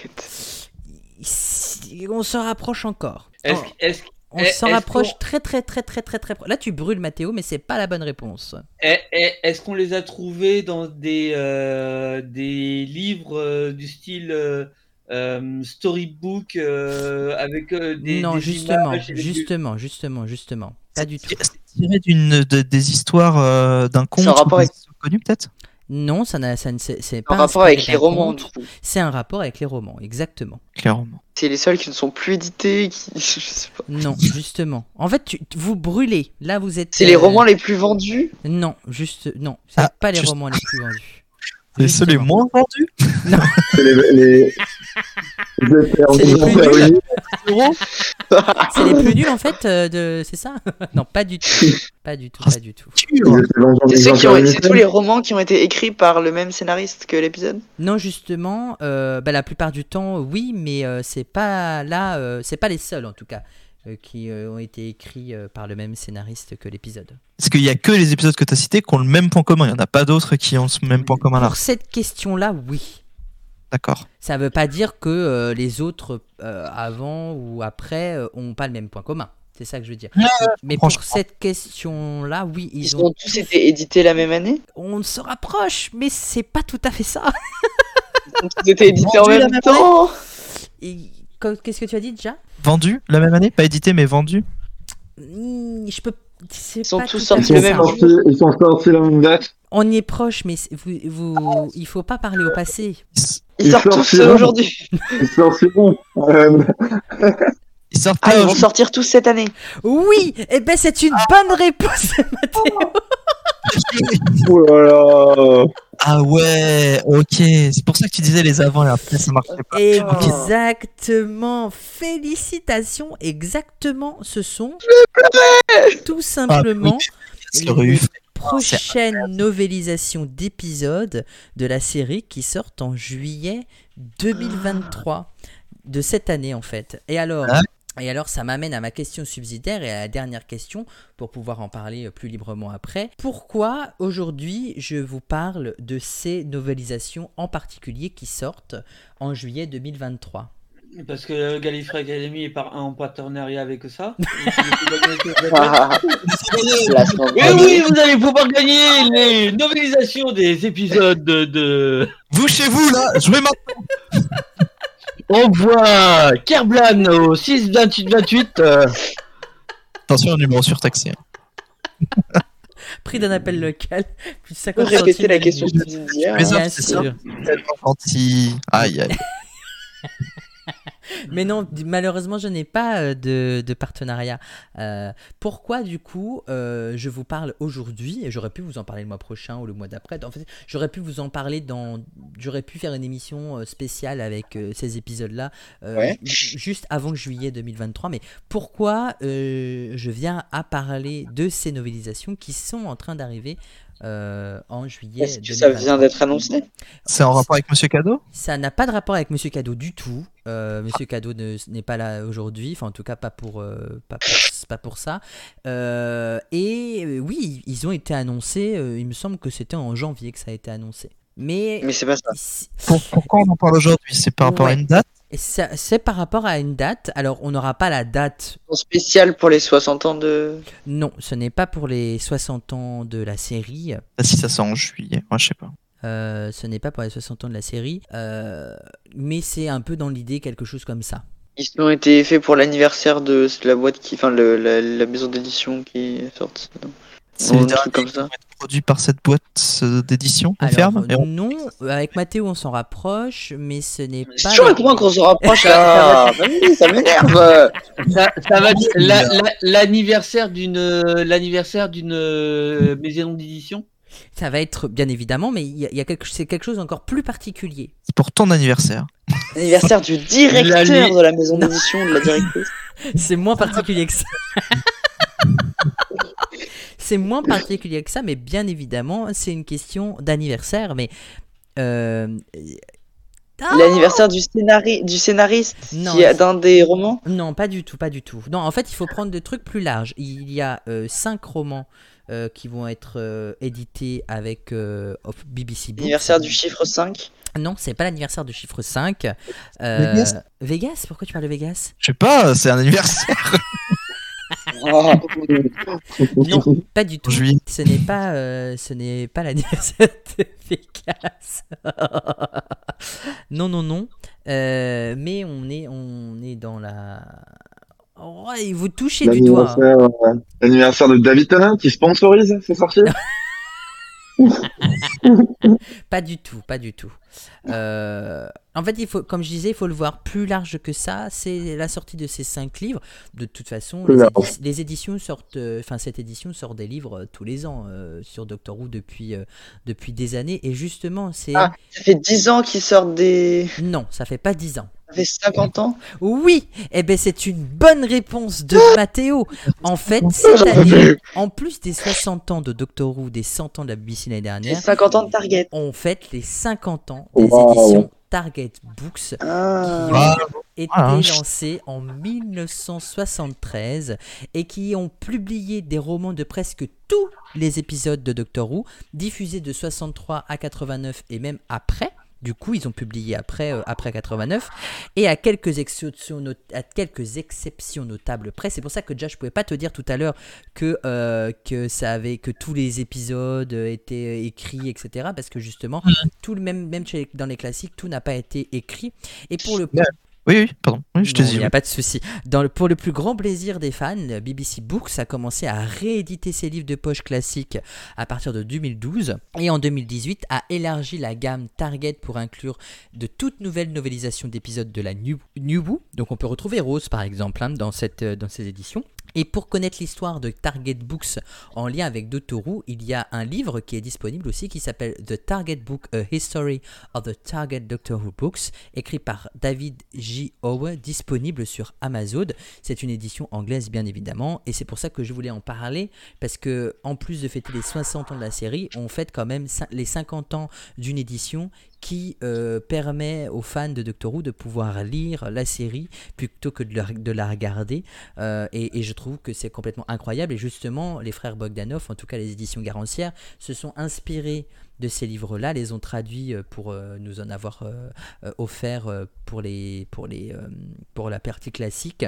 on se rapproche encore. Est-ce est-ce- On est- s'en rapproche très très très très très très proche. Là, tu brûles Mathéo, mais c'est pas la bonne réponse. est- est- est-ce qu'on les a trouvés dans des, euh, des livres euh, du style euh, storybook euh, avec euh, des, non, des justement, images et des- justement, justement, justement. Pas du tout. C'est tiré d'une de- des histoires euh, d'un conte. C'est rapport avec- connues, peut-être? Non, ça n'a, ça ne, c'est, c'est En pas rapport inspiré avec les romans, du coup. C'est un rapport avec les romans, exactement. Clairement. C'est les seuls qui ne sont plus édités. Qui... Je sais pas. Non, justement. En fait, tu, vous brûlez. Là, vous êtes. C'est les euh, romans les plus vendus? Non, juste non. C'est Ah, pas les juste- romans les plus vendus. Les seuls les moins vendus C'est les, les... les étés en C'est les plus oui, C'est les plus nuls en fait. euh, de... C'est ça? Non, pas du tout. Pas du tout. Pas du tout. C'est ceux ont, c'est tous les romans qui ont été écrits par le même scénariste que l'épisode? Non, justement, euh, bah, la plupart du temps, oui, mais euh, c'est pas là, euh, c'est pas les seuls en tout cas qui euh, ont été écrits euh, par le même scénariste que l'épisode. Est-ce qu'il y a que les épisodes que tu as cités qui ont le même point commun? Il n'y en a pas d'autres qui ont ce même point commun là. Pour cette question-là, oui. D'accord. Ça veut pas dire que euh, les autres euh, avant ou après euh, ont pas le même point commun. C'est ça que je veux dire. Mais pour cette question-là, oui, ils, Ils ont. ont tous été édités la même année? On se rapproche, mais c'est pas tout à fait ça. Ils ont tous été édités en même même temps? Qu'est-ce que tu as dit déjà? Vendu la même année? Pas édité mais vendu? Hmm, Je peux. c'est Ils sont pas tous sortis le même jour. ils sont sortis la même date. On y est proche, mais vous, vous, il faut pas parler au passé. Ils, Ils Ils sortent tous aujourd'hui. Ils sont sortiront. Euh, ils sortent Ah, ils vont sortir tous cette année. Oui, et ben c'est une bonne réponse, Mathéo. oh là là. Ah ouais, ok. C'est pour ça que tu disais les avant et après, ça marchait pas. Exactement. Félicitations. Exactement. Ce sont tout simplement C'est rue. prochaines novelisations d'épisodes de la série qui sortent en juillet 2023 de cette année en fait. Et alors, Ah. Et alors ça m'amène à ma question subsidiaire et à la dernière question pour pouvoir en parler euh, plus librement après. Pourquoi aujourd'hui je vous parle de ces novelisations en particulier qui sortent en juillet 2023 Parce que Gallifrey Academy est par, en partenariat avec ça. Mais produit. oui, vous allez pouvoir gagner les novelisations des épisodes de. de... Vous chez vous là, je vais maintenant. On voit Kerblan au 6 28 28. euh, Attention, numéro surtaxé. hein. Prix d'un appel local, plus 50 répéter centimes la la question minute. subsidiaire Mais ça, c'est ça. sûr. Tellement gentil. Aïe, aïe. Mais non, malheureusement, je n'ai pas euh, de, de partenariat. Euh, pourquoi, du coup, euh, je vous parle aujourd'hui et j'aurais pu vous en parler le mois prochain ou le mois d'après. En fait, j'aurais pu vous en parler dans. J'aurais pu faire une émission spéciale avec ces épisodes-là euh, Ouais. juste avant juillet 2023. Mais pourquoi je viens à parler de ces novelisations qui sont en train d'arriver euh, en juillet Est-ce que ça 2023? vient d'être annoncé C'est en rapport avec Monsieur Cadeau Ça n'a pas de rapport avec Monsieur Cadeau du tout. Euh, Monsieur Cadeau ne- n'est pas là aujourd'hui, enfin en tout cas pas pour, euh, pas pour, pas pour ça. Euh, et euh, oui, ils ont été annoncés, euh, il me semble que c'était en janvier que ça a été annoncé. Mais Mais c'est pas ça. Pour- Pourquoi on en parle aujourd'hui? C'est par rapport à une date? Et c'est par rapport à une date. Alors on n'aura pas la date. En spécial pour les 60 ans de. Non, ce n'est pas pour les 60 ans de la série. Ah, Si ça sort en juillet, moi je sais pas. Euh, ce n'est pas pour les 60 ans de la série. Euh, mais c'est un peu dans l'idée quelque chose comme ça. Ils ont été faits pour l'anniversaire de la boîte qui. Enfin, le, la, la maison d'édition qui est sortie. C'est un truc comme ça. produits par cette boîte euh, d'édition, on Alors, ferme et on- non, avec Mathéo on s'en rapproche, mais ce n'est C'est pas. toujours avec moi qu'on se rapproche. Vas-y, ça m'énerve. Ça, ça va être la- la- l'anniversaire d'une l'anniversaire d'une euh, maison d'édition? Ça va être bien évidemment, mais il y a, il y a quelque, c'est quelque chose encore plus particulier. c'est pour ton anniversaire. L'anniversaire du directeur de la maison d'édition, de la directrice. C'est moins particulier que ça. c'est moins particulier que ça, mais bien évidemment, c'est une question d'anniversaire. Mais euh, ah L'anniversaire du, scénari... du scénariste Non, qui a c'est- d'un des romans? Non, pas du tout, pas du tout. Non, en fait, il faut prendre des trucs plus larges. Il y a euh, cinq romans euh, qui vont être euh, édités avec euh, of- BBC Books. L'anniversaire du chiffre 5. Non, c'est pas l'anniversaire du chiffre 5. Vegas? Vegas? Pourquoi tu parles de Vegas? Je sais pas, c'est un anniversaire Oh. Non, pas du tout. juillet. Ce n'est pas, euh, ce n'est pas l'anniversaire de Vegas. non, non, non. Euh, mais on est, on est dans la. Oh, et vous touchez du doigt. L'anniversaire euh, l'anniversaire de David Tennant qui sponsorise, c'est sorti Pas du tout, pas du tout. Euh, en fait, il faut, comme je disais, il faut le voir plus large que ça. C'est la sortie de ces cinq livres. De toute façon, les, Large. édi- les éditions sortent, euh, enfin cette édition sort des livres euh, tous les ans euh, sur Doctor Who depuis euh, depuis des années. Et justement, c'est Ah. Ça fait 10 ans qu'ils sortent des. non, ça fait pas dix ans. Ça fait 50 ans. Oui, eh ben c'est une bonne réponse de Mathéo. En fait, cette année, en plus des 60 ans de Doctor Who, des 100 ans de la BBC l'année dernière, 50 ans de Target. on fête les 50 ans des Wow. éditions Target Books Ah. Ah, été Ah. lancées en 1973 et qui ont publié des romans de presque tous les épisodes de Doctor Who, diffusés de 63 à 89 et même après. Du coup, ils ont publié après, euh, après 89 et à quelques, exceptions not- à quelques exceptions notables près. C'est pour ça que déjà, je pouvais pas te dire tout à l'heure que, euh, que ça avait que tous les épisodes euh, étaient euh, écrits, etc. Parce que justement, tout le même, dans les classiques, tout n'a pas été écrit. Et pour le. Oui, oui, pardon. Oui, je te dis. Il n'y a oui. pas de souci. Dans le- pour le plus grand plaisir des fans, BBC Books a commencé à rééditer ses livres de poche classiques à partir de 2012 et en 2018 a élargi la gamme Target pour inclure de toutes nouvelles novelisations d'épisodes de la New, New. Donc on peut retrouver Rose par exemple hein, dans, cette, euh, dans ces éditions. Et pour connaître l'histoire de Target Books en lien avec Doctor il y a un livre qui est disponible aussi qui s'appelle The Target Book, A History of the Target Doctor Who Books, écrit par David J. Howe, disponible sur Amazon. C'est une édition anglaise bien évidemment, et c'est pour ça que je voulais en parler, parce que en plus de fêter les 60 ans de la série, on fête quand même les 50 ans d'une édition qui euh, permet aux fans de Doctor Who de pouvoir lire la série plutôt que de la, de la regarder. Euh, et, je trouve que c'est complètement incroyable. Et justement, les frères Bogdanov, en tout cas les éditions Garancières, se sont inspirés de ces livres-là, les ont traduits euh, pour nous en avoir offert pour la partie classique.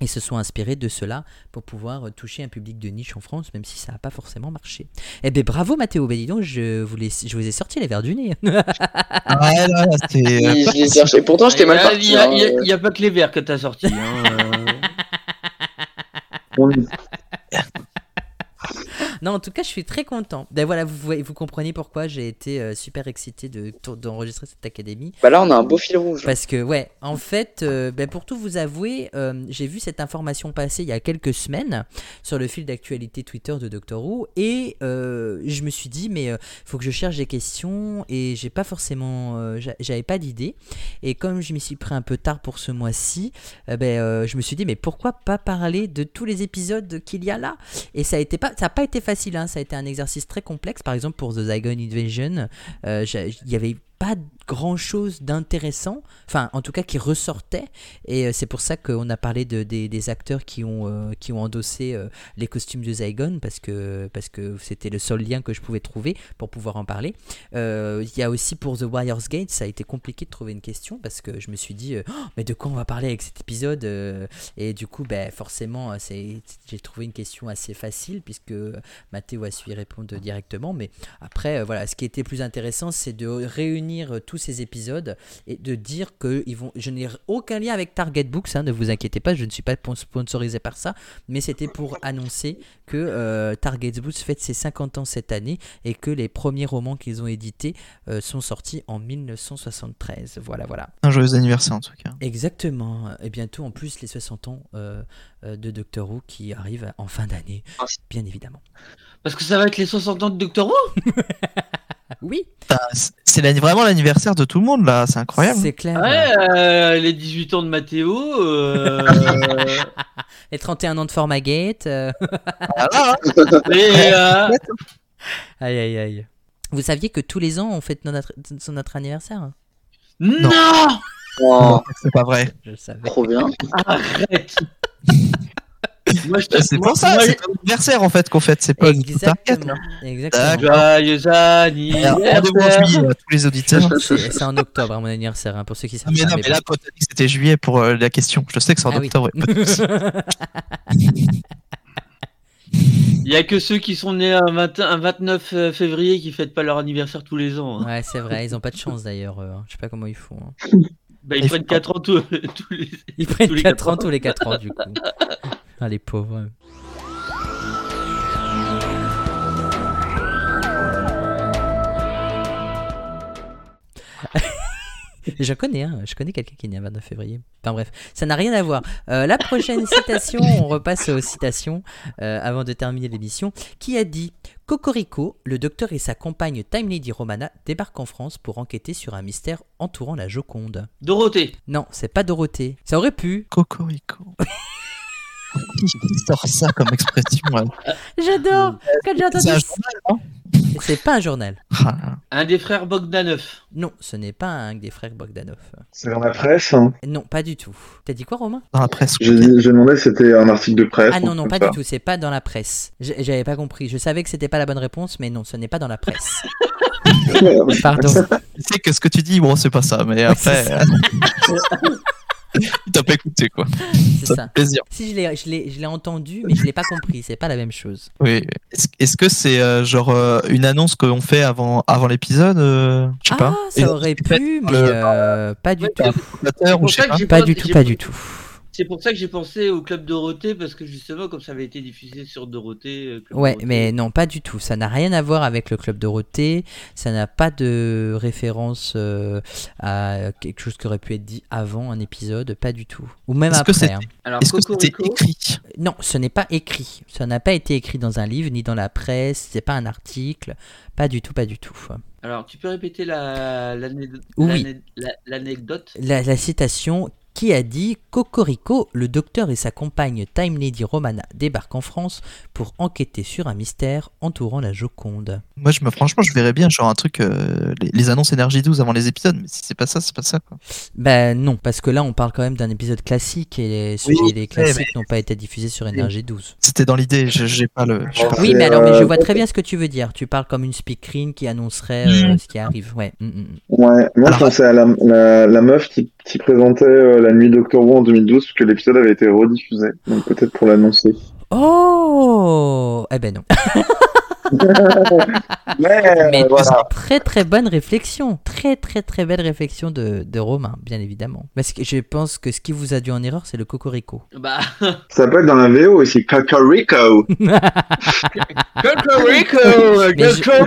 Et se sont inspirés de cela pour pouvoir euh, toucher un public de niche en France, même si ça n'a pas forcément marché. Eh bien, bravo Mathéo, ben dis donc, je vous, je vous ai sorti les verres du nez. Ouais, là, c'est. Oui, je cherché. Pourtant, j'étais mal Il y a- parti. Il n'y a, hein. y a pas que les verts que t'as sortis. Hein. On- Non, en tout cas, je suis très content. Ben voilà, vous, vous comprenez pourquoi j'ai été euh, super excité de- d'enregistrer cette académie. Bah là, on a un beau fil rouge. Parce que, ouais, en fait, euh, ben, pour tout vous avouer, euh, j'ai vu cette information passer il y a quelques semaines sur le fil d'actualité Twitter de Doctor Who et je me suis dit, mais il faut que je cherche des questions et j'ai pas forcément, j'a- j'avais pas d'idée. Et comme je m'y suis pris un peu tard pour ce mois-ci, ben, je me suis dit, mais pourquoi pas parler de tous les épisodes qu'il y a là? Et ça a été pas, ça a pas été facile, hein, ça a été un exercice très complexe. Par exemple, pour The Zygon Invasion, euh, il y avait pas grand chose d'intéressant, enfin en tout cas qui ressortait, et euh, c'est pour ça qu'on a parlé de, des, acteurs qui ont, euh, qui ont endossé euh, les costumes de Zygon, parce que parce que c'était le seul lien que je pouvais trouver pour pouvoir en parler. Il y a aussi pour The Warriors Gate, ça a été compliqué de trouver une question, parce que je me suis dit, Oh, mais de quoi on va parler avec cet épisode Et du coup, ben, forcément, j'ai trouvé une question assez facile, puisque Mathéo a su y répondre directement, mais après, voilà, ce qui était plus intéressant, c'est de réunir euh, tous ces épisodes et de dire que ils vont. Je n'ai aucun lien avec Target Books, hein, ne vous inquiétez pas, je ne suis pas pon- sponsorisé par ça, mais c'était pour annoncer que euh, Target Books fête ses 50 ans cette année et que les premiers romans qu'ils ont édités euh, sont sortis en 1973. Voilà, voilà. Un joyeux anniversaire en tout cas. Exactement. Et bientôt, en plus, les 60 ans euh, euh, de Doctor Who qui arrivent en fin d'année, bien évidemment. Parce que ça va être les 60 ans de Doctor Who? Oui, c'est- vraiment l'anniversaire de tout le monde là, c'est incroyable. c'est clair. Ouais, euh, les 18 ans de Mathéo. euh, Les 31 ans de Formagate. euh, Voilà, hein. et, euh, Aïe, aïe, aïe. Vous saviez que tous les ans, on fête notre, notre anniversaire? Non, Oh, c'est pas vrai. Je le savais. trop bien. Arrête Moi, je te C'est pour ça, c'est ton anniversaire en fait qu'on fête, c'est pas. Exactement. Exactement. Joyeux Rendez-vous anniversaire à tous les auditeurs. C'est en octobre, à mon anniversaire, hein, pour ceux qui Ah, savent. mais pas, non, mais mais là, toi, t'as dit que c'était juillet pour euh, la question. Je sais que c'est en Ah octobre. Il y a que ceux qui sont nés un, 20 un 29 février qui fêtent pas leur anniversaire tous les ans. hein. Ouais, c'est vrai, ils ont pas de chance d'ailleurs. hein. Je sais pas comment ils font. hein. Bah, ils Et prennent faut- 4 ans tous, tous les. Ils prennent Tous les 4 quatre ans ans. tous les 4 ans, du coup. Ah, les pauvres. Je connais, hein, je connais quelqu'un qui est né le 29 février. Enfin bref, ça n'a rien à voir. Euh, la prochaine citation, on repasse aux citations euh, avant de terminer l'émission. Qui a dit Cocorico, le docteur et sa compagne Time Lady Romana débarquent en France pour enquêter sur un mystère entourant la Joconde. Dorothée. Non, c'est pas Dorothée. Ça aurait pu. Cocorico. Qui sort ça comme expression là J'adore Quand j'ai C'est un entendu journal, non C'est pas un journal. Ah. Un des frères Bogdanov. Non, ce n'est pas un des frères Bogdanov. C'est dans la presse. Hein. Non, pas du tout. T'as dit quoi, Romain? Dans la presse. J'ai dit- j'ai demandé si c'était un article de presse. Ah non, non, pas ça. du tout. C'est pas dans la presse. J- J'avais pas compris. Je savais que c'était pas la bonne réponse, mais non, ce n'est pas dans la presse. Pardon. Je sais que ce que tu dis, bon, c'est pas ça, mais après. Il t'a pas écouté, quoi. C'est Ça ça. fait plaisir. Si je l'ai, je l'ai, je l'ai entendu, mais je l'ai pas compris. C'est pas la même chose. Oui. Est-ce est-ce que c'est euh, genre euh, une annonce qu'on fait avant, avant l'épisode euh, Je sais Ah, pas. Et ça aurait pu, mais euh, pas du Ouais, tout. pas. du tout, pas du tout. C'est pour ça que j'ai pensé au Club Dorothée, parce que justement, comme ça avait été diffusé sur Dorothée. euh, Club Ouais, Dorothée. mais non, pas du tout. Ça n'a rien à voir avec le club Dorothée. Ça n'a pas de référence euh, à quelque chose qui aurait pu être dit avant un épisode, pas du tout. Ou même Est-ce que après. hein. Alors, Est-ce que c'était Cocorico, écrit Non, ce n'est pas écrit. Ça n'a pas été écrit dans un livre, ni dans la presse. C'est pas un article. Pas du tout, pas du tout. Alors, tu peux répéter la- l'anécdote Oui. l'ané- la- l'anecdote? La, la citation qui a dit Cocorico, le docteur et sa compagne Time Lady Romana débarquent en France pour enquêter sur un mystère entourant la Joconde. Moi, je me, franchement, je verrais bien genre un truc, euh, les, les annonces énergie 12 avant les épisodes, mais si c'est pas ça, c'est pas ça quoi. Ben non, parce que là on parle quand même d'un épisode classique et les, Oui, et les mais- classiques n'ont pas été diffusés sur Énergie 12. C'était dans l'idée, je- j'ai pas le. pas- Oui, mais alors mais je euh, vois très bien ce que tu veux dire. Tu parles comme une speakerine qui annoncerait euh, ce qui arrive. Ouais. mm, mm, mm. Ouais, moi Alors- je pensais à la, la, la meuf qui, qui présentait euh, la nuit Doctor Who en 2012, parce que l'épisode avait été rediffusé. Donc peut-être pour l'annoncer. Oh Eh ben non. Mais, Mais voilà. très très bonne réflexion. Très très très belle réflexion de, de Romain, bien évidemment. Parce que je pense que ce qui vous a dû en erreur, c'est le cocorico. Bah, Ça peut être dans la VO aussi, Cocorico. Cocorico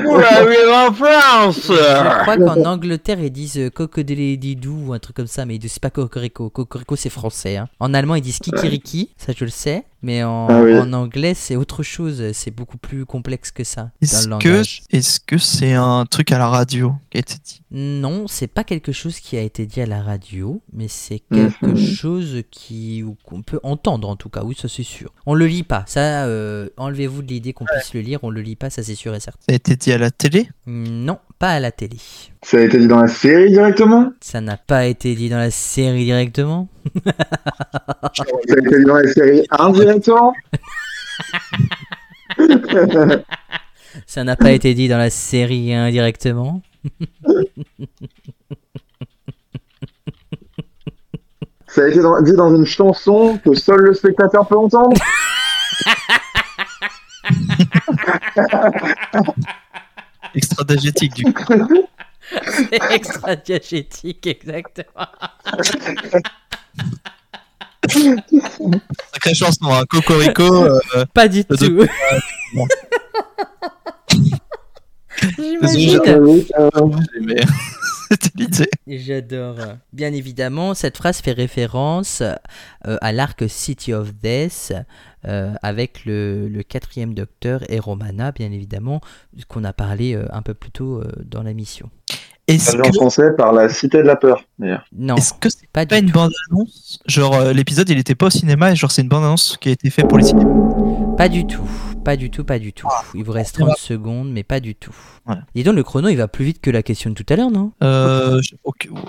Who arrive en France Je crois qu'en Angleterre ils disent euh, cocodélédidou ou un truc comme ça, mais ils disent pas cocorico. Cocorico c'est français. hein. En allemand ils disent kikiriki, ça je le sais, mais en, Ah oui. en anglais c'est autre chose, c'est beaucoup plus complexe que ça. Est-ce que langage. est-ce que c'est un truc à la radio qui a été dit Non, c'est pas quelque chose qui a été dit à la radio, mais c'est quelque Mhm. chose qui qu'on peut entendre en tout cas. Oui, ça c'est sûr. On le lit pas. Ça, euh, enlevez-vous de l'idée qu'on puisse le lire. On le lit pas, ça c'est sûr et certain. Ça a été dit à la télé? Non, pas à la télé. Ça a été dit dans la série directement? Ça n'a pas été dit dans la série directement? Ça a été dit dans la série indirectement? Ça n'a pas été dit dans la série indirectement? Ça a été dit dans une chanson que seul le spectateur peut entendre? Extra-diégétique du coup. C'est extra diagétique, exactement. Sacrée chanson, hein. Cocorico. euh, Pas du tout. bon. J'imagine. C'était l'idée. J'adore. Bien évidemment, cette phrase fait référence euh, à l'arc City of Death euh, avec le, le quatrième docteur et Romana, bien évidemment, qu'on a parlé euh, un peu plus tôt euh, dans la mission. Est-ce Traduit en que français par la cité de la peur, d'ailleurs. Non, est-ce que c'est pas une bande-annonce? Genre euh, l'épisode il était pas au cinéma et genre c'est une bande-annonce qui a été faite pour les cinémas? Pas du tout. Pas du tout, pas du tout. Il vous reste 30 secondes, mais pas du tout. Ouais. Dis donc, le chrono, il va plus vite que la question de tout à l'heure, non? Euh,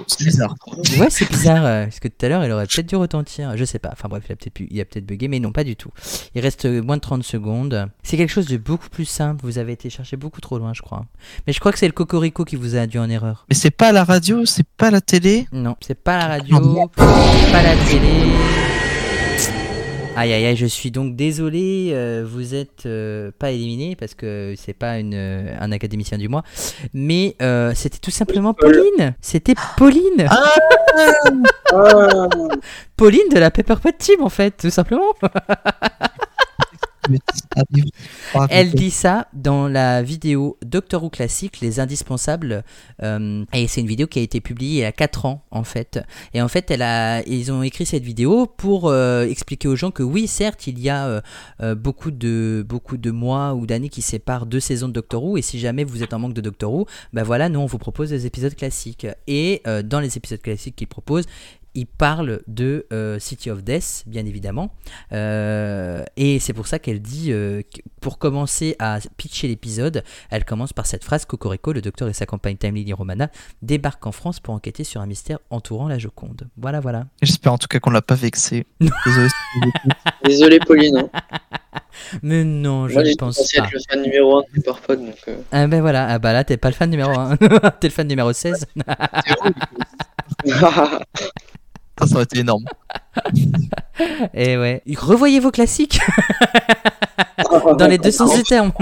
c'est bizarre. Ouais, c'est bizarre. euh, Parce que tout à l'heure, il aurait peut-être dû retentir. Je sais pas. Enfin bref, il a peut-être pu- il a peut-être bugué, mais non, pas du tout. Il reste moins de 30 secondes. C'est quelque chose de beaucoup plus simple. Vous avez été chercher beaucoup trop loin, je crois. Mais je crois que c'est le Cocorico qui vous a induit en erreur. Mais c'est pas la radio, c'est pas la télé? Non, c'est pas la radio, c'est pas la télé. Aïe aïe aïe, je suis donc désolé, euh, vous êtes euh, pas éliminé parce que c'est pas une, euh, un académicien du mois, mais c'était tout simplement Pauline. C'était Pauline. Pauline de la Pepperpot Team en fait, tout simplement. Mais ça arrive pas Elle dit ça dans la vidéo Doctor Who classique, les indispensables. euh, et c'est une vidéo qui a été publiée il y a 4 ans en fait. Et en fait, elle a, ils ont écrit cette vidéo pour euh, expliquer aux gens que oui, certes, il y a euh, beaucoup, de, beaucoup de mois ou d'années qui séparent deux saisons de Doctor Who. Et si jamais vous êtes en manque de Doctor Who, ben voilà, nous on vous propose des épisodes classiques. Et dans les épisodes classiques qu'ils proposent, ils parlent de euh, City of Death, bien évidemment. Euh, et c'est pour ça qu'elle dit, euh, que pour commencer à pitcher l'épisode, elle commence par cette phrase Cocorico, le docteur et sa compagne Time Lily Romana débarquent en France pour enquêter sur un mystère entourant la Joconde. Voilà, voilà. J'espère en tout cas qu'on l'a pas vexé. Désolé. Pauline. hein. Mais non, je Moi, ne j'ai pense pas. être le fan numéro 1 de Pepperpot, donc. euh, Ah ben voilà, ah bah là t'es pas le fan numéro 1, t'es le fan numéro 16. Ça, ça aurait été énorme. Et ouais. Revoyez vos classiques dans les deux sens du terme.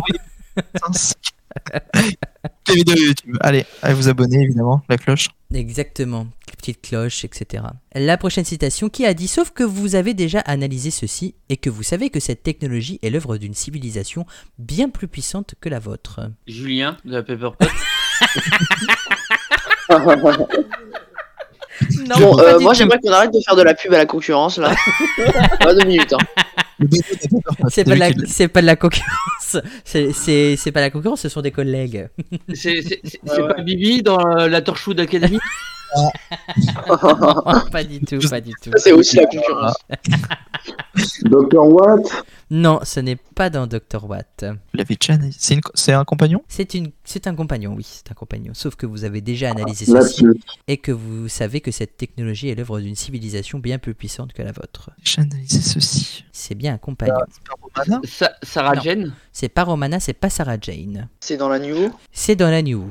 Les vidéos YouTube. Allez, allez vous abonner évidemment, la cloche. Exactement. petite cloche, etc. La prochaine citation qui a dit Sauf que vous avez déjà analysé ceci et que vous savez que cette technologie est l'œuvre d'une civilisation bien plus puissante que la vôtre. Julien de la Pot. Non, Bon, euh, moi j'aimerais qu'on arrête de faire de la pub à la concurrence là. Pas deux minutes. Hein. C'est pas, de la- c'est pas de la concurrence. C'est- C'est c'est pas la concurrence, ce sont des collègues. C'est Ouais, ouais. pas Bibi dans euh, la Torchwood Academy pas du tout, pas du tout. C'est aussi la concurrence. Dr. Watt Non, ce n'est pas dans Dr. Watt. La vie de Chen, c'est une- c'est un compagnon? C'est une, c'est un compagnon, oui, c'est un compagnon. Sauf que vous avez déjà analysé ceci Là-dessus. et que vous savez que cette technologie est l'œuvre d'une civilisation bien plus puissante que la vôtre. J'ai analysé ceci. C'est bien un compagnon. Romana? Sa- Sarah Non. Jane? C'est pas Romana, c'est pas Sarah Jane. C'est dans la New. C'est dans la New.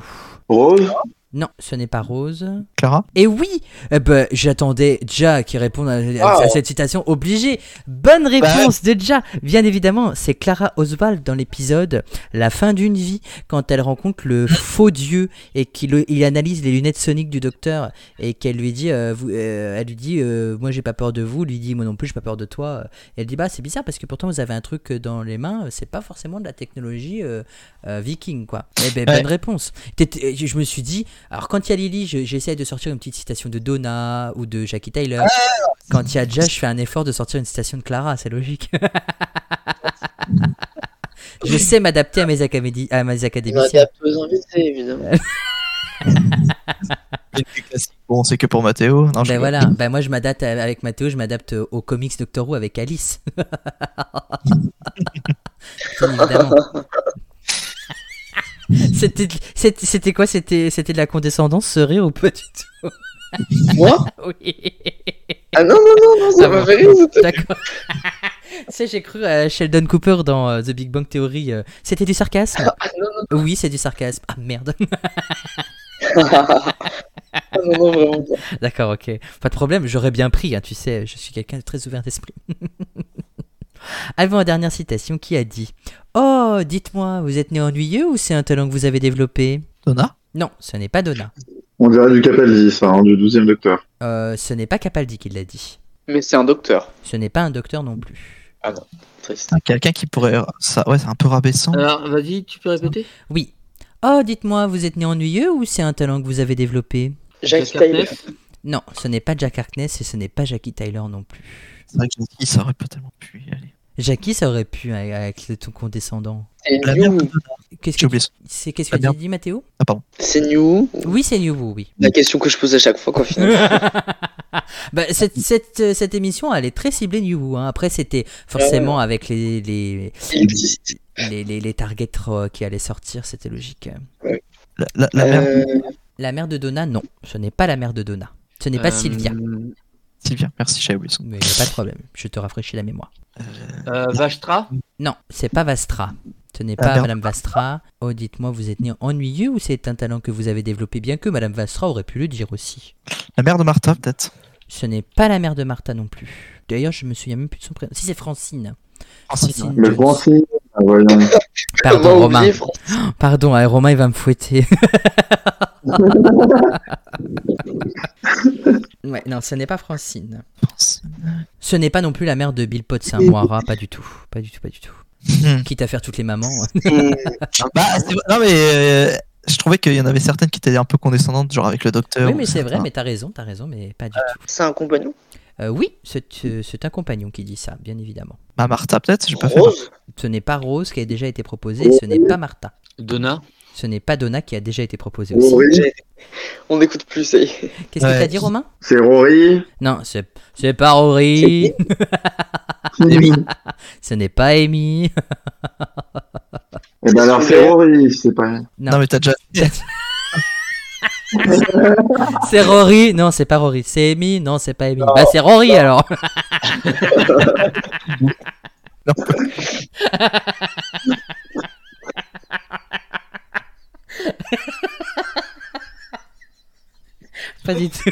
Rose? Non, ce n'est pas Rose. Clara? Et oui, eh ben, j'attendais Ja qui réponde à, à Wow. cette citation obligée. Bonne réponse de Ja. Bien évidemment, c'est Clara Oswald dans l'épisode La fin d'une vie, quand elle rencontre le faux dieu et qu'il il analyse les lunettes soniques du docteur et qu'elle lui dit, euh, vous- euh, elle lui dit, euh, moi j'ai pas peur de vous, lui dit, moi non plus j'ai pas peur de toi. Et elle dit, bah c'est bizarre parce que pourtant vous avez un truc dans les mains, c'est pas forcément de la technologie euh, euh, viking quoi. Eh ben, Ouais. bonne réponse. Je me suis dit, alors quand il y a Lily, je- j'essaie de sortir une petite citation de Donna ou de Jackie Tyler. Quand il y a Ja, je fais un effort de sortir une citation de Clara, c'est logique. je sais m'adapter à mes, académi- à mes académiciens. aux invités évidemment. Bon, c'est que pour Mathéo. Non, Ben voilà, ben moi je m'adapte avec Mathéo, je m'adapte au comics Doctor Who avec Alice. Bien évidemment. C'était c'était- c'était quoi? C'était c'était de la condescendance, ce rire ou pas du tout? Moi? Oui. Ah non, non, non, non, ça Ah m'a fait rire. D'accord. tu sais, j'ai cru à Sheldon Cooper dans euh, The Big Bang Theory. euh, C'était du sarcasme? Ah non, Oui, c'est du sarcasme. Ah merde. Ah non, non, vraiment pas. D'accord, ok. Pas de problème, j'aurais bien pris, hein, tu sais, je suis quelqu'un de très ouvert d'esprit. Avant la dernière citation, qui a dit Oh, dites-moi, vous êtes né ennuyeux ou c'est un talent que vous avez développé? Donna? Non, ce n'est pas Donna. On dirait du Capaldi, ça, hein, du 12e docteur. Euh, ce n'est pas Capaldi qui l'a dit. Mais c'est un docteur. Ce n'est pas un docteur non plus. Triste. Ah, Quelqu'un qui pourrait. Ça, ouais, c'est un peu rabaissant. Alors, vas-y, tu peux répéter? Oui. Oh, dites-moi, vous êtes né ennuyeux ou c'est un talent que vous avez développé? Jackie Jack Tyler. Non, ce n'est pas Jack Harkness et ce n'est pas Jackie Tyler non plus. C'est vrai que Jackie, ça aurait pas tellement pu y aller. Jackie, ça aurait pu hein, avec le ton condescendant. C'est La mère New. Qu'est-ce que, c'est, qu'est-ce mère- tu dis, Mathéo? Ah, pardon. C'est New. Oui, c'est New oui. La question que je pose à chaque fois, quoi, finalement. Bah, cette, cette, euh, cette émission, elle est très ciblée New hein. Après, c'était forcément avec les, les, les, les, les targets qui allaient sortir, c'était logique. La, la, la mère Euh, La mère de Donna, non. Ce n'est pas la mère de Donna. Ce n'est pas Euh, Sylvia. Sylvia, merci, j'avais oublié son nom. Mais y a pas de problème, je te rafraîchis la mémoire. euh, Vashtra Non, c'est pas Vastra. Ce n'est Ah, pas. Madame Vastra. Oh, dites-moi, vous êtes né ennuyeux ou c'est un talent que vous avez développé bien que Madame Vastra aurait pu le dire aussi? La mère de Martha, peut-être Ce n'est pas la mère de Martha non plus. D'ailleurs, je me souviens même plus de son prénom. Si, c'est Francine. Francine, Francine Jones. Ah. Pardon, Romain. oublier Pardon, hein, Romain, il va me fouetter. ouais, non, ce n'est pas Francine. Ce n'est pas non plus la mère de Bill Potts, hein, Moira, pas du tout. Pas du tout, pas du tout. Hmm. Quitte à faire toutes les mamans. Bah, non, mais euh, je trouvais qu'il y en avait certaines qui étaient un peu condescendantes, genre avec le docteur. oui, ou mais c'est vrai, mais t'as raison, t'as raison, mais pas du tout. C'est un compagnon Euh, oui, c'est c'est un compagnon qui dit ça, bien évidemment. Bah, Martha, peut-être J'ai pas fait. Rose Ce n'est pas Rose qui a déjà été proposée, ce n'est pas Martha. Donna Ce n'est pas Donna qui a déjà été proposée aussi. Rory, On n'écoute plus, ça y est. Qu'est-ce que Ouais. t'as dit, Romain? C'est Rory. Non, c'est c'est pas Rory. Amy. Ce n'est pas Amy. Et ben alors c'est Rory, c'est pas. Non, Non, mais t'as déjà. c'est Rory. Non, c'est pas Rory. C'est Amy. Non, c'est pas Amy. Bah, c'est Rory alors. pas du tout.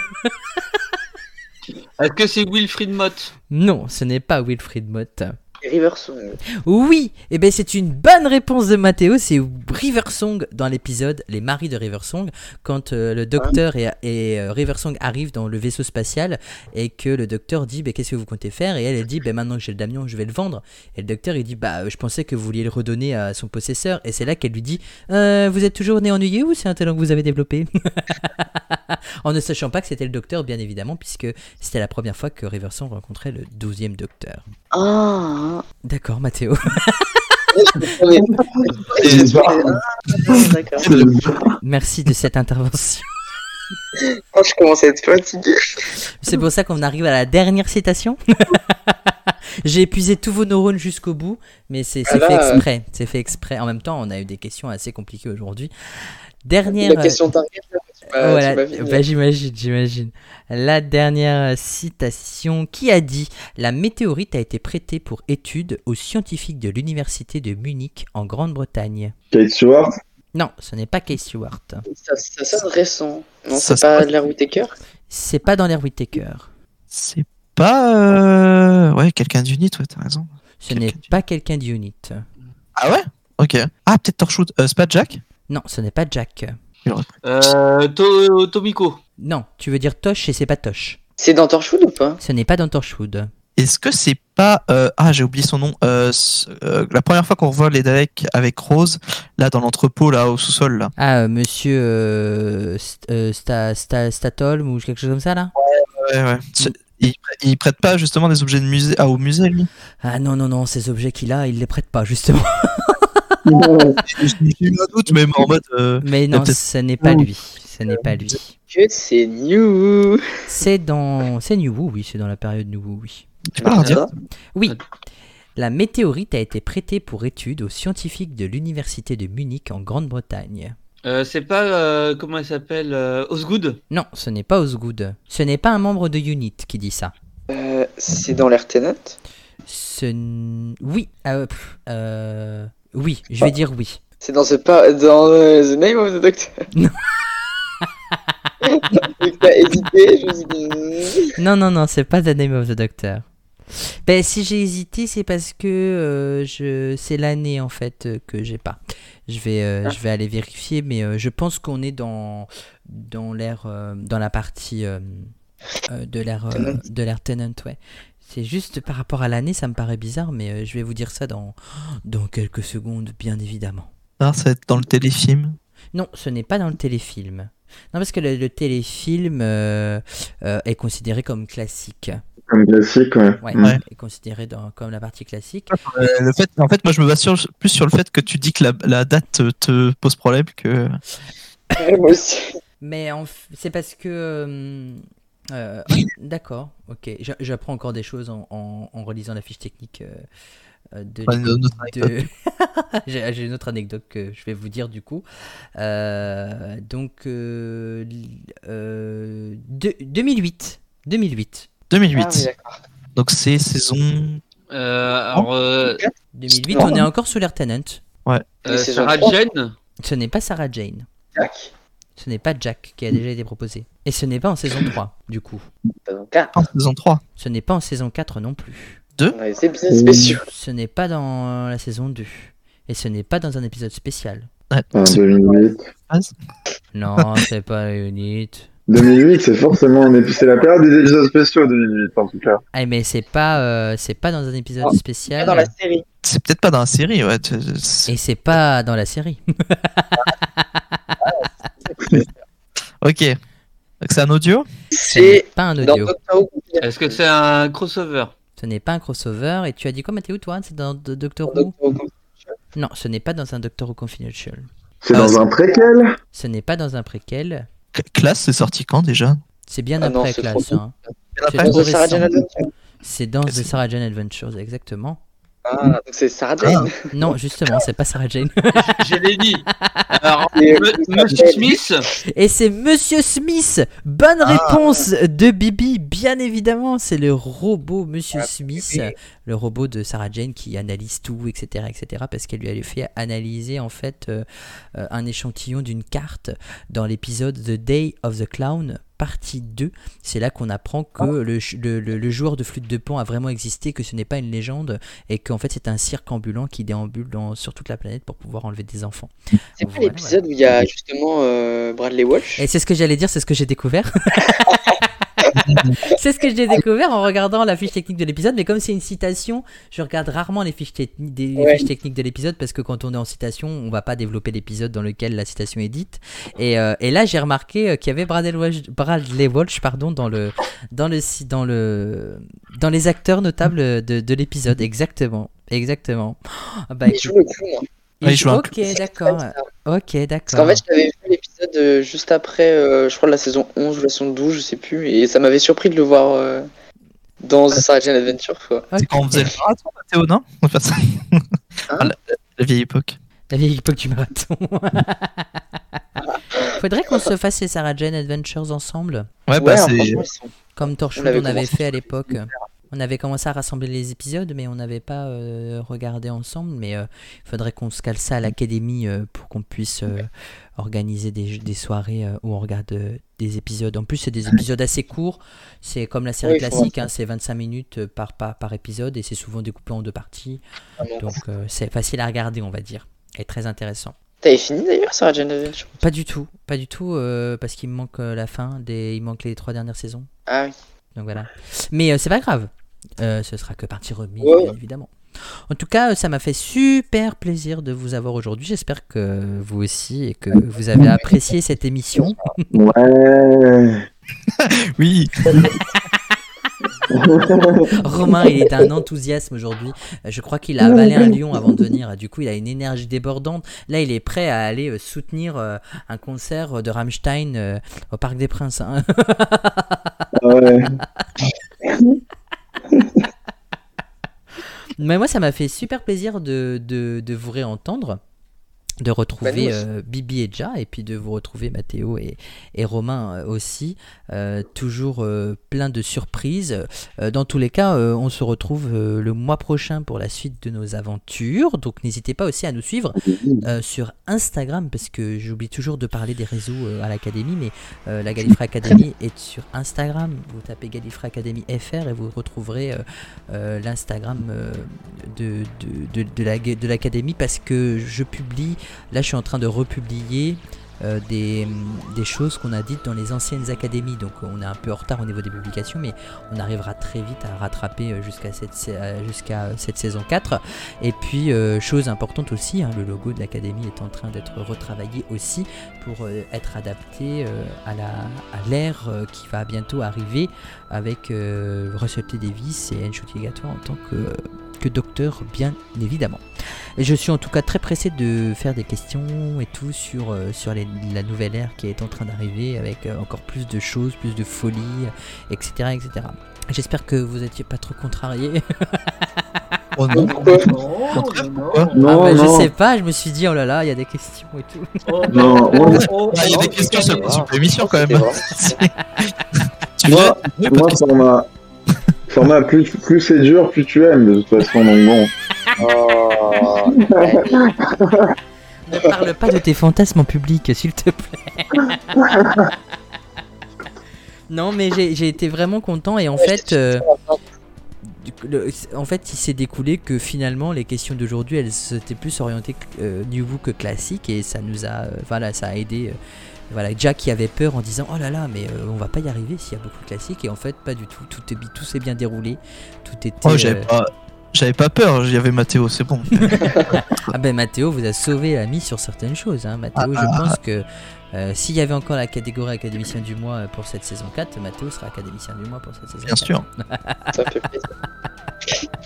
Est-ce que c'est Wilfried Mott? Non, ce n'est pas Wilfried Mott. River Song. Oui, et ben c'est une bonne réponse de Mathéo, c'est River Song dans l'épisode Les maris de River Song, quand euh, le docteur et, et, euh, River Song arrivent dans le vaisseau spatial et que le docteur dit bah, qu'est-ce que vous comptez faire? Et elle elle dit bah, maintenant que j'ai le Damion je vais le vendre. Et le docteur il dit bah je pensais que vous vouliez le redonner à son possesseur. Et c'est là qu'elle lui dit Euh, vous êtes toujours né ennuyé ou c'est un talent que vous avez développé? En ne sachant pas que c'était le docteur bien évidemment puisque c'était la première fois que River Song rencontrait le 12e docteur. Ah, D'accord Mathéo. d'accord. Bizarre. Merci de cette intervention. Oh, je commence à être fatigué. C'est pour ça qu'on arrive à la dernière citation. J'ai épuisé tous vos neurones jusqu'au bout, mais c'est Ah fait exprès. C'est fait exprès. En même temps, on a eu des questions assez compliquées aujourd'hui. Dernière. La question tu m'as- Voilà, bah, j'imagine, j'imagine. La dernière citation. Qui a dit La météorite a été prêtée pour étude aux scientifiques de l'université de Munich en Grande-Bretagne Kate Stewart? Non, ce n'est pas Kay Stewart. Ça, ça sonne récent. Non, Ça c'est pas Larry Whittaker C'est pas dans l'air Whittaker. C'est pas. euh, Ouais, quelqu'un d'unit, ouais, t'as raison. Ce Quelqu'un n'est pas quelqu'un d'Unit. Ah ouais? Ok. Ah, peut-être Torchwood. Euh, c'est pas Jack? Non, ce n'est pas Jack. Euh, To- Tomiko. Non, tu veux dire Tosh et c'est pas Tosh. C'est dans Torchwood ou pas? Ce n'est pas dans Torchwood. Est-ce que c'est pas. euh, Ah, j'ai oublié son nom. Euh, euh, la première fois qu'on revoit les Daleks avec Rose, là, dans l'entrepôt, là, au sous-sol, là. Ah, euh, monsieur euh, St- euh, Sta- Sta- Statholm ou quelque chose comme ça là? Ouais, ouais. C'est- Il, il prête pas justement des objets de musée ah, au musée, lui? Ah non, non, non, ces objets qu'il a, il les prête pas justement. J'ai eu un doute, mais en mode. euh, Mais non, ce n'est pas lui. Ce n'est pas lui. Que c'est new C'est dans. C'est New oui, c'est dans la période New oui. Tu peux leur dire Oui. La météorite a été prêtée pour étude aux scientifiques de l'université de Munich en Grande-Bretagne. Euh, c'est pas. euh, comment elle s'appelle euh, Osgood? Non, ce n'est pas Osgood. Ce n'est pas un membre de Unit qui dit ça. Euh, C'est dans l'air Tenant Ce... n- Oui. euh, pff, euh, Oui, je vais dire oui. C'est dans, the, pa- dans euh, The Name of the Doctor Non. T'as hésité, je me suis dit... hmm. Non, non, non, c'est pas The Name of the Doctor. Ben, si j'ai hésité, c'est parce que euh, je... c'est l'année en fait euh, que j'ai pas. Je vais, euh, Ah. je vais aller vérifier, mais euh, je pense qu'on est dans, dans dans la partie de Tennant. de l'air Tennant, ouais. C'est juste par rapport à l'année, ça me paraît bizarre, mais euh, je vais vous dire ça dans, dans quelques secondes, bien évidemment. Non, ça va être dans le téléfilm? Non, ce n'est pas dans le téléfilm. Non, parce que le, le téléfilm euh, euh, est considéré comme classique. Comme classique, ouais. Ouais. Ouais. est considéré dans- comme la partie classique. Euh, le fait, en fait, moi, je me base sur- plus sur le fait que tu dis que la, la date te, te pose problème que. Moi aussi. Mais c'est parce que. Euh, ah, D'accord, ok. J'a- J'apprends encore des choses en, en- en relisant la fiche technique euh, euh, de. J'ai une autre anecdote que je vais vous dire du coup. Euh, donc, euh, l- euh, deux- 2008. 2008. 2008. Ah, oui, d'accord. Donc c'est saison. Euh, alors, euh, 2008, Non. on est encore sous l'air Tennant. euh, saison Sarah. Jane Ce n'est pas Sarah Jane. Jack Ce n'est pas Jack qui a déjà été proposé. Et ce n'est pas en saison 3, du coup. Saison 4. En saison 3. Ce n'est pas en saison 4 non plus. On a des épisodes spéciaux. Ce n'est pas dans la saison 2. Et ce n'est pas dans un épisode spécial. Ouais. En C'est- 2008. Non, c'est pas Unit. 2008, c'est forcément c'est la période des épisodes spéciaux 2008 en tout cas. Ah, mais c'est pas, euh, c'est pas dans un épisode Pas spécial. dans la série. C'est peut-être pas dans la série, ouais. Et c'est pas dans la série. Ok. Donc c'est un audio C'est pas un audio. Est-ce que c'est un crossover Ce n'est pas un crossover. Et tu as dit quoi, Mathéo, toi? C'est dans The Doctor Who? Non, ce n'est pas dans un Doctor Who Confidential. C'est Ah, dans c'est- un préquel? Ce n'est pas dans un préquel. Cl- Classe, c'est sorti quand déjà? C'est bien Ah après c'est classe. trop hein. C'est Dans The Sarah récent. Jane Adventure. C'est dans The C'est- Sarah Jane Adventures, exactement. Ah, donc c'est Sarah Jane. Non, justement, c'est pas Sarah Jane. Je l'ai dit. Alors, Et- Monsieur Smith, Et c'est Monsieur Smith Bonne Ah. réponse de Bibi, bien évidemment, c'est le robot Monsieur Ah, Smith. Le robot de Sarah Jane qui analyse tout, etc., etc. Parce qu'elle lui avait fait analyser en fait euh, euh, un échantillon d'une carte dans l'épisode The Day of the Clown. Partie 2, c'est là qu'on apprend que le, ch- le- le- le joueur de flûte de pan a vraiment existé, que ce n'est pas une légende et qu'en fait c'est un cirque ambulant qui déambule dans- sur toute la planète pour pouvoir enlever des enfants. C'est pas Voilà, l'épisode où il y a justement euh, Bradley Walsh? Et c'est ce que j'allais dire, c'est ce que j'ai découvert. c'est ce que j'ai découvert en regardant la fiche technique de l'épisode, mais comme c'est une citation, je regarde rarement les fiches, techni- des, Ouais. fiches techniques de l'épisode parce que quand on est en citation, on va pas développer l'épisode dans lequel la citation est dite. Et, euh, et là, j'ai remarqué euh, qu'il y avait Bradley Walsh, Bradley Walsh pardon, dans, le, dans, le, dans, le, dans les acteurs notables de, de l'épisode. Exactement. Exactement. Ah Bah, Il écoute, joue le clown. hein. Il il joue un ok, d'accord. Ok, Parce d'accord. qu'en fait, j'avais vu l'épisode euh, juste après, euh, je crois, la saison 11 ou la saison 12, je sais plus, et ça m'avait surpris de le voir euh, dans The Sarah Jane Adventure, quoi. C'est quand on faisait le marathon, Mathéo, non? On fait ça. Hein? Ah, la, la vieille époque. La vieille époque du marathon. Faudrait qu'on se fasse les Sarah Jane Adventures ensemble, Ouais, Ouais, bah hein, c'est. comme Torchwood On avait on avait fait à l'époque. On avait commencé à rassembler les épisodes, mais on n'avait pas euh, regardé ensemble. Mais il faudrait qu'on se cale ça à l'académie euh, pour qu'on puisse euh, organiser des, des soirées euh, où on regarde euh, des épisodes. En plus, c'est des épisodes assez courts. C'est comme la série Oui, classique, hein, c'est 25 minutes euh, par, par, par épisode et c'est souvent découpé en deux parties. vraiment- Donc euh, c'est facile à regarder, on va dire, et très intéressant. T'avais fini d'ailleurs, Jane Adventure Pas du tout, pas du tout, euh, parce qu'il me manque euh, la fin, des... il manque les trois dernières saisons. Ah oui. Donc voilà. Mais euh, c'est pas grave, Euh, ce sera que partie remise, Ouais, bien évidemment. En tout cas, ça m'a fait super plaisir de vous avoir aujourd'hui. J'espère que vous aussi et que vous avez apprécié cette émission. Ouais. Oui, Romain, il est d'un enthousiasme aujourd'hui. Euh, Je crois qu'il a avalé un lion avant de venir. Du coup, il a une énergie débordante. Là, il est prêt à aller euh, soutenir euh, un concert de Rammstein au Parc des Princes. hein. ouais. Mais moi, ça m'a fait super plaisir de, de, de vous réentendre, de retrouver Bah, euh, Bibi et Ja, et puis de vous retrouver Mathéo et, et Romain euh, aussi. Euh, toujours plein de surprises. Dans tous les cas, on se retrouve le mois prochain pour la suite de nos aventures. Donc n'hésitez pas aussi à nous suivre sur Instagram, parce que j'oublie toujours de parler des réseaux à l'Académie, mais la Gallifrey Academy est sur Instagram. Vous tapez Gallifrey Academy FR et vous retrouverez l'Instagram de, de, de, la- de l'Académie, parce que je publie, là je suis en train de republier. euh, des, choses qu'on a dites dans les anciennes académies donc on est un peu en retard au niveau des publications mais on arrivera très vite à rattraper euh, jusqu'à cette, saison 4 et puis, euh, chose importante aussi, hein, le logo de l'académie est en train d'être retravaillé aussi pour être adapté à l'ère qui va bientôt arriver avec euh, Russell T. Davis et Enshoti Gato en tant que, que docteur, bien évidemment. Et je suis en tout cas très pressé de faire des questions et tout sur, euh, sur les- la nouvelle ère qui est en train d'arriver avec euh, encore plus de choses, plus de folie, etc. etc. J'espère que vous n'étiez pas trop contrariés. oh non. Non, ah je non. sais pas, je me suis dit oh là là, il y a des questions et tout. Non, moi, Ah, Il y a des questions sur l'émission quand même. Moi, moi, questions. format, format plus, plus c'est dur, plus tu aimes, de toute façon, donc bon. Oh. Ne parle pas de tes fantasmes en public, s'il te plaît. non, mais j'ai j'ai été vraiment content et en fait, euh, le- en fait, il s'est découlé que finalement les questions d'aujourd'hui, elles étaient plus orientées euh, New Who que classique et ça nous a, euh, voilà, ça a aidé. Voilà, Jack qui avait peur en disant oh là là, mais euh, on va pas y arriver s'il y a beaucoup de classiques et en fait pas du tout. Tout est tout s'est bien déroulé, tout était. Oh, j'avais euh, pas. J'avais pas peur, j'y avais Mathéo, c'est bon. Ah ben Mathéo vous a sauvé la mise sur certaines choses. Hein. Mathéo, je pense que euh, s'il y avait encore la catégorie académicien du mois pour cette saison 4, Mathéo sera académicien du mois pour cette saison Bien 4. sûr. Ça fait plaisir.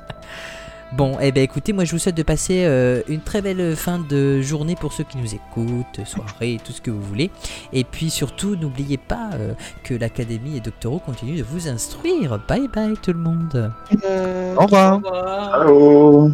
Bon, eh ben écoutez, moi je vous souhaite de passer euh, une très belle fin de journée pour ceux qui nous écoutent, soirée, tout ce que vous voulez. Et puis surtout, n'oubliez pas euh, que l'Académie et Doctoro continuent de vous instruire. Bye bye tout le monde. Au revoir. Allô